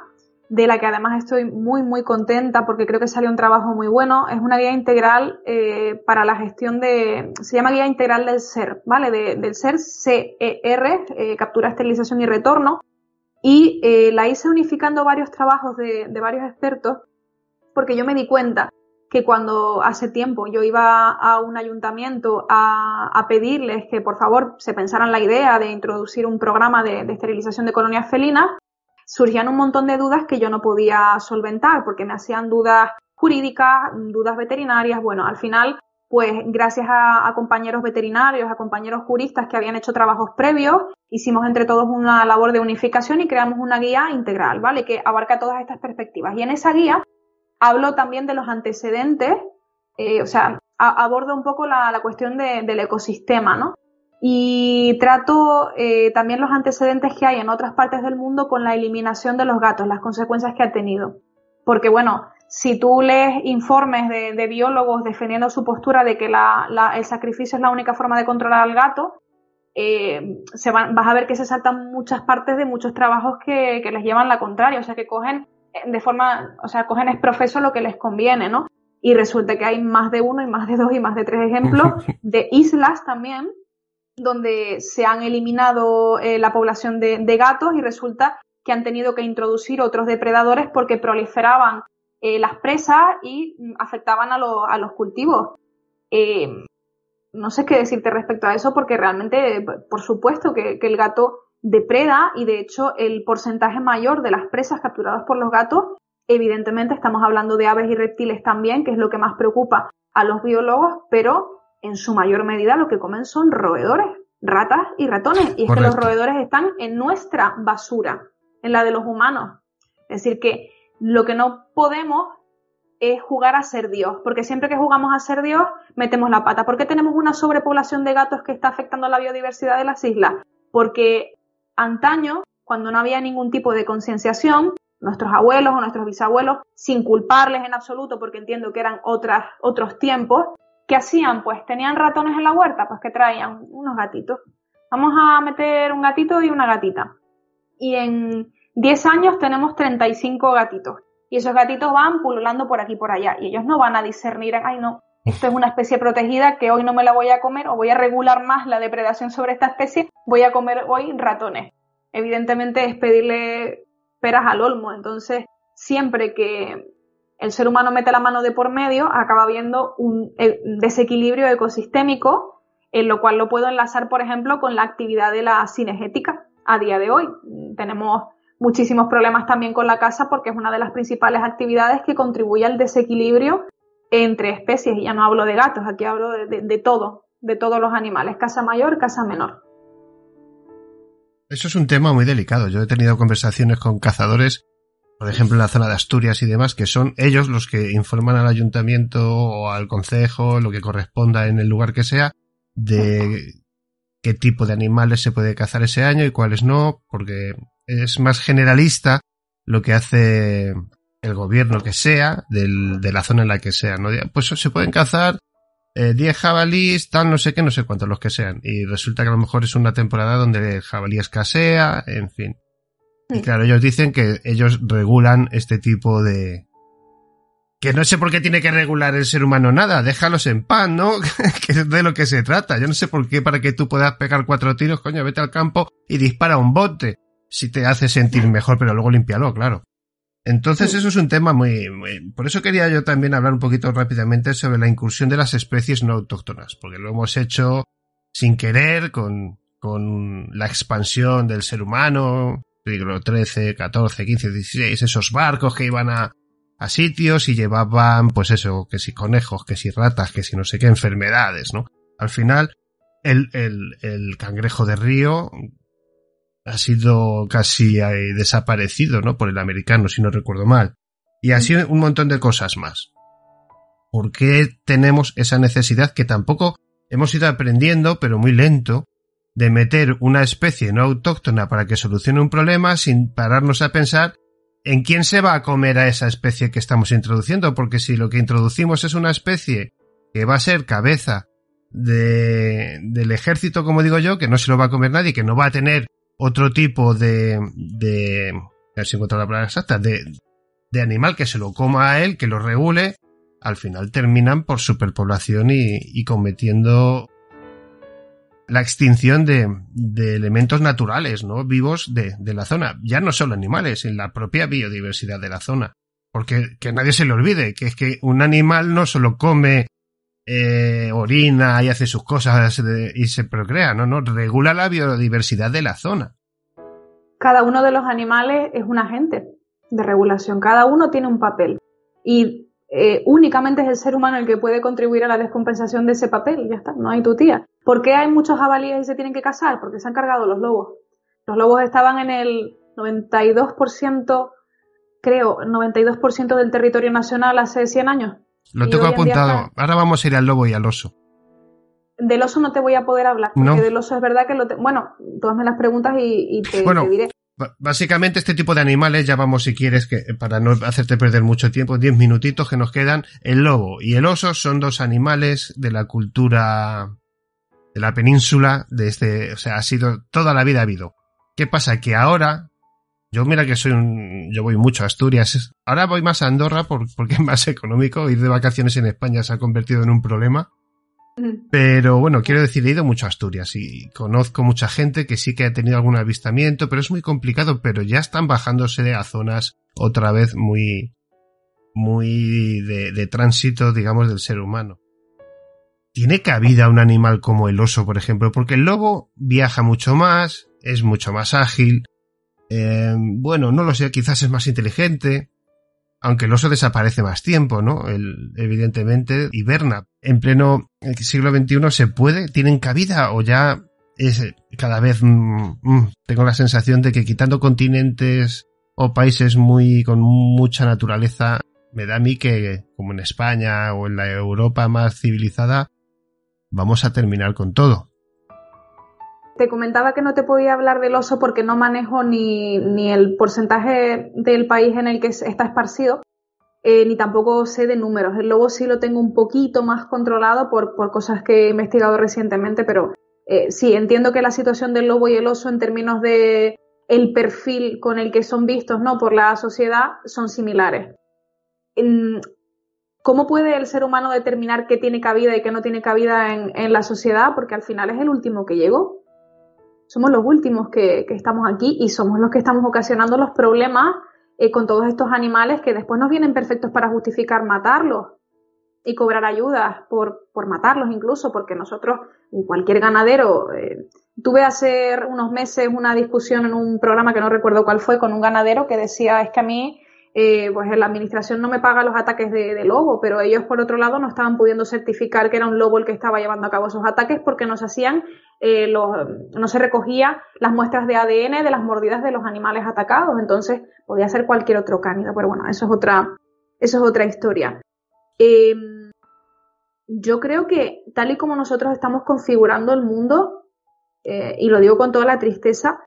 de la que además estoy muy muy contenta porque creo que salió un trabajo muy bueno. Es una guía integral eh, para la gestión de, se llama guía integral del ser, ¿vale? del ser CER, eh, captura, esterilización y retorno y eh, la hice unificando varios trabajos de, varios expertos porque yo me di cuenta que cuando hace tiempo yo iba a un ayuntamiento a, pedirles que por favor se pensaran la idea de introducir un programa de, de, esterilización de colonias felinas, surgían un montón de dudas que yo no podía solventar porque me hacían dudas jurídicas, dudas veterinarias. Bueno, al final pues gracias a, compañeros veterinarios, a compañeros juristas que habían hecho trabajos previos, hicimos entre todos una labor de unificación y creamos una guía integral, ¿vale? Que abarca todas estas perspectivas. Y en esa guía hablo también de los antecedentes, eh, o sea, abordo un poco la, cuestión del ecosistema, ¿no? Y trato eh, también los antecedentes que hay en otras partes del mundo con la eliminación de los gatos, las consecuencias que ha tenido. Porque bueno, si tú lees informes de, biólogos defendiendo su postura de que el sacrificio es la única forma de controlar al gato, eh, se vas a ver que se saltan muchas partes de muchos trabajos que, les llevan la contraria, o sea, que cogen eh, de forma, o sea, cogen es profeso lo que les conviene, ¿no? Y resulta que hay más de uno y más de dos y más de tres ejemplos de islas también donde se han eliminado eh, la población de, gatos y resulta que han tenido que introducir otros depredadores porque proliferaban eh, las presas y mm, afectaban a, a los cultivos. Eh, no sé qué decirte respecto a eso porque realmente, por supuesto que, el gato depreda y de hecho el porcentaje mayor de las presas capturadas por los gatos, evidentemente estamos hablando de aves y reptiles también, que es lo que más preocupa a los biólogos, pero en su mayor medida lo que comen son roedores, ratas y ratones. Y es que los roedores están en nuestra basura, en la de los humanos. Es decir, que lo que no podemos es jugar a ser Dios, porque siempre que jugamos a ser Dios, metemos la pata. ¿Por qué tenemos una sobrepoblación de gatos que está afectando la biodiversidad de las islas? Porque antaño, cuando no había ningún tipo de concienciación, nuestros abuelos o nuestros bisabuelos, sin culparles en absoluto, porque entiendo que eran otras, otros tiempos, ¿qué hacían? Pues tenían ratones en la huerta, pues que traían unos gatitos. Vamos a meter un gatito y una gatita. Y en, 10 años tenemos 35 gatitos. Y esos gatitos van pululando por aquí y por allá. Y ellos no van a discernir, ay no, esto es una especie protegida que hoy no me la voy a comer o voy a regular más la depredación sobre esta especie, voy a comer hoy ratones. Evidentemente es pedirle peras al olmo, entonces siempre que el ser humano mete la mano de por medio, acaba habiendo un eh, desequilibrio ecosistémico, en lo cual lo puedo enlazar, por ejemplo, con la actividad de la cinegética a día de hoy. Tenemos muchísimos problemas también con la caza porque es una de las principales actividades que contribuye al desequilibrio entre especies. Y ya no hablo de gatos, aquí hablo de, de todo, de todos los animales, caza mayor, caza menor. Eso es un tema muy delicado. Yo he tenido conversaciones con cazadores por ejemplo en la zona de Asturias y demás, que son ellos los que informan al ayuntamiento o al concejo, lo que corresponda en el lugar que sea, de qué tipo de animales se puede cazar ese año y cuáles no, porque es más generalista lo que hace el gobierno que sea, del, de la zona en la que sea, ¿no? Pues se pueden cazar eh, 10 jabalíes, tal, no sé qué, no sé cuántos los que sean. Y resulta que a lo mejor es una temporada donde el jabalí escasea, en fin. Y claro, ellos dicen que ellos regulan este tipo de... Que no sé por qué tiene que regular el ser humano nada, déjalos en paz, ¿no? que es de lo que se trata. Yo no sé por qué para que tú puedas pegar cuatro tiros, coño, vete al campo y dispara un bote. Si te hace sentir mejor, pero luego limpialo, claro. Entonces eso es un tema muy, muy, Por eso quería yo también hablar un poquito rápidamente sobre la incursión de las especies no autóctonas, porque lo hemos hecho sin querer, con, con la expansión del ser humano, siglo XIII, XIV, XV, XVI, esos barcos que iban a, a sitios y llevaban, pues eso, que si conejos, que si ratas, que si no sé qué enfermedades, ¿no? Al final, el, el, el cangrejo de río ha sido casi eh, desaparecido, ¿no? Por el americano, si no recuerdo mal. Y así un montón de cosas más. ¿Por qué tenemos esa necesidad que tampoco hemos ido aprendiendo, pero muy lento, de meter una especie no autóctona para que solucione un problema sin pararnos a pensar en quién se va a comer a esa especie que estamos introduciendo, porque si lo que introducimos es una especie que va a ser cabeza de, del ejército, como digo yo, que no se lo va a comer nadie, que no va a tener otro tipo de, de, a ver si encuentro la palabra exacta, de, de animal que se lo coma a él, que lo regule, al final terminan por superpoblación y, y cometiendo la extinción de, elementos naturales, ¿no? Vivos de, la zona. Ya no solo animales, en la propia biodiversidad de la zona. Porque que nadie se le olvide que es que un animal no solo come, eh, orina y hace sus cosas de, y se procrea, ¿no? No, regula la biodiversidad de la zona. Cada uno de los animales es un agente de regulación. Cada uno tiene un papel. Y eh, únicamente es el ser humano el que puede contribuir a la descompensación de ese papel. Ya está, no hay tu tía. ¿Por qué hay muchos jabalíes y se tienen que cazar? Porque se han cargado los lobos. Los lobos estaban en el 92%, creo, 92% del territorio nacional hace 100 años. Lo tengo apuntado. Ahora vamos a ir al lobo y al oso. Del oso no te voy a poder hablar, porque no. del oso es verdad que lo... Te... Bueno, todas me las preguntas y, y te, bueno, te diré. Básicamente este tipo de animales, ya vamos si quieres, que para no hacerte perder mucho tiempo, 10 minutitos que nos quedan, el lobo y el oso son dos animales de la cultura de la península, de este, o sea, ha sido, toda la vida ha habido. ¿Qué pasa? Que ahora, yo mira que soy un, yo voy mucho a Asturias, ahora voy más a Andorra por, porque es más económico, ir de vacaciones en España se ha convertido en un problema. Pero bueno, quiero decir, he ido mucho a Asturias y conozco mucha gente que sí que ha tenido algún avistamiento, pero es muy complicado, pero ya están bajándose a zonas otra vez muy, muy de, de tránsito, digamos, del ser humano. ¿Tiene cabida un animal como el oso, por ejemplo? Porque el lobo viaja mucho más, es mucho más ágil, eh, bueno, no lo sé, quizás es más inteligente, aunque el oso desaparece más tiempo, ¿no? El, evidentemente hiberna. En pleno siglo XXI se puede, tienen cabida o ya es cada vez mm, mm, tengo la sensación de que quitando continentes o países muy con mucha naturaleza me da a mí que como en España o en la Europa más civilizada vamos a terminar con todo. Te comentaba que no te podía hablar del oso porque no manejo ni, ni el porcentaje del país en el que está esparcido, eh, ni tampoco sé de números. El lobo sí lo tengo un poquito más controlado por, por cosas que he investigado recientemente, pero eh, sí, entiendo que la situación del lobo y el oso en términos de el perfil con el que son vistos ¿no? por la sociedad son similares. En, ¿cómo puede el ser humano determinar qué tiene cabida y qué no tiene cabida en, la sociedad? Porque al final es el último que llegó. Somos los últimos que, estamos aquí y somos los que estamos ocasionando los problemas eh, con todos estos animales que después nos vienen perfectos para justificar matarlos y cobrar ayudas por, por matarlos incluso, porque nosotros, cualquier ganadero, eh, tuve hace unos meses una discusión en un programa que no recuerdo cuál fue, con un ganadero que decía, es que a mí, eh, pues la administración no me paga los ataques de, lobo, pero ellos por otro lado no estaban pudiendo certificar que era un lobo el que estaba llevando a cabo esos ataques porque no se hacían, eh, los, no se recogía las muestras de ADN de las mordidas de los animales atacados, entonces podía ser cualquier otro cánido, pero bueno, eso es otra, eso es otra historia. Eh, yo creo que tal y como nosotros estamos configurando el mundo, eh, y lo digo con toda la tristeza,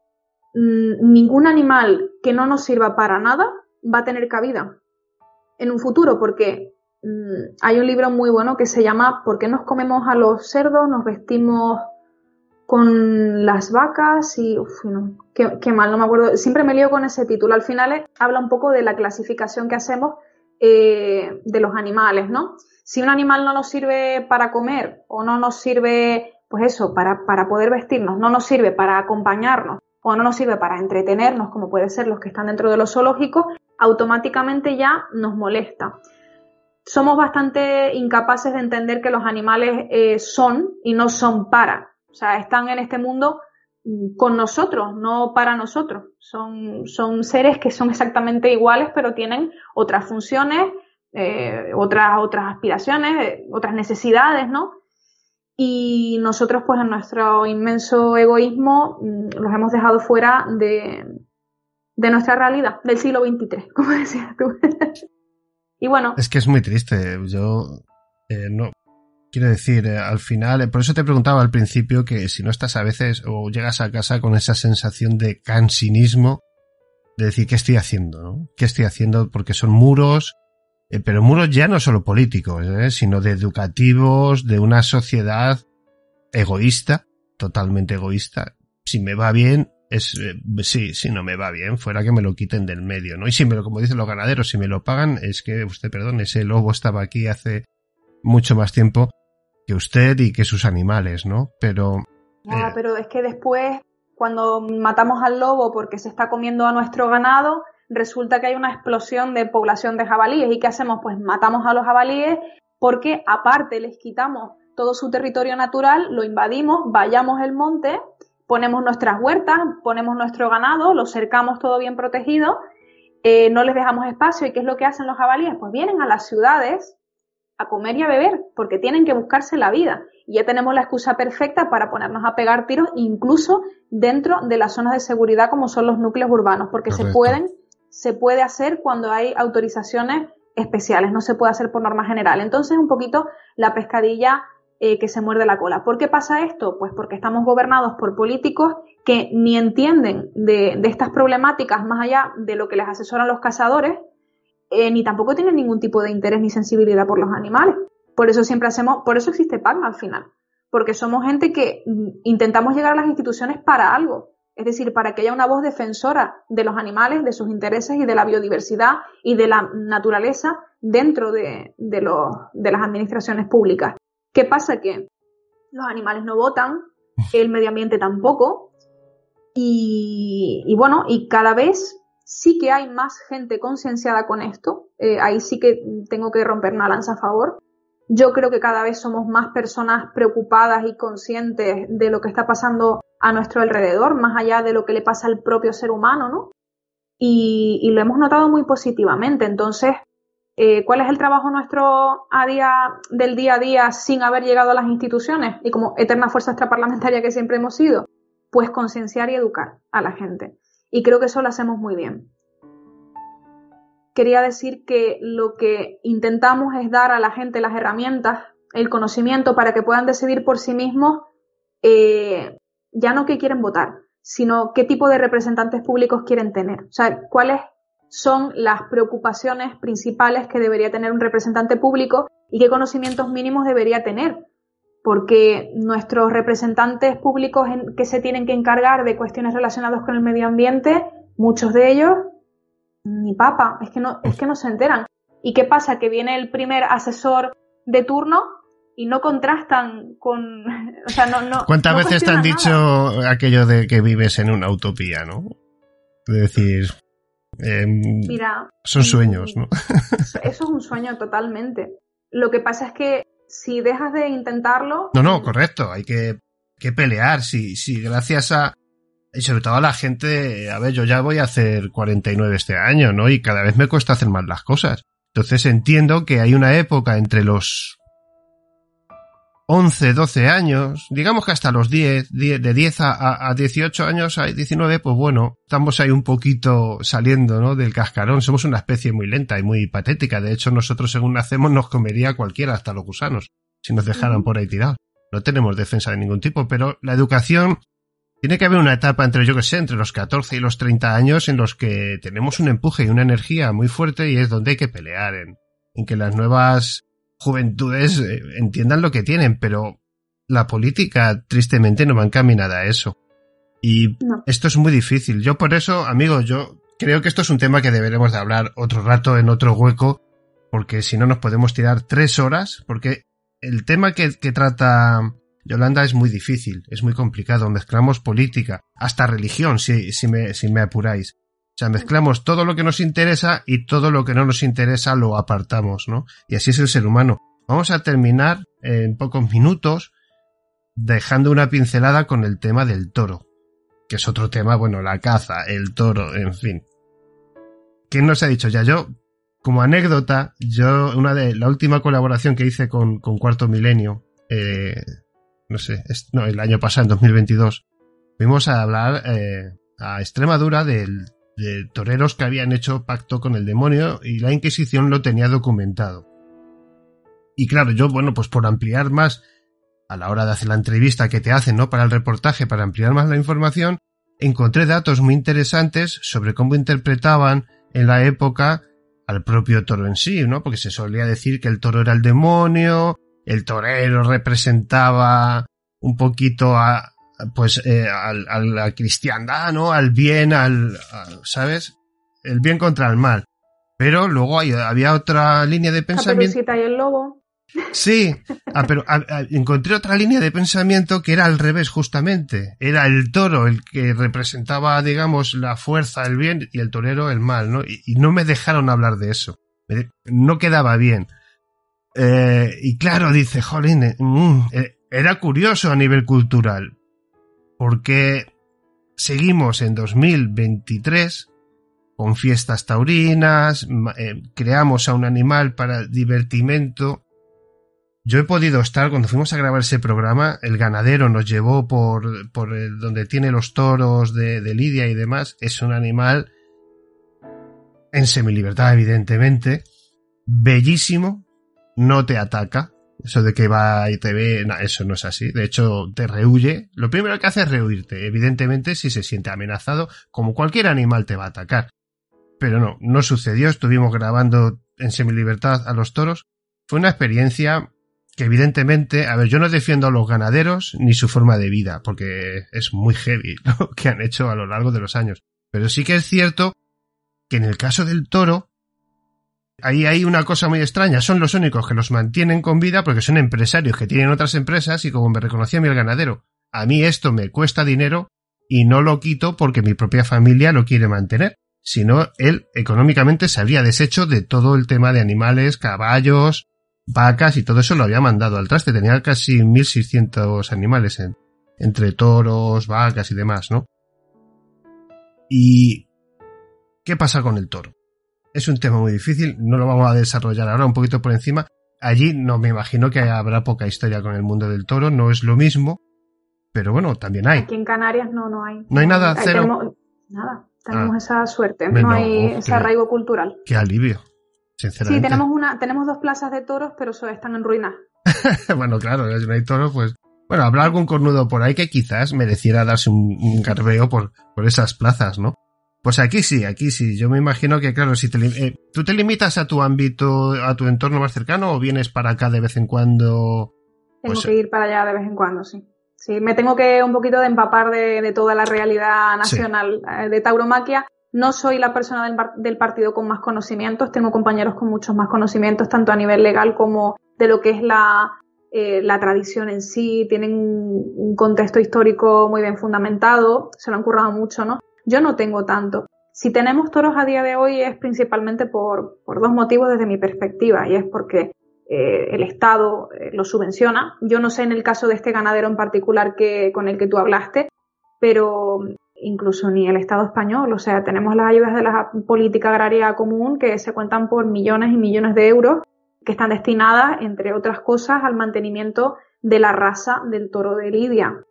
mm, ningún animal que no nos sirva para nada va a tener cabida en un futuro, porque mm, hay un libro muy bueno que se llama ¿Por qué nos comemos a los cerdos? Nos vestimos con las vacas y, uf, no, qué, mal, no me acuerdo, siempre me lío con ese título. Al final eh, habla un poco de la clasificación que hacemos eh, de los animales, ¿no? Si un animal no nos sirve para comer o no nos sirve, pues eso, para, para poder vestirnos, no nos sirve para acompañarnos o no nos sirve para entretenernos, como puede ser los que están dentro de los zoológicos, automáticamente ya nos molesta. Somos bastante incapaces de entender que los animales eh, son y no son para. O sea, están en este mundo mm, con nosotros, no para nosotros. Son, son seres que son exactamente iguales, pero tienen otras funciones, eh, otras, otras aspiraciones, eh, otras necesidades, ¿no? Y nosotros, pues en nuestro inmenso egoísmo, mm, los hemos dejado fuera de, de nuestra realidad, del siglo XXIII, como decías tú. y bueno. Es que es muy triste. Yo eh, no. Quiero decir, al final, por eso te preguntaba al principio que si no estás a veces o llegas a casa con esa sensación de cansinismo, de decir, ¿qué estoy haciendo? ¿no? ¿Qué estoy haciendo? Porque son muros, eh, pero muros ya no solo políticos, ¿eh? sino de educativos, de una sociedad egoísta, totalmente egoísta. Si me va bien, es eh, sí, si no me va bien, fuera que me lo quiten del medio, ¿no? Y si me lo, como dicen los ganaderos, si me lo pagan, es que usted, perdón, ese lobo estaba aquí hace mucho más tiempo que usted y que sus animales, ¿no? Pero. Ah, pero es que después, cuando matamos al lobo porque se está comiendo a nuestro ganado, resulta que hay una explosión de población de jabalíes. ¿Y qué hacemos? Pues matamos a los jabalíes porque aparte les quitamos todo su territorio natural, lo invadimos, vayamos el monte, ponemos nuestras huertas, ponemos nuestro ganado, lo cercamos todo bien protegido, eh, no les dejamos espacio. ¿Y qué es lo que hacen los jabalíes? Pues vienen a las ciudades a comer y a beber, porque tienen que buscarse la vida. Y ya tenemos la excusa perfecta para ponernos a pegar tiros, incluso dentro de las zonas de seguridad como son los núcleos urbanos, porque se pueden se puede hacer cuando hay autorizaciones especiales, no se puede hacer por norma general. Entonces, un poquito la pescadilla eh, que se muerde la cola. ¿Por qué pasa esto? Pues porque estamos gobernados por políticos que ni entienden de, estas problemáticas más allá de lo que les asesoran los cazadores, eh, ni tampoco tienen ningún tipo de interés ni sensibilidad por los animales. Por eso siempre hacemos, por eso existe PAN al final. Porque somos gente que mm, intentamos llegar a las instituciones para algo es decir, para que haya una voz defensora de los animales, de sus intereses y de la biodiversidad y de la naturaleza dentro de, las administraciones públicas. ¿Qué pasa? Que los animales no votan, el medio ambiente tampoco, y, bueno, y cada vez sí que hay más gente concienciada con esto, eh, ahí sí que tengo que romper una lanza a favor, yo creo que cada vez somos más personas preocupadas y conscientes de lo que está pasando a nuestro alrededor, más allá de lo que le pasa al propio ser humano, ¿no? Y, lo hemos notado muy positivamente. Entonces, eh, ¿cuál es el trabajo nuestro a día, del día a día sin haber llegado a las instituciones y como eterna fuerza extraparlamentaria que siempre hemos sido? Pues concienciar y educar a la gente. Y creo que eso lo hacemos muy bien quería decir que lo que intentamos es dar a la gente las herramientas, el conocimiento para que puedan decidir por sí mismos eh, ya no qué quieren votar, sino qué tipo de representantes públicos quieren tener. O sea, cuáles son las preocupaciones principales que debería tener un representante público y qué conocimientos mínimos debería tener. Porque nuestros representantes públicos que se tienen que encargar de cuestiones relacionadas con el medio ambiente, muchos de ellos ni papa, es que no, es que no se enteran. ¿Y qué pasa? Que viene el primer asesor de turno y no contrastan con. O sea, no. no ¿Cuántas no veces te han dicho aquello de que vives en una utopía, no? De decir. Em, Mira, son sueños, ¿no? Eso es un sueño totalmente. Lo que pasa es que si dejas de intentarlo, No, no, correcto. Hay que, que pelear. Si, si gracias a. Y sobre todo a la gente. A ver, yo ya voy a hacer 49 este año, ¿no? Y cada vez me cuesta hacer más las cosas. Entonces entiendo que hay una época entre los 11, 12 años, digamos que hasta los 10, 10 de 10 a, a- a 18 años, a 19, pues bueno, estamos ahí un poquito saliendo, ¿no? Del cascarón. Somos una especie muy lenta y muy patética. De hecho, nosotros según nacemos nos comería cualquiera, hasta los gusanos, si nos dejaran por ahí tirados. No tenemos defensa de ningún tipo, pero la educación tiene que haber una etapa entre, yo que sé, entre los 14 y los 30 años en los que tenemos un empuje y una energía muy fuerte y es donde hay que pelear, en, en que las nuevas juventudes eh, entiendan lo que tienen, pero la política tristemente no va encaminada a eso. Y No. esto es muy difícil. Yo por eso, amigo, yo creo que esto es un tema que deberemos de hablar otro rato en otro hueco, porque si no nos podemos tirar tres horas, porque el tema que, que trata Yolanda es muy difícil, es muy complicado. Mezclamos política, hasta religión, si, si, me, si me apuráis. O sea, mezclamos todo lo que nos interesa y todo lo que no nos interesa lo apartamos, ¿no? Y así es el ser humano. Vamos a terminar en pocos minutos dejando una pincelada con el tema del toro, que es otro tema, bueno, la caza, el toro, en fin. ¿Quién nos ha dicho ya? Yo, como anécdota, yo, una de la última colaboración que hice con, con Cuarto Milenio, eh, no sé, no, el año pasado, en 2022, fuimos a hablar eh, a Extremadura del, de toreros que habían hecho pacto con el demonio y la Inquisición lo tenía documentado. Y claro, yo, bueno, pues por ampliar más a la hora de hacer la entrevista que te hacen, ¿no? Para el reportaje, para ampliar más la información, encontré datos muy interesantes sobre cómo interpretaban en la época al propio toro en sí, ¿no? Porque se solía decir que el toro era el demonio, el torero representaba un poquito a, pues, eh, al- a la cristiandad, ¿no? Al bien, al, al- ¿sabes? El bien contra el mal. Pero luego hay- había otra línea de pensamiento. Caperucita y el lobo. Sí, ah, pero ah, ah, encontré otra línea de pensamiento que era al revés justamente. Era el toro el que representaba, digamos, la fuerza, el bien y el torero el mal, ¿no? Y, y no me dejaron hablar de eso. Me- No quedaba bien. Eh, y claro, dice, jolín, eh, mm, eh, era curioso a nivel cultural. Porque seguimos en 2023 con fiestas taurinas, eh, creamos a un animal para divertimento. Yo he podido estar, cuando fuimos a grabar ese programa, el ganadero nos llevó por, por el- donde tiene los toros de, de Lidia y demás. Es un animal en semilibertad, evidentemente. Bellísimo. No te ataca. Eso de que va y te ve, no, eso no es así. De hecho, te rehuye. Lo primero que hace es rehuirte. Evidentemente, si se siente amenazado, como cualquier animal te va a atacar. Pero no, no sucedió. Estuvimos grabando en semilibertad a los toros. Fue una experiencia que evidentemente, a ver, yo no defiendo a los ganaderos ni su forma de vida, porque es muy heavy lo que han hecho a lo largo de los años. Pero sí que es cierto que en el caso del toro, ahí hay una cosa muy extraña. Son los únicos que los mantienen con vida porque son empresarios que tienen otras empresas y como me reconocía el ganadero, a mí esto me cuesta dinero y no lo quito porque mi propia familia lo quiere mantener. Si no, él económicamente se habría deshecho de todo el tema de animales, caballos, vacas y todo eso lo había mandado al traste. Tenía casi 1600 animales en- entre toros, vacas y demás, ¿no? Y ¿qué pasa con el toro? Es un tema muy difícil, no lo vamos a desarrollar ahora un poquito por encima. Allí no me imagino que habrá poca historia con el mundo del toro, no es lo mismo, pero bueno, también hay. Aquí en Canarias no, no hay. No hay nada, cero. Tenemos, nada, tenemos Ah. esa suerte. No hay ese arraigo cultural. Qué alivio, Sí, sinceramente. tenemos una, tenemos dos plazas de toros, pero están en ruinas. bueno, claro, si no hay toro, pues. Bueno, habrá algún cornudo por ahí que quizás mereciera darse un, un garbeo por, por esas plazas, ¿no? Pues aquí sí, aquí sí. Yo me imagino que, claro, si te, eh, tú te limitas a tu ámbito, a tu entorno más cercano o vienes para acá de vez en cuando. Tengo Pues, que ir para allá de vez en cuando, sí. Sí, me tengo que un poquito de empapar de, de toda la realidad nacional eh, de tauromaquia. No soy la persona del, del, partido con más conocimientos, tengo compañeros con muchos más conocimientos, tanto a nivel legal como de lo que es la, eh, la tradición en sí, tienen un, un, contexto histórico muy bien fundamentado, se lo han currado mucho, ¿no? Yo no tengo tanto. Si tenemos toros a día de hoy es principalmente por, dos motivos desde mi perspectiva, y es porque eh, el Estado eh, lo subvenciona. Yo no sé en el caso de este ganadero en particular que, con el que tú hablaste, pero incluso ni el Estado español. O sea, tenemos las ayudas de la política agraria común que se cuentan por millones y millones de euros que están destinadas, entre otras cosas, al mantenimiento de la raza del toro de Lidia,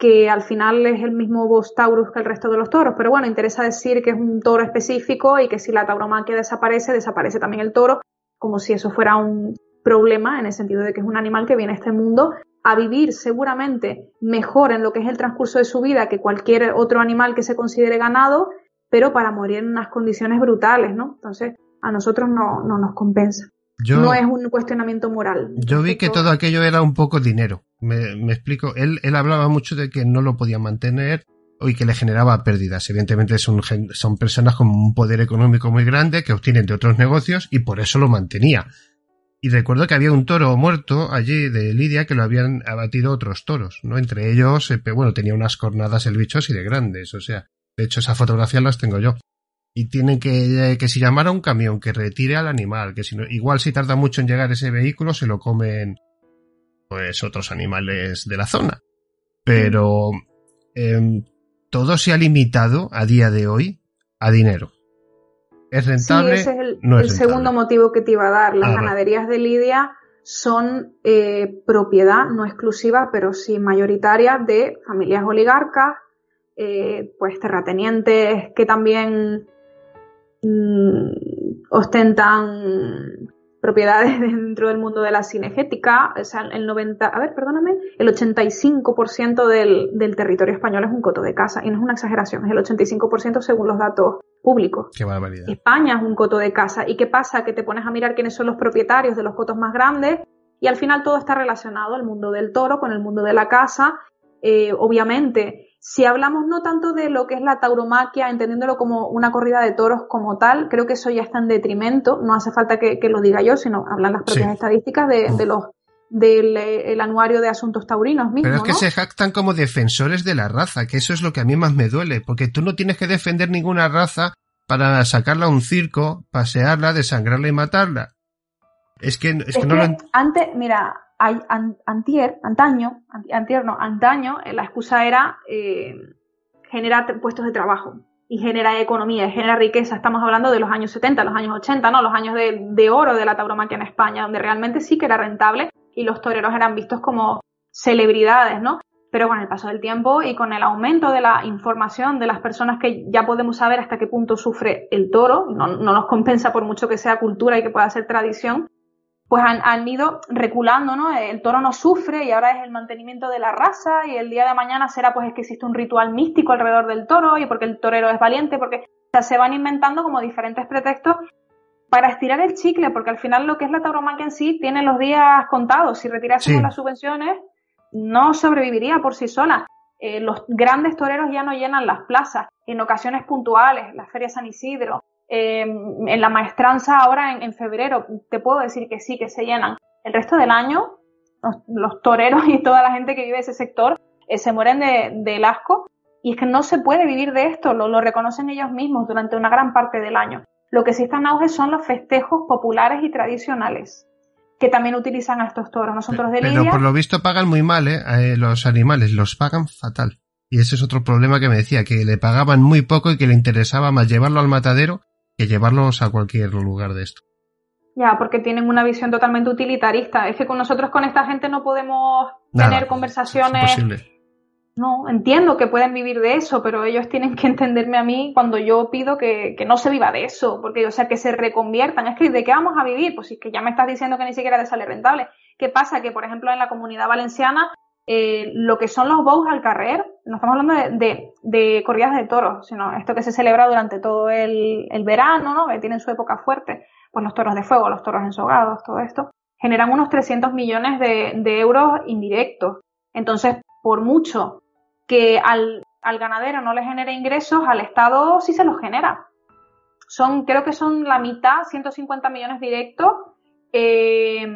que al final es el mismo Bos Taurus que el resto de los toros. Pero bueno, interesa decir que es un toro específico y que si la tauromaquia desaparece, desaparece también el toro, como si eso fuera un problema en el sentido de que es un animal que viene a este mundo a vivir seguramente mejor en lo que es el transcurso de su vida que cualquier otro animal que se considere ganado, pero para morir en unas condiciones brutales, ¿no? Entonces, a nosotros no, no nos compensa. No es un cuestionamiento moral. Yo vi que todo aquello era un poco dinero. Me, me explico. Él, él hablaba mucho de que no lo podía mantener y que le generaba pérdidas. Evidentemente son, son personas con un poder económico muy grande que obtienen de otros negocios y por eso lo mantenía. Y recuerdo que había un toro muerto allí de Lidia que lo habían abatido otros toros, ¿no? Entre ellos, eh, bueno, tenía unas cornadas el bicho así de grandes, o sea, de hecho esa fotografía las tengo yo. Y tienen que, eh, que si llamara un camión que retire al animal, que si no, igual si tarda mucho en llegar ese vehículo se lo comen, pues otros animales de la zona. Pero, eh, todo se ha limitado a día de hoy a dinero. ¿Es rentable? Sí, ese es el, no es el segundo motivo que te iba a dar. Las ah, ganaderías de Lidia son eh, propiedad no exclusiva, pero sí mayoritaria de familias oligarcas, eh, pues terratenientes que también ostentan propiedades dentro del mundo de la cinegética, o sea, el 90, a ver, perdóname, el 85% del, del territorio español es un coto de casa, y no es una exageración, es el 85% según los datos públicos. Qué barbaridad. España es un coto de casa. ¿Y qué pasa? Que te pones a mirar quiénes son los propietarios de los cotos más grandes, y al final todo está relacionado, el mundo del toro con el mundo de la casa, eh, obviamente si hablamos no tanto de lo que es la tauromaquia, entendiéndolo como una corrida de toros como tal, creo que eso ya está en detrimento, no hace falta que, que lo diga yo, sino hablan las propias sí. estadísticas de, de los del eh, el anuario de asuntos taurinos mismo. Pero es que ¿no? se jactan como defensores de la raza, que eso es lo que a mí más me duele, porque tú no tienes que defender ninguna raza para sacarla a un circo, pasearla, desangrarla y matarla. Es que, es, es que, que no lo... antes, mira, hay, an, antier, antaño, antier no, antaño, eh, la excusa era eh, generar puestos de trabajo y generar economía y generar riqueza. Estamos hablando de los años 70, los años 80, ¿no? Los años de, de oro de la tauromaquia en España, donde realmente sí que era rentable y los toreros eran vistos como celebridades, ¿no? Pero con el paso del tiempo y con el aumento de la información de las personas que ya podemos saber hasta qué punto sufre el toro, no, no nos compensa por mucho que sea cultura y que pueda ser tradición, pues han, han, ido reculando, ¿no? El toro no sufre y ahora es el mantenimiento de la raza y el día de mañana será pues es que existe un ritual místico alrededor del toro y porque el torero es valiente, porque o sea, se van inventando como diferentes pretextos para estirar el chicle, porque al final lo que es la tauromaquia en sí tiene los días contados. Si retirásemos sí. las subvenciones, no sobreviviría por sí sola. Eh, los grandes toreros ya no llenan las plazas, en ocasiones puntuales, la Feria San Isidro, eh, en la maestranza ahora en, en, febrero, te puedo decir que sí, que se llenan. El resto del año, los, los toreros y toda la gente que vive ese sector eh, se mueren de, del asco y es que no se puede vivir de esto, lo, lo, reconocen ellos mismos durante una gran parte del año. Lo que sí está en auge son los festejos populares y tradicionales que también utilizan a estos toros. Nosotros de Pero Lidia, por lo visto pagan muy mal, ¿eh? eh los animales, los pagan fatal. Y ese es otro problema que me decía, que le pagaban muy poco y que le interesaba más llevarlo al matadero que llevarlos a cualquier lugar de esto. Ya, porque tienen una visión totalmente utilitarista. Es que con nosotros, con esta gente, no podemos Nada, tener conversaciones. Es no, entiendo que pueden vivir de eso, pero ellos tienen que entenderme a mí cuando yo pido que, que no se viva de eso, porque, o sea, que se reconviertan. Es que, ¿de qué vamos a vivir? Pues es que ya me estás diciendo que ni siquiera te sale rentable. ¿Qué pasa? Que, por ejemplo, en la comunidad valenciana eh, lo que son los bows al carrer, no estamos hablando de, corridas de toros, sino esto que se celebra durante todo el, verano, ¿no? que tienen su época fuerte, pues los toros de fuego, los toros ensogados, todo esto, generan unos 300 millones de, euros indirectos. Entonces, por mucho que al ganadero no le genera ingresos, al Estado sí se los genera. Son, creo que son la mitad, 150 millones directos eh,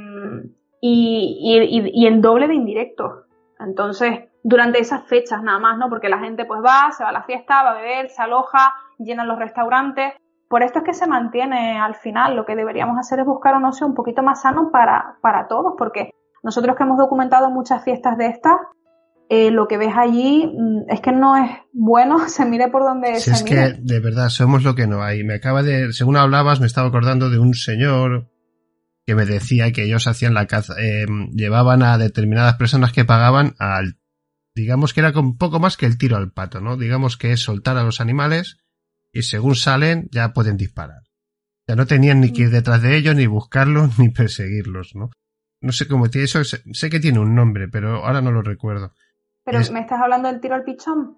y, el doble de indirectos. Entonces, durante esas fechas nada más, ¿no? Porque la gente pues va, se va a la fiesta, va a beber, se aloja, llenan los restaurantes. Por esto es que se mantiene al final. Lo que deberíamos hacer es buscar un ocio un poquito más sano para, para todos, porque nosotros que hemos documentado muchas fiestas de estas, eh, lo que ves allí mm, es que no es bueno, se mire por donde si se es que de verdad somos lo que no hay. Me acaba de, según hablabas, me estaba acordando de un señor que me decía que ellos hacían la caza, eh, llevaban a determinadas personas que pagaban al, digamos que era un poco más que el tiro al pato, ¿no? Digamos que es soltar a los animales y según salen ya pueden disparar. Ya no tenían ni que ir detrás de ellos, ni buscarlos, ni perseguirlos, ¿no? No sé cómo tiene eso, sé que tiene un nombre, pero ahora no lo recuerdo. Pero me estás hablando del tiro al pichón.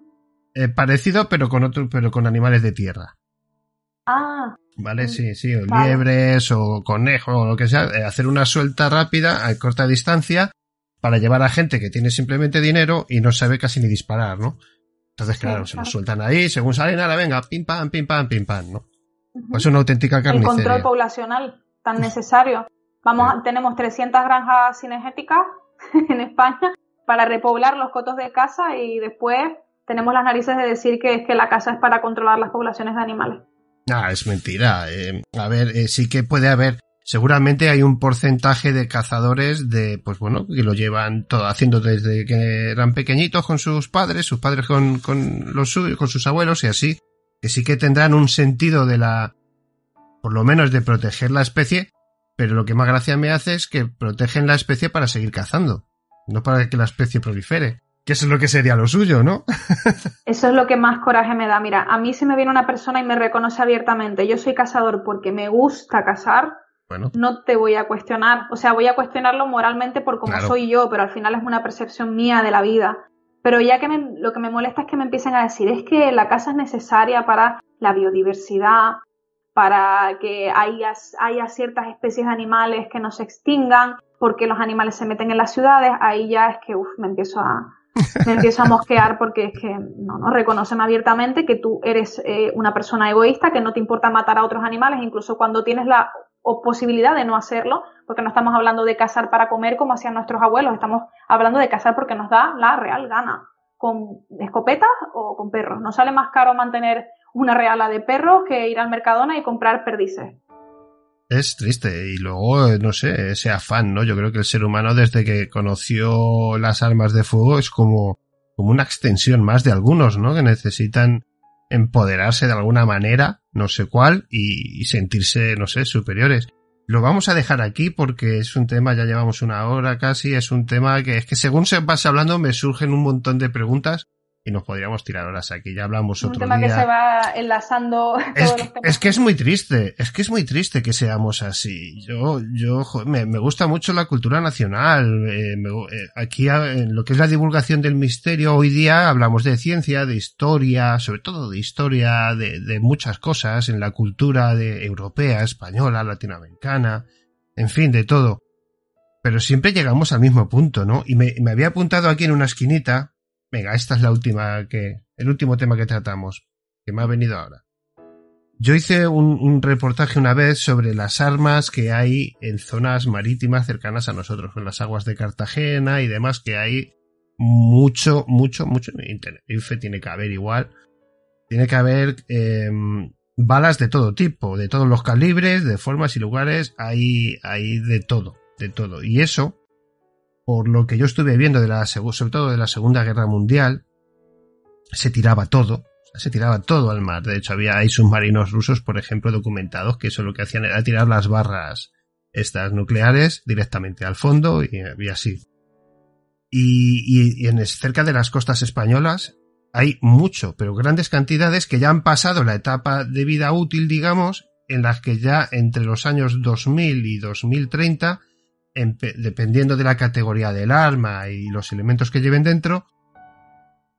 Eh, parecido, pero con otro, pero con animales de tierra. Ah. Vale, mm, sí, sí, o liebres o conejos o lo que sea, eh, hacer una suelta rápida a corta distancia para llevar a gente que tiene simplemente dinero y no sabe casi ni disparar, ¿no? Entonces, claro, se los sueltan ahí, según salen, ahora venga, pim pam, pim pam, pim pam, ¿no? Pues es una auténtica carnicería. El control poblacional tan necesario. Vamos, tenemos 300 granjas cinegéticas en España para repoblar los cotos de casa y después tenemos las narices de decir que es que la casa es para controlar las poblaciones de animales. Ah, es mentira. Eh, a ver, eh, sí que puede haber. Seguramente hay un porcentaje de cazadores de, pues bueno, que lo llevan todo haciendo desde que eran pequeñitos con sus padres, sus padres con, con los suyos, con sus abuelos y así, que sí que tendrán un sentido de la, por lo menos de proteger la especie, pero lo que más gracia me hace es que protegen la especie para seguir cazando, no para que la especie prolifere. Que eso es lo que sería lo suyo, ¿no? eso es lo que más coraje me da. Mira, a mí se me viene una persona y me reconoce abiertamente, yo soy cazador porque me gusta cazar, bueno. no te voy a cuestionar. O sea, voy a cuestionarlo moralmente por cómo soy yo, pero al final es una percepción mía de la vida. Pero ya que lo que me molesta es que me empiecen a decir, es que la casa es necesaria para la biodiversidad, para que haya, haya ciertas especies de animales que no se extingan, porque los animales se meten en las ciudades, ahí ya es que uf, me empiezo a, me empiezo a mosquear porque es que no, no reconocen abiertamente que tú eres eh, una persona egoísta, que no te importa matar a otros animales, incluso cuando tienes la posibilidad de no hacerlo, porque no estamos hablando de cazar para comer como hacían nuestros abuelos, estamos hablando de cazar porque nos da la real gana, con escopetas o con perros. No sale más caro mantener una reala de perros que ir al Mercadona y comprar perdices. Es triste y luego, no sé, ese afán, ¿no? Yo creo que el ser humano desde que conoció las armas de fuego es como, como una extensión más de algunos, ¿no? Que necesitan empoderarse de alguna manera, no sé cuál, y, sentirse, no sé, superiores. Lo vamos a dejar aquí porque es un tema, ya llevamos una hora casi, es un tema que es que según se pasa hablando me surgen un montón de preguntas y nos podríamos tirar horas aquí. Ya hablamos otro un tema que se va enlazando es que, Es que es muy triste, es que es muy triste que seamos así. Yo, yo, me, me gusta mucho la cultura nacional. Eh, eh, aquí en lo que es la divulgación del misterio hoy día hablamos de ciencia, de historia, sobre todo de historia, de, de muchas cosas en la cultura de europea, española, latinoamericana, en fin, de todo. Pero siempre llegamos al mismo punto, ¿no? Y me, me había apuntado aquí en una esquinita Venga, esta es la última que, el último tema que tratamos, que me ha venido ahora. Yo hice un, reportaje una vez sobre las armas que hay en zonas marítimas cercanas a nosotros, en las aguas de Cartagena y demás, que hay mucho, mucho, mucho. En tiene que haber igual. Tiene que haber em, balas de todo tipo, de todos los calibres, de formas y lugares. Hay, hay de todo, de todo. Y eso por lo que yo estuve viendo de la sobre todo de la Segunda Guerra Mundial, se tiraba todo, se tiraba todo al mar. De hecho, había submarinos rusos, por ejemplo, documentados que eso lo que hacían era tirar las barras estas nucleares directamente al fondo y, así. Y, y, en, cerca de las costas españolas hay mucho, pero grandes cantidades que ya han pasado la etapa de vida útil, digamos, en las que ya entre los años 2000 y 2030 dependiendo de la categoría del arma y los elementos que lleven dentro,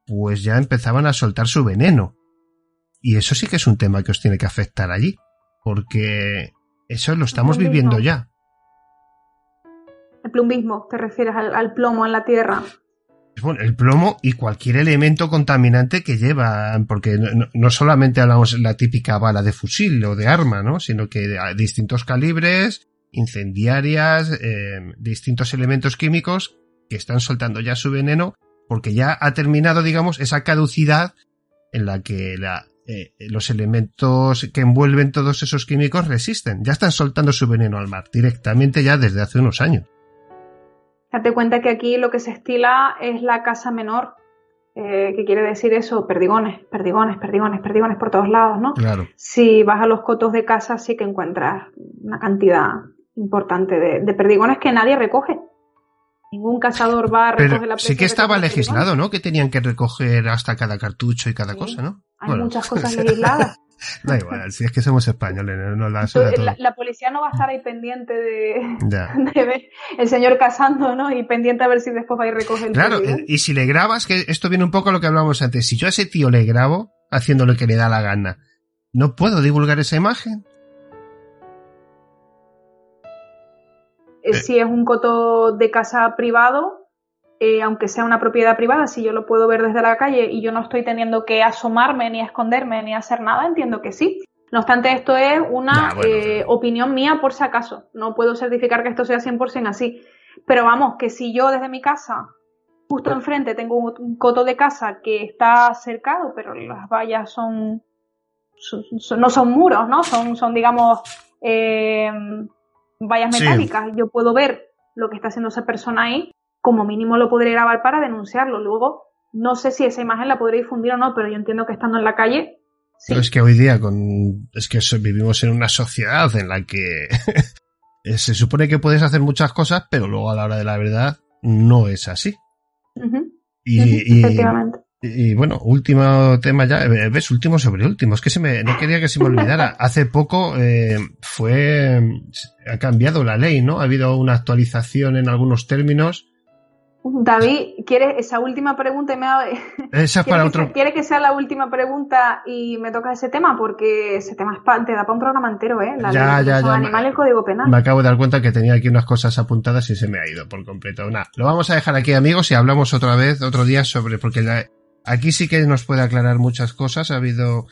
pues ya empezaban a soltar su veneno. Y eso sí que es un tema que os tiene que afectar allí, porque eso lo estamos viviendo ya. El plumbismo, te refieres al, plomo en la tierra. Bueno, el plomo y cualquier elemento contaminante que lleva, porque no, no, solamente hablamos de la típica bala de fusil o de arma, ¿no? Sino que de distintos calibres, incendiarias, eh, distintos elementos químicos que están soltando ya su veneno porque ya ha terminado, digamos, esa caducidad en la que la, eh, los elementos que envuelven todos esos químicos resisten. Ya están soltando su veneno al mar directamente ya desde hace unos años. Date cuenta que aquí lo que se estila es la casa menor. Eh, ¿Qué quiere decir eso? Perdigones, perdigones, perdigones, perdigones por todos lados, ¿no? Claro. Si vas a los cotos de casa, sí que encuentras una cantidad importante de, de perdigones que nadie recoge. Ningún cazador va a recoger Pero la sí que estaba legislado, ¿no? Que tenían que recoger hasta cada cartucho y cada Sí. cosa, ¿no? Hay muchas cosas legisladas. Da igual, si es que somos españoles, no la todo. La, la policía no va a estar ahí pendiente de, ver el señor cazando, ¿no? Y pendiente a ver si después va y recoge el Claro, eh, y si le grabas, que esto viene un poco a lo que hablábamos antes, si yo a ese tío le grabo haciendo lo que le da la gana, ¿no puedo divulgar esa imagen? Eh, Si es un coto de casa privado, eh, aunque sea una propiedad privada, si yo lo puedo ver desde la calle y yo no estoy teniendo que asomarme, ni esconderme, ni hacer nada, entiendo que sí. No obstante, esto es una bueno, eh, opinión mía por si acaso. No puedo certificar que esto sea 100% así. Pero vamos, que si yo desde mi casa, justo enfrente, tengo un, un coto de casa que está cercado, pero las vallas son, son- son- no son muros, ¿no? Son, son digamos, eh, vallas Sí. metálicas. Yo puedo ver lo que está haciendo esa persona ahí, como mínimo lo podré grabar para denunciarlo. Luego, no sé si esa imagen la podré difundir o no, pero yo entiendo que estando en la calle, Pero es que hoy día con es que vivimos en una sociedad en la que eh, se supone que puedes hacer muchas cosas, pero luego a la hora de la verdad no es así. y- efectivamente. Y, bueno, último tema ya, eh, ves, último sobre último. Es que se me, no quería que se me olvidara. Hace poco eh, fue, ha cambiado la ley, ¿no? Ha habido una actualización en algunos términos. David, ¿quieres esa última pregunta? Y me ha- Esa es para ¿Quieres que otro. sea- ¿Quieres que sea la última pregunta y me toca ese tema? Porque ese tema es pa- te da para un programa entero, ¿eh? La Ya, ley ya, ya, animal y el código penal. Me acabo de dar cuenta que tenía aquí unas cosas apuntadas y se me ha ido por completo. Nada, lo vamos a dejar aquí, amigos, y hablamos otra vez, otro día sobre, porque la- aquí sí que nos puede aclarar muchas cosas. Ha habido,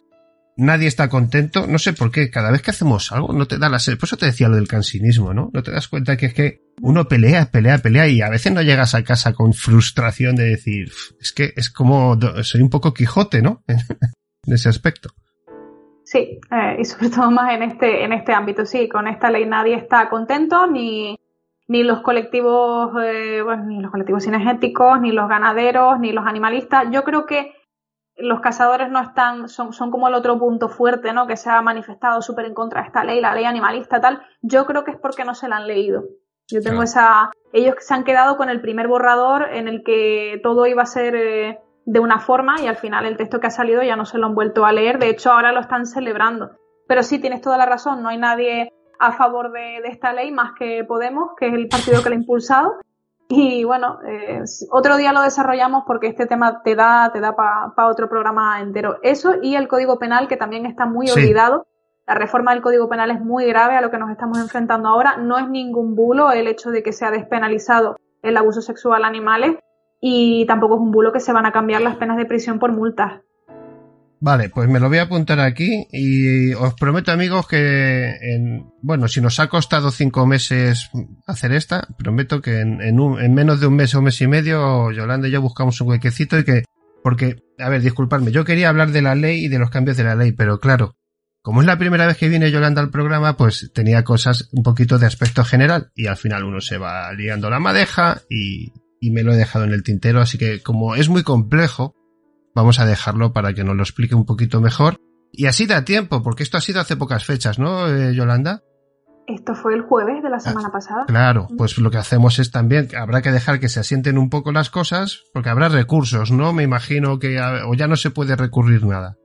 nadie está contento. No sé por qué, cada vez que hacemos algo no te da la sed. Por eso te decía lo del cansinismo, ¿no? No te das cuenta que es que uno pelea, pelea, pelea y a veces no llegas a casa con frustración de decir, "Uf, es que es como, soy un poco Quijote, ¿no? en ese aspecto. Sí, eh, y sobre todo más en este, en este ámbito. Sí, con esta ley nadie está contento, ni, ni los colectivos, eh, bueno, ni los colectivos cinegéticos, ni los ganaderos, ni los animalistas. Yo creo que los cazadores no están, son, son como el otro punto fuerte, ¿no? Que se ha manifestado súper en contra de esta ley, la ley animalista, tal. Yo creo que es porque no se la han leído. Yo tengo esa. Ellos se han quedado con el primer borrador en el que todo iba a ser eh, de una forma y al final el texto que ha salido ya no se lo han vuelto a leer. De hecho, ahora lo están celebrando. Pero sí, tienes toda la razón. No hay nadie a favor de, de esta ley más que Podemos, que es el partido que la ha impulsado. Y bueno, eh, otro día lo desarrollamos porque este tema te da, te da para otro programa entero. Eso y el Código Penal, que también está muy Sí. olvidado. La reforma del Código Penal es muy grave a lo que nos estamos enfrentando ahora. No es ningún bulo el hecho de que se ha despenalizado el abuso sexual a animales y tampoco es un bulo que se van a cambiar las penas de prisión por multas. Vale, pues me lo voy a apuntar aquí y os prometo amigos que en, bueno, si nos ha costado cinco meses hacer esta, prometo que en, un- en menos de un mes o un mes y medio Yolanda y yo buscamos un huequecito y que, porque, a ver, disculpadme, yo quería hablar de la ley y de los cambios de la ley, pero claro, como es la primera vez que viene Yolanda al programa, pues tenía cosas un poquito de aspecto general y al final uno se va liando la madeja y, y me lo he dejado en el tintero, así que como es muy complejo, vamos a dejarlo para que nos lo explique un poquito mejor. Y así da tiempo, porque esto ha sido hace pocas fechas, ¿no, eh, Yolanda? Esto fue el jueves de la semana pasada. Claro, pues lo que hacemos es también, habrá que dejar que se asienten un poco las cosas, porque habrá recursos, ¿no? Me imagino que, a- o ya no se puede recurrir nada.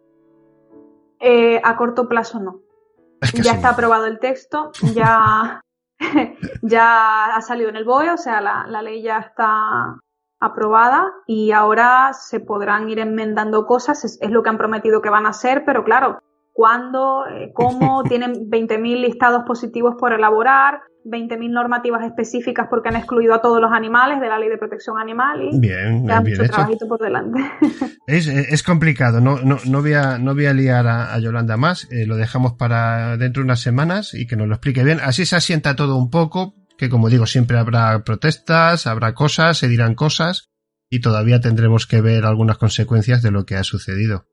Eh, a corto plazo no. Es que ya sí. está aprobado el texto, ya, ya ha salido en el BOE, o sea, la, la ley ya está aprobada y ahora se podrán ir enmendando cosas, es, es lo que han prometido que van a hacer, pero claro, cuándo, eh, cómo, tienen 20.000 listados positivos por elaborar, 20.000 normativas específicas porque han excluido a todos los animales de la ley de protección animal y bien, ya bien mucho hecho. trabajito por delante. Es, es complicado, no, no, no, voy a, no voy a liar a, a Yolanda más, eh, lo dejamos para dentro de unas semanas y que nos lo explique bien. Así se asienta todo un poco, que como digo, siempre habrá protestas, habrá cosas, se dirán cosas y todavía tendremos que ver algunas consecuencias de lo que ha sucedido.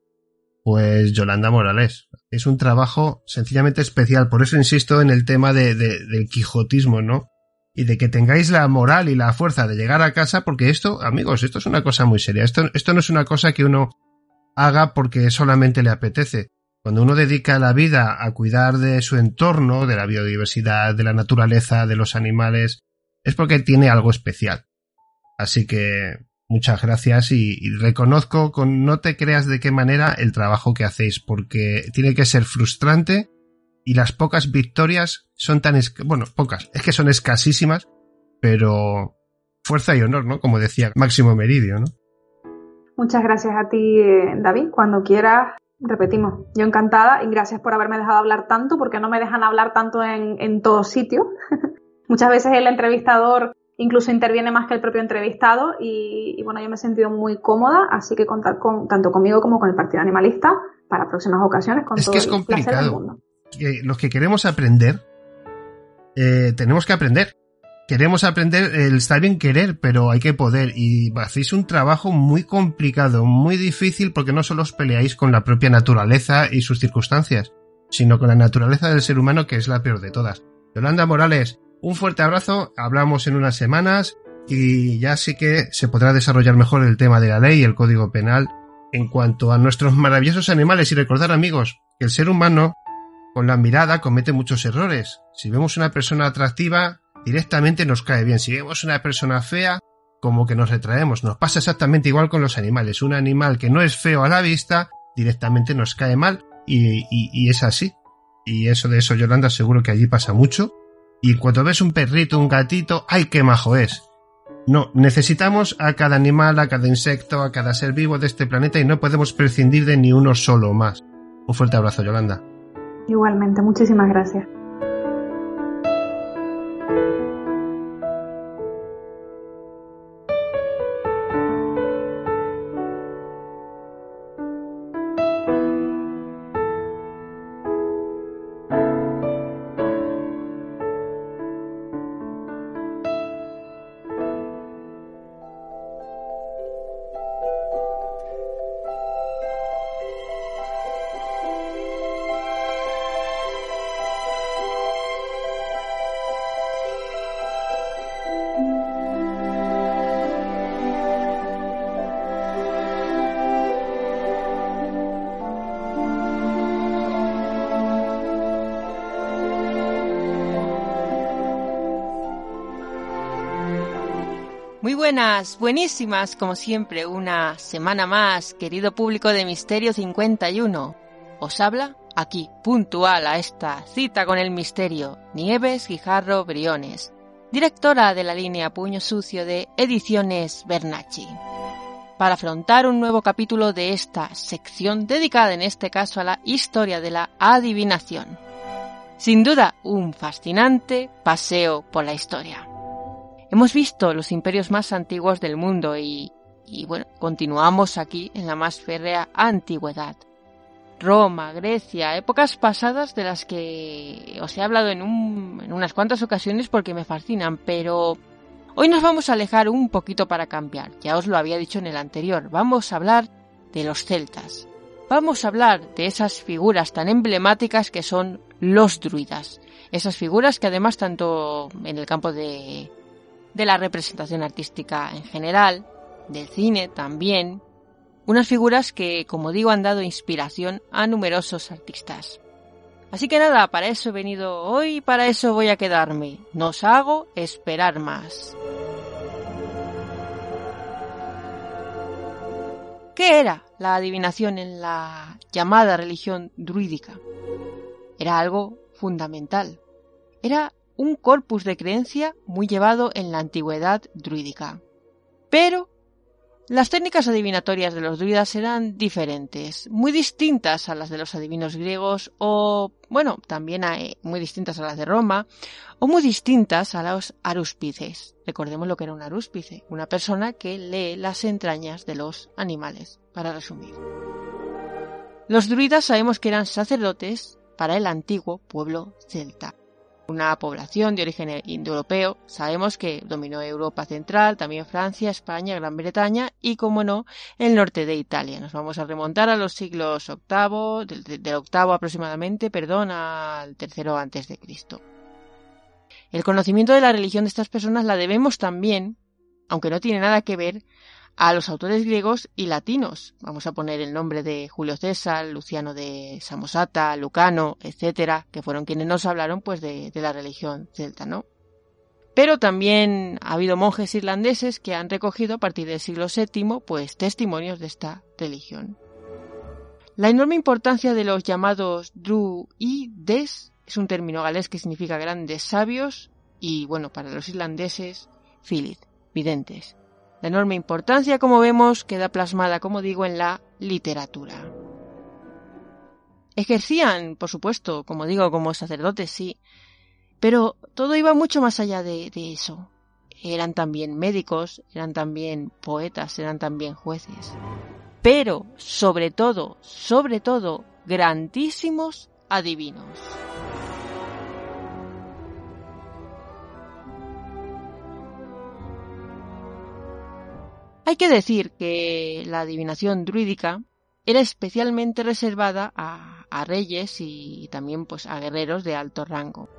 Pues Yolanda Morales, es un trabajo sencillamente especial, por eso insisto en el tema de, de, del quijotismo, ¿no? y de que tengáis la moral y la fuerza de llegar a casa, porque esto, amigos, esto es una cosa muy seria. Esto, esto no es una cosa que uno haga porque solamente le apetece. Cuando uno dedica la vida a cuidar de su entorno, de la biodiversidad, de la naturaleza, de los animales, es porque tiene algo especial. Así que muchas gracias y, reconozco con no te creas de qué manera el trabajo que hacéis, porque tiene que ser frustrante y las pocas victorias son tan bueno pocas es que son escasísimas pero fuerza y honor no como decía Máximo Meridio no muchas gracias a ti David. Cuando quieras repetimos yo encantada y gracias por haberme dejado hablar tanto porque no me dejan hablar tanto en, en todo sitio. Muchas veces el entrevistador incluso interviene más que el propio entrevistado y, y, bueno yo me he sentido muy cómoda así que contar con tanto conmigo como con el Partido Animalista para próximas ocasiones con es todo que es el placer del complicado. mundo. Los que queremos aprender, eh, tenemos que aprender. Queremos aprender, el está bien querer, pero hay que poder. Y hacéis un trabajo muy complicado, muy difícil, porque no solo os peleáis con la propia naturaleza y sus circunstancias, sino con la naturaleza del ser humano, que es la peor de todas. Yolanda Morales, un fuerte abrazo, hablamos en unas semanas y ya sí que se podrá desarrollar mejor el tema de la ley y el código penal en cuanto a nuestros maravillosos animales y recordar amigos que el ser humano con la mirada comete muchos errores. Si vemos una persona atractiva, directamente nos cae bien. Si vemos una persona fea, como que nos retraemos. Nos pasa exactamente igual con los animales. Un animal que no es feo a la vista, directamente nos cae mal y, es así. Y eso de eso, Yolanda, seguro que allí pasa mucho. Y cuando ves un perrito, un gatito, ¡ay, qué majo es! No, necesitamos a cada animal, a cada insecto, a cada ser vivo de este planeta y no podemos prescindir de ni uno solo más. Un fuerte abrazo, Yolanda. Igualmente, muchísimas gracias. Buenas, buenísimas, como siempre, una semana más, querido público de Misterio 51. Os habla, aquí, puntual a esta cita con el misterio, Nieves Guijarro Briones, directora de la línea Puño Sucio de Ediciones Bernacci, para afrontar un nuevo capítulo de esta sección dedicada en este caso a la historia de la adivinación. Sin duda, un fascinante paseo por la historia. Hemos visto los imperios más antiguos del mundo y, y, bueno, continuamos aquí en la más férrea antigüedad. Roma, Grecia, épocas pasadas de las que os he hablado en, en unas cuantas ocasiones porque me fascinan, pero hoy nos vamos a alejar un poquito para cambiar. Ya os lo había dicho en el anterior, vamos a hablar de los celtas. Vamos a hablar de esas figuras tan emblemáticas que son los druidas. Esas figuras que además tanto en el campo de de la representación artística en general, del cine también, unas figuras que, como digo, han dado inspiración a numerosos artistas. Así que nada, para eso he venido hoy y para eso voy a quedarme. No os hago esperar más. ¿Qué era la adivinación en la llamada religión druídica? Era algo fundamental. Era un corpus de creencia muy llevado en la antigüedad druídica. Pero Las técnicas adivinatorias de los druidas eran diferentes, muy distintas a las de los adivinos griegos o, bueno, también muy distintas a las de Roma o muy distintas a los arúspices. Recordemos lo que era un arúspice, una persona que lee las entrañas de los animales, para resumir. Los druidas sabemos que eran sacerdotes para el antiguo pueblo celta una población de origen indoeuropeo. Sabemos que dominó Europa Central, también Francia, España, Gran Bretaña y, como no, el norte de Italia. Nos vamos a remontar a los siglos VIII, del, octavo aproximadamente, perdón, al tercero antes de Cristo. El conocimiento de la religión de estas personas la debemos también, aunque no tiene nada que ver, a los autores griegos y latinos. Vamos a poner el nombre de Julio César, Luciano de Samosata, Lucano, etcétera, que fueron quienes nos hablaron pues de, la religión celta, ¿no? Pero también ha habido monjes irlandeses que han recogido a partir del siglo VII pues testimonios de esta religión. La enorme importancia de los llamados druides es un término galés que significa grandes sabios y bueno, para los irlandeses, filid, videntes. La enorme importancia, como vemos, queda plasmada, como digo, en la literatura. Ejercían, por supuesto, como digo, como sacerdotes, sí, pero todo iba mucho más allá de, eso. Eran también médicos, eran también poetas, eran también jueces. Pero, sobre todo, sobre todo, grandísimos adivinos. Hay que decir que la adivinación druídica era especialmente reservada a, reyes y también pues a guerreros de alto rango.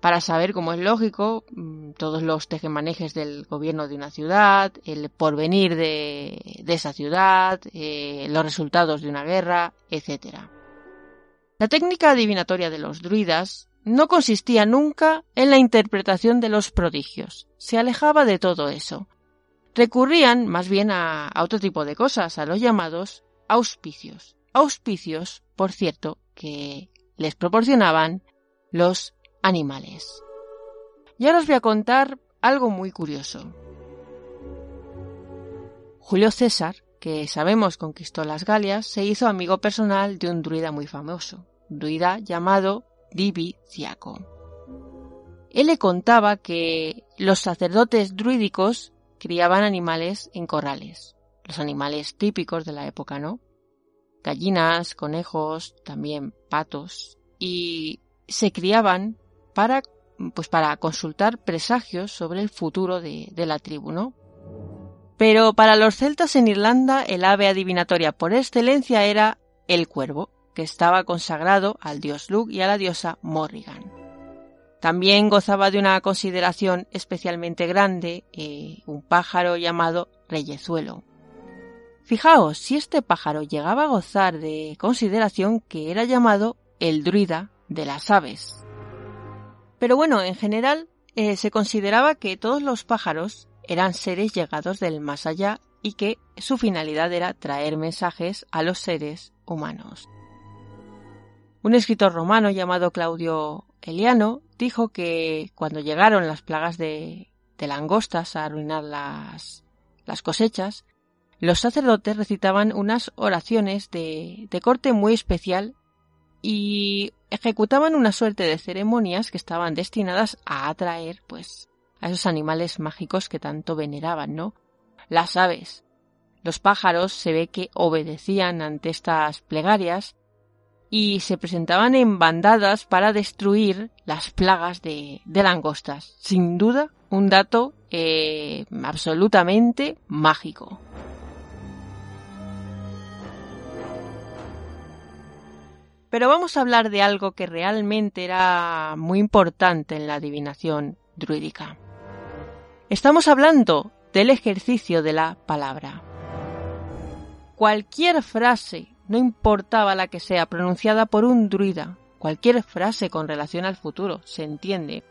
Para saber, como es lógico, mm, todos los tejemanejes del gobierno de una ciudad, el porvenir de, esa ciudad, eh, los resultados de una guerra, etc. La técnica adivinatoria de los druidas no consistía nunca en la interpretación de los prodigios, se alejaba de todo eso recurrían más bien a, otro tipo de cosas, a los llamados auspicios. Auspicios, por cierto, que les proporcionaban los animales. Y ahora os voy a contar algo muy curioso. Julio César, que sabemos conquistó las Galias, se hizo amigo personal de un druida muy famoso, druida llamado Divi Ciaco. Él le contaba que los sacerdotes druídicos criaban animales en corrales, los animales típicos de la época, ¿no? Gallinas, conejos, también patos, y se criaban para, pues para consultar presagios sobre el futuro de, de la tribu, ¿no? Pero para los celtas en Irlanda el ave adivinatoria por excelencia era el cuervo, que estaba consagrado al dios Lug y a la diosa Morrigan. También gozaba de una consideración especialmente grande eh, un pájaro llamado reyezuelo. Fijaos, si este pájaro llegaba a gozar de consideración que era llamado el druida de las aves. Pero bueno, en general eh, se consideraba que todos los pájaros eran seres llegados del más allá y que su finalidad era traer mensajes a los seres humanos. Un escritor romano llamado Claudio Eliano dijo que cuando llegaron las plagas de, langostas a arruinar las, las cosechas, los sacerdotes recitaban unas oraciones de, de, corte muy especial y ejecutaban una suerte de ceremonias que estaban destinadas a atraer, pues, a esos animales mágicos que tanto veneraban, ¿no? Las aves. Los pájaros se ve que obedecían ante estas plegarias y se presentaban en bandadas para destruir las plagas de, langostas. Sin duda, un dato eh, absolutamente mágico. Pero vamos a hablar de algo que realmente era muy importante en la adivinación druídica. Estamos hablando del ejercicio de la palabra. Cualquier frase no importaba la que sea, pronunciada por un druida, cualquier frase con relación al futuro, se entiende,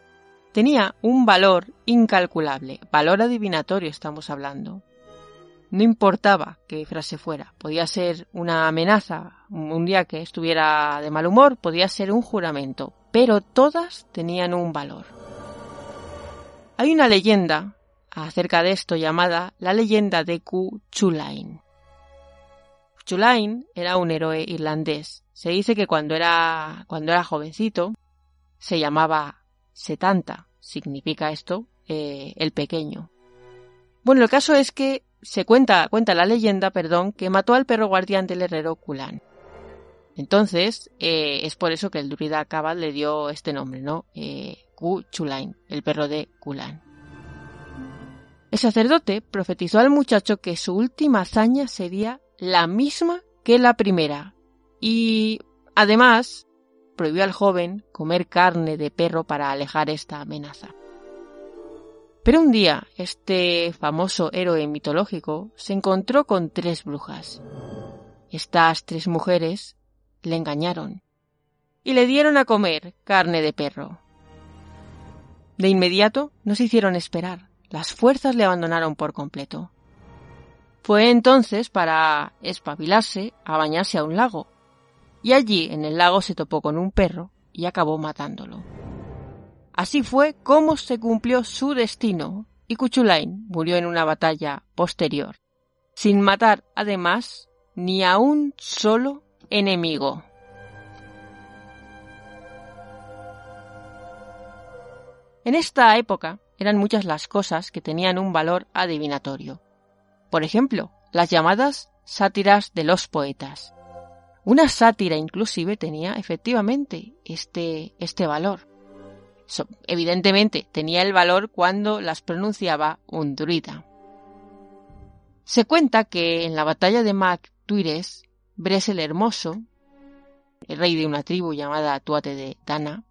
tenía un valor incalculable, valor adivinatorio estamos hablando. No importaba qué frase fuera, podía ser una amenaza, un día que estuviera de mal humor, podía ser un juramento, pero todas tenían un valor. Hay una leyenda acerca de esto llamada la leyenda de Ku Chulain. Chulain era un héroe irlandés. Se dice que cuando era, cuando era jovencito se llamaba Setanta, significa esto, eh, el pequeño. Bueno, el caso es que se cuenta, cuenta la leyenda, perdón, que mató al perro guardián del herrero Kulan. Entonces, eh, es por eso que el druida Cabal le dio este nombre, ¿no? Eh, Chulain, el perro de Kulan. El sacerdote profetizó al muchacho que su última hazaña sería la misma que la primera y, además, prohibió al joven comer carne de perro para alejar esta amenaza. Pero un día, este famoso héroe mitológico se encontró con tres brujas. Estas tres mujeres le engañaron y le dieron a comer carne de perro. De inmediato no se hicieron esperar, las fuerzas le abandonaron por completo. Fue entonces para espabilarse a bañarse a un lago, y allí en el lago se topó con un perro y acabó matándolo. Así fue como se cumplió su destino y Cuchulain murió en una batalla posterior, sin matar además ni a un solo enemigo. En esta época eran muchas las cosas que tenían un valor adivinatorio. Por ejemplo, las llamadas sátiras de los poetas. Una sátira inclusive tenía efectivamente este, este valor evidentemente tenía el valor cuando las pronunciaba un druida. Se cuenta que en la batalla de Mac Tuires, Bres el Hermoso, el rey de una tribu llamada Tuate de Dana,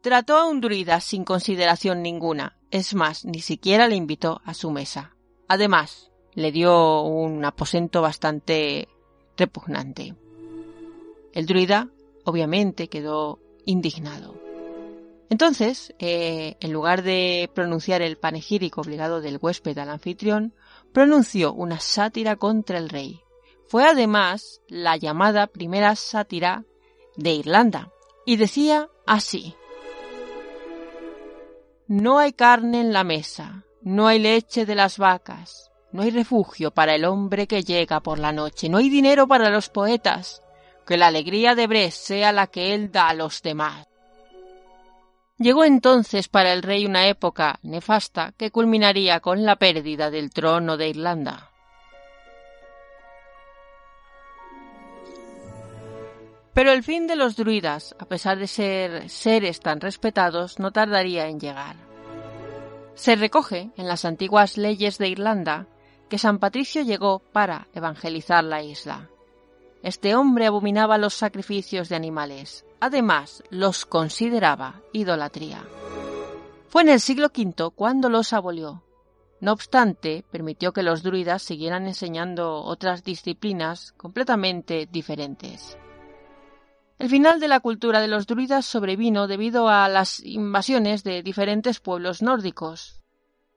trató a un druida sin consideración ninguna, es más, ni siquiera le invitó a su mesa. Además, le dio un aposento bastante repugnante. El druida, obviamente, quedó indignado. Entonces, eh, en lugar de pronunciar el panegírico obligado del huésped al anfitrión, pronunció una sátira contra el rey. Fue además la llamada primera sátira de Irlanda, y decía así. No hay carne en la mesa, no hay leche de las vacas, no hay refugio para el hombre que llega por la noche, no hay dinero para los poetas, que la alegría de Bres sea la que él da a los demás. Llegó entonces para el rey una época nefasta que culminaría con la pérdida del trono de Irlanda. Pero el fin de los druidas, a pesar de ser seres tan respetados, no tardaría en llegar. Se recoge en las antiguas leyes de Irlanda que San Patricio llegó para evangelizar la isla. Este hombre abominaba los sacrificios de animales, Además, los consideraba idolatría. Fue en el siglo V cuando los abolió. No obstante, permitió que los druidas siguieran enseñando otras disciplinas completamente diferentes. El final de la cultura de los druidas sobrevino debido a las invasiones de diferentes pueblos nórdicos,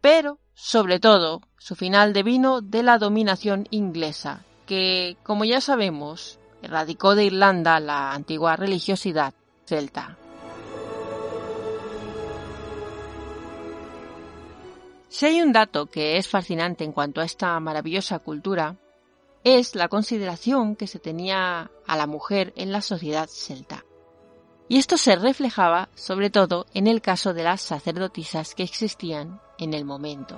pero, sobre todo, su final devino de la dominación inglesa, que, como ya sabemos, erradicó de Irlanda la antigua religiosidad celta. Si hay un dato que es fascinante en cuanto a esta maravillosa cultura, es la consideración que se tenía a la mujer en la sociedad celta. Y esto se reflejaba sobre todo en el caso de las sacerdotisas que existían en el momento.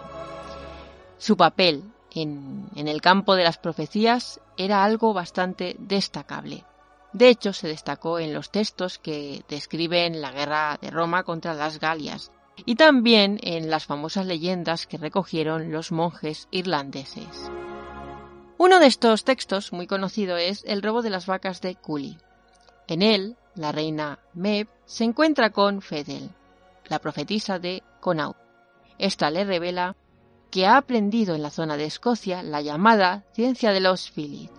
Su papel en, el campo de las profecías era algo bastante destacable. De hecho, se destacó en los textos que describen la guerra de Roma contra las Galias y también en las famosas leyendas que recogieron los monjes irlandeses. Uno de estos textos muy conocido es El robo de las vacas de Culi. En él, la reina Meb se encuentra con Fedel, la profetisa de Connaught. Esta le revela que ha aprendido en la zona de Escocia la llamada ciencia de los Philid.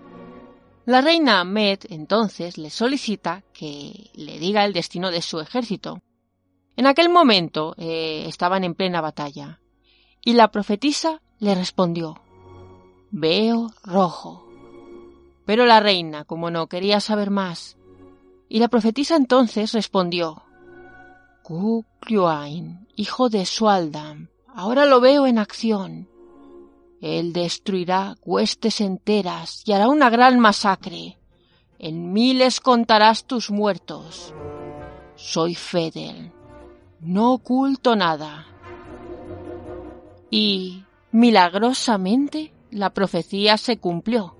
La reina Med entonces le solicita que le diga el destino de su ejército. En aquel momento eh, estaban en plena batalla, y la profetisa le respondió Veo rojo. Pero la reina, como no, quería saber más, y la profetisa entonces respondió Kukluain, hijo de Sualdam, ahora lo veo en acción. Él destruirá huestes enteras y hará una gran masacre. En miles contarás tus muertos. Soy Fedel. No oculto nada. Y, milagrosamente, la profecía se cumplió.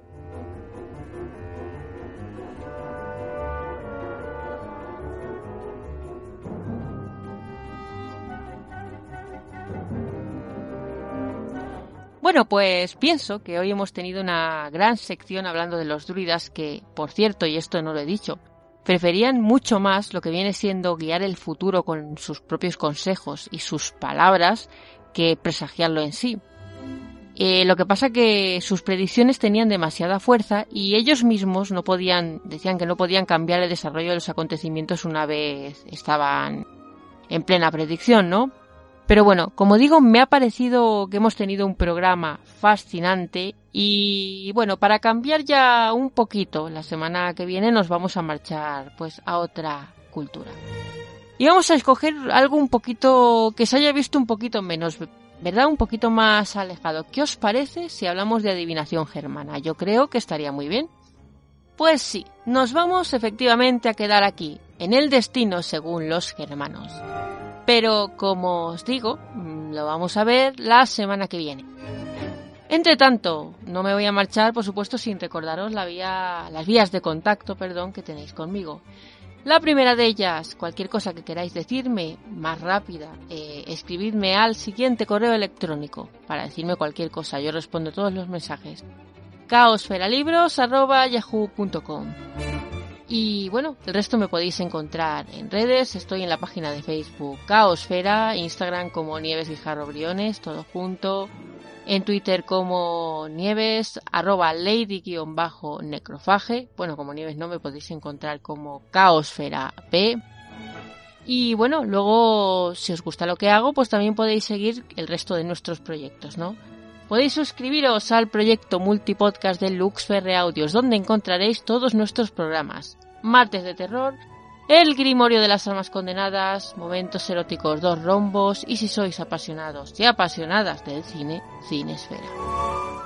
Bueno, pues pienso que hoy hemos tenido una gran sección hablando de los druidas que, por cierto, y esto no lo he dicho, preferían mucho más lo que viene siendo guiar el futuro con sus propios consejos y sus palabras que presagiarlo en sí. Eh, lo que pasa que sus predicciones tenían demasiada fuerza y ellos mismos no podían, decían que no podían cambiar el desarrollo de los acontecimientos una vez estaban en plena predicción, ¿no? Pero bueno, como digo, me ha parecido que hemos tenido un programa fascinante y bueno, para cambiar ya un poquito, la semana que viene nos vamos a marchar pues a otra cultura. Y vamos a escoger algo un poquito que se haya visto un poquito menos, ¿verdad? Un poquito más alejado. ¿Qué os parece si hablamos de adivinación germana? Yo creo que estaría muy bien. Pues sí, nos vamos efectivamente a quedar aquí, en el destino según los germanos. Pero como os digo, mm, lo vamos a ver la semana que viene. Entre tanto, no me voy a marchar, por supuesto, sin recordaros las vías de contacto, perdón, que tenéis conmigo. La primera de ellas, cualquier cosa que queráis decirme, más rápida, eh, escribidme al siguiente correo electrónico para decirme cualquier cosa. Yo respondo todos los mensajes. caosferalibros.yahoo.com y bueno, el resto me podéis encontrar en redes. Estoy en la página de Facebook Caosfera, Instagram como Nieves Guijarro Briones, todo junto. En Twitter como Nieves, arroba lady-necrofage. Bueno, como Nieves no me podéis encontrar como Caosfera P. Y bueno, luego, si os gusta lo que hago, pues también podéis seguir el resto de nuestros proyectos, ¿no? Podéis suscribiros al proyecto multipodcast de Luxferre Audios, donde encontraréis todos nuestros programas. Martes de Terror, El Grimorio de las Almas Condenadas, Momentos Eróticos, Dos Rombos y si sois apasionados y apasionadas del cine, Cinesfera.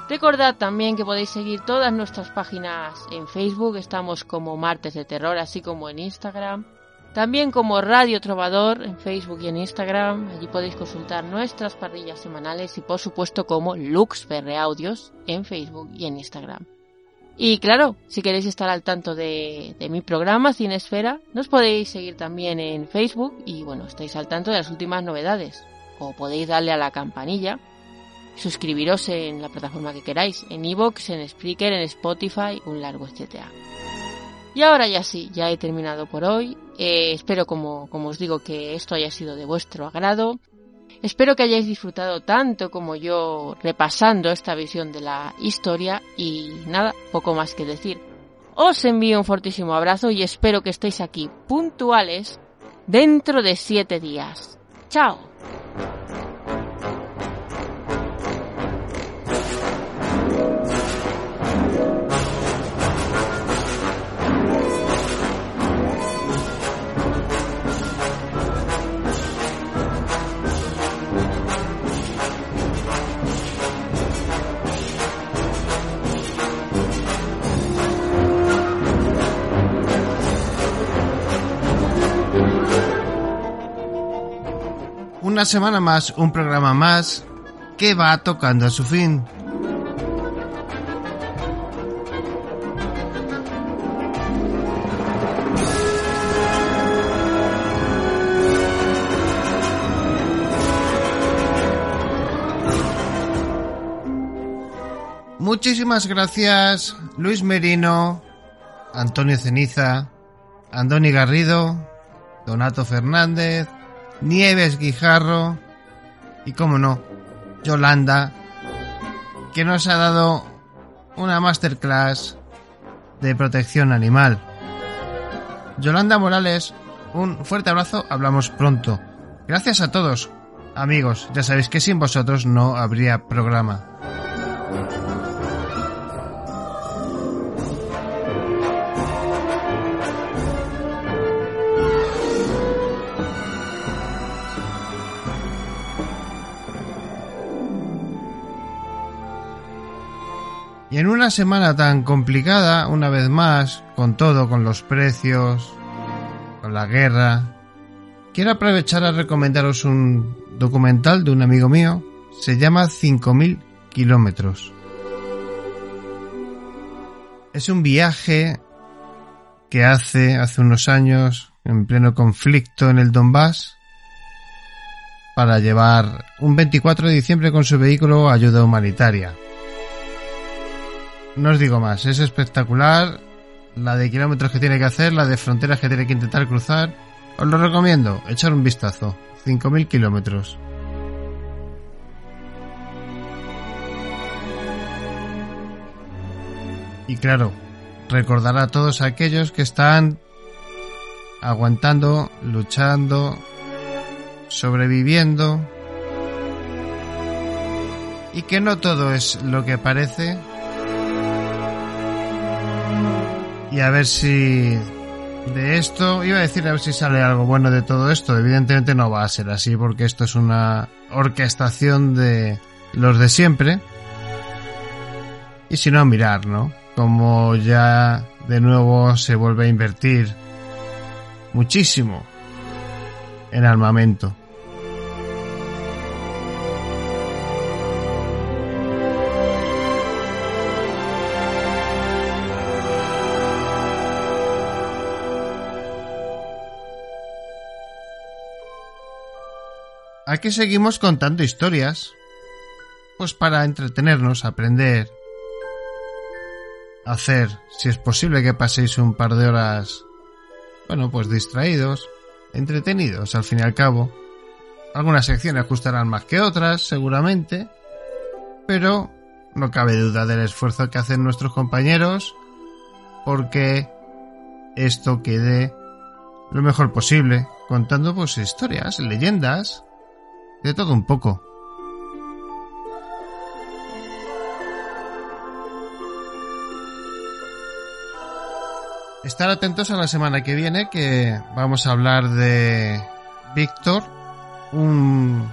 Recordad también que podéis seguir todas nuestras páginas en Facebook, estamos como Martes de Terror, así como en Instagram. También como Radio Trovador en Facebook y en Instagram, allí podéis consultar nuestras parrillas semanales y por supuesto como Lux Audios en Facebook y en Instagram. Y claro, si queréis estar al tanto de, mi programa Cinesfera, nos podéis seguir también en Facebook y bueno, estáis al tanto de las últimas novedades. O podéis darle a la campanilla, suscribiros en la plataforma que queráis, en Evox, en Spreaker, en Spotify, un largo etcétera. Y ahora ya sí, ya he terminado por hoy. Eh, espero, como, como os digo, que esto haya sido de vuestro agrado. Espero que hayáis disfrutado tanto como yo repasando esta visión de la historia y nada, poco más que decir. Os envío un fortísimo abrazo y espero que estéis aquí puntuales dentro de siete días. ¡Chao! Una semana más, un programa más que va tocando a su fin. Muchísimas gracias Luis Merino, Antonio Ceniza, Andoni Garrido, Donato Fernández, Nieves Guijarro y, como no, Yolanda, que nos ha dado una masterclass de protección animal. Yolanda Morales, un fuerte abrazo, hablamos pronto. Gracias a todos, amigos, ya sabéis que sin vosotros no habría programa. En una semana tan complicada, una vez más, con todo, con los precios, con la guerra, quiero aprovechar a recomendaros un documental de un amigo mío. Se llama 5000 kilómetros. Es un viaje que hace hace unos años en pleno conflicto en el Donbass para llevar un 24 de diciembre con su vehículo ayuda humanitaria. No os digo más, es espectacular la de kilómetros que tiene que hacer, la de fronteras que tiene que intentar cruzar. Os lo recomiendo, echar un vistazo. 5.000 kilómetros. Y claro, recordar a todos aquellos que están aguantando, luchando, sobreviviendo y que no todo es lo que parece y a ver si de esto iba a decir a ver si sale algo bueno de todo esto. Evidentemente no va a ser así porque esto es una orquestación de los de siempre. Y si no mirar no como ya de nuevo se vuelve a invertir muchísimo en armamento. Aquí seguimos contando historias, pues para entretenernos, aprender, hacer, si es posible que paséis un par de horas, bueno, pues distraídos, entretenidos al fin y al cabo. Algunas secciones gustarán más que otras, seguramente, pero no cabe duda del esfuerzo que hacen nuestros compañeros porque esto quede lo mejor posible, contando pues historias, leyendas, de todo un poco. Estar atentos a la semana que viene que vamos a hablar de Víctor, un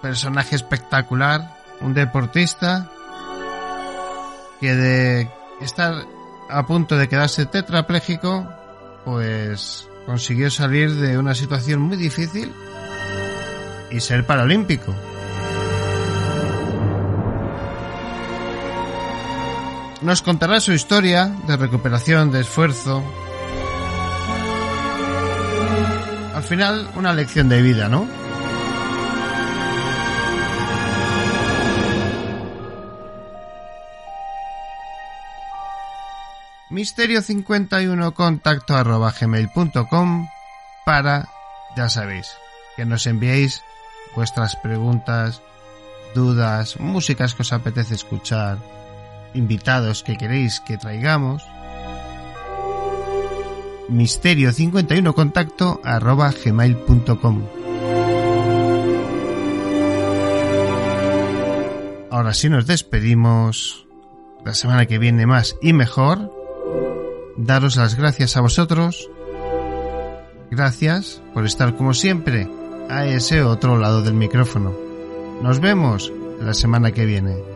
personaje espectacular, un deportista que de estar a punto de quedarse tetrapléjico, pues consiguió salir de una situación muy difícil y ser paralímpico. nos contará su historia de recuperación, de esfuerzo. Al final, una lección de vida, ¿no? Misterio51 contacto arroba gmail.com para, ya sabéis, que nos enviéis vuestras preguntas, dudas, músicas que os apetece escuchar, invitados que queréis que traigamos, misterio51 contacto arroba gmail.com. Ahora sí nos despedimos. La semana que viene más y mejor. Daros las gracias a vosotros. Gracias por estar como siempre a ese otro lado del micrófono. Nos vemos la semana que viene.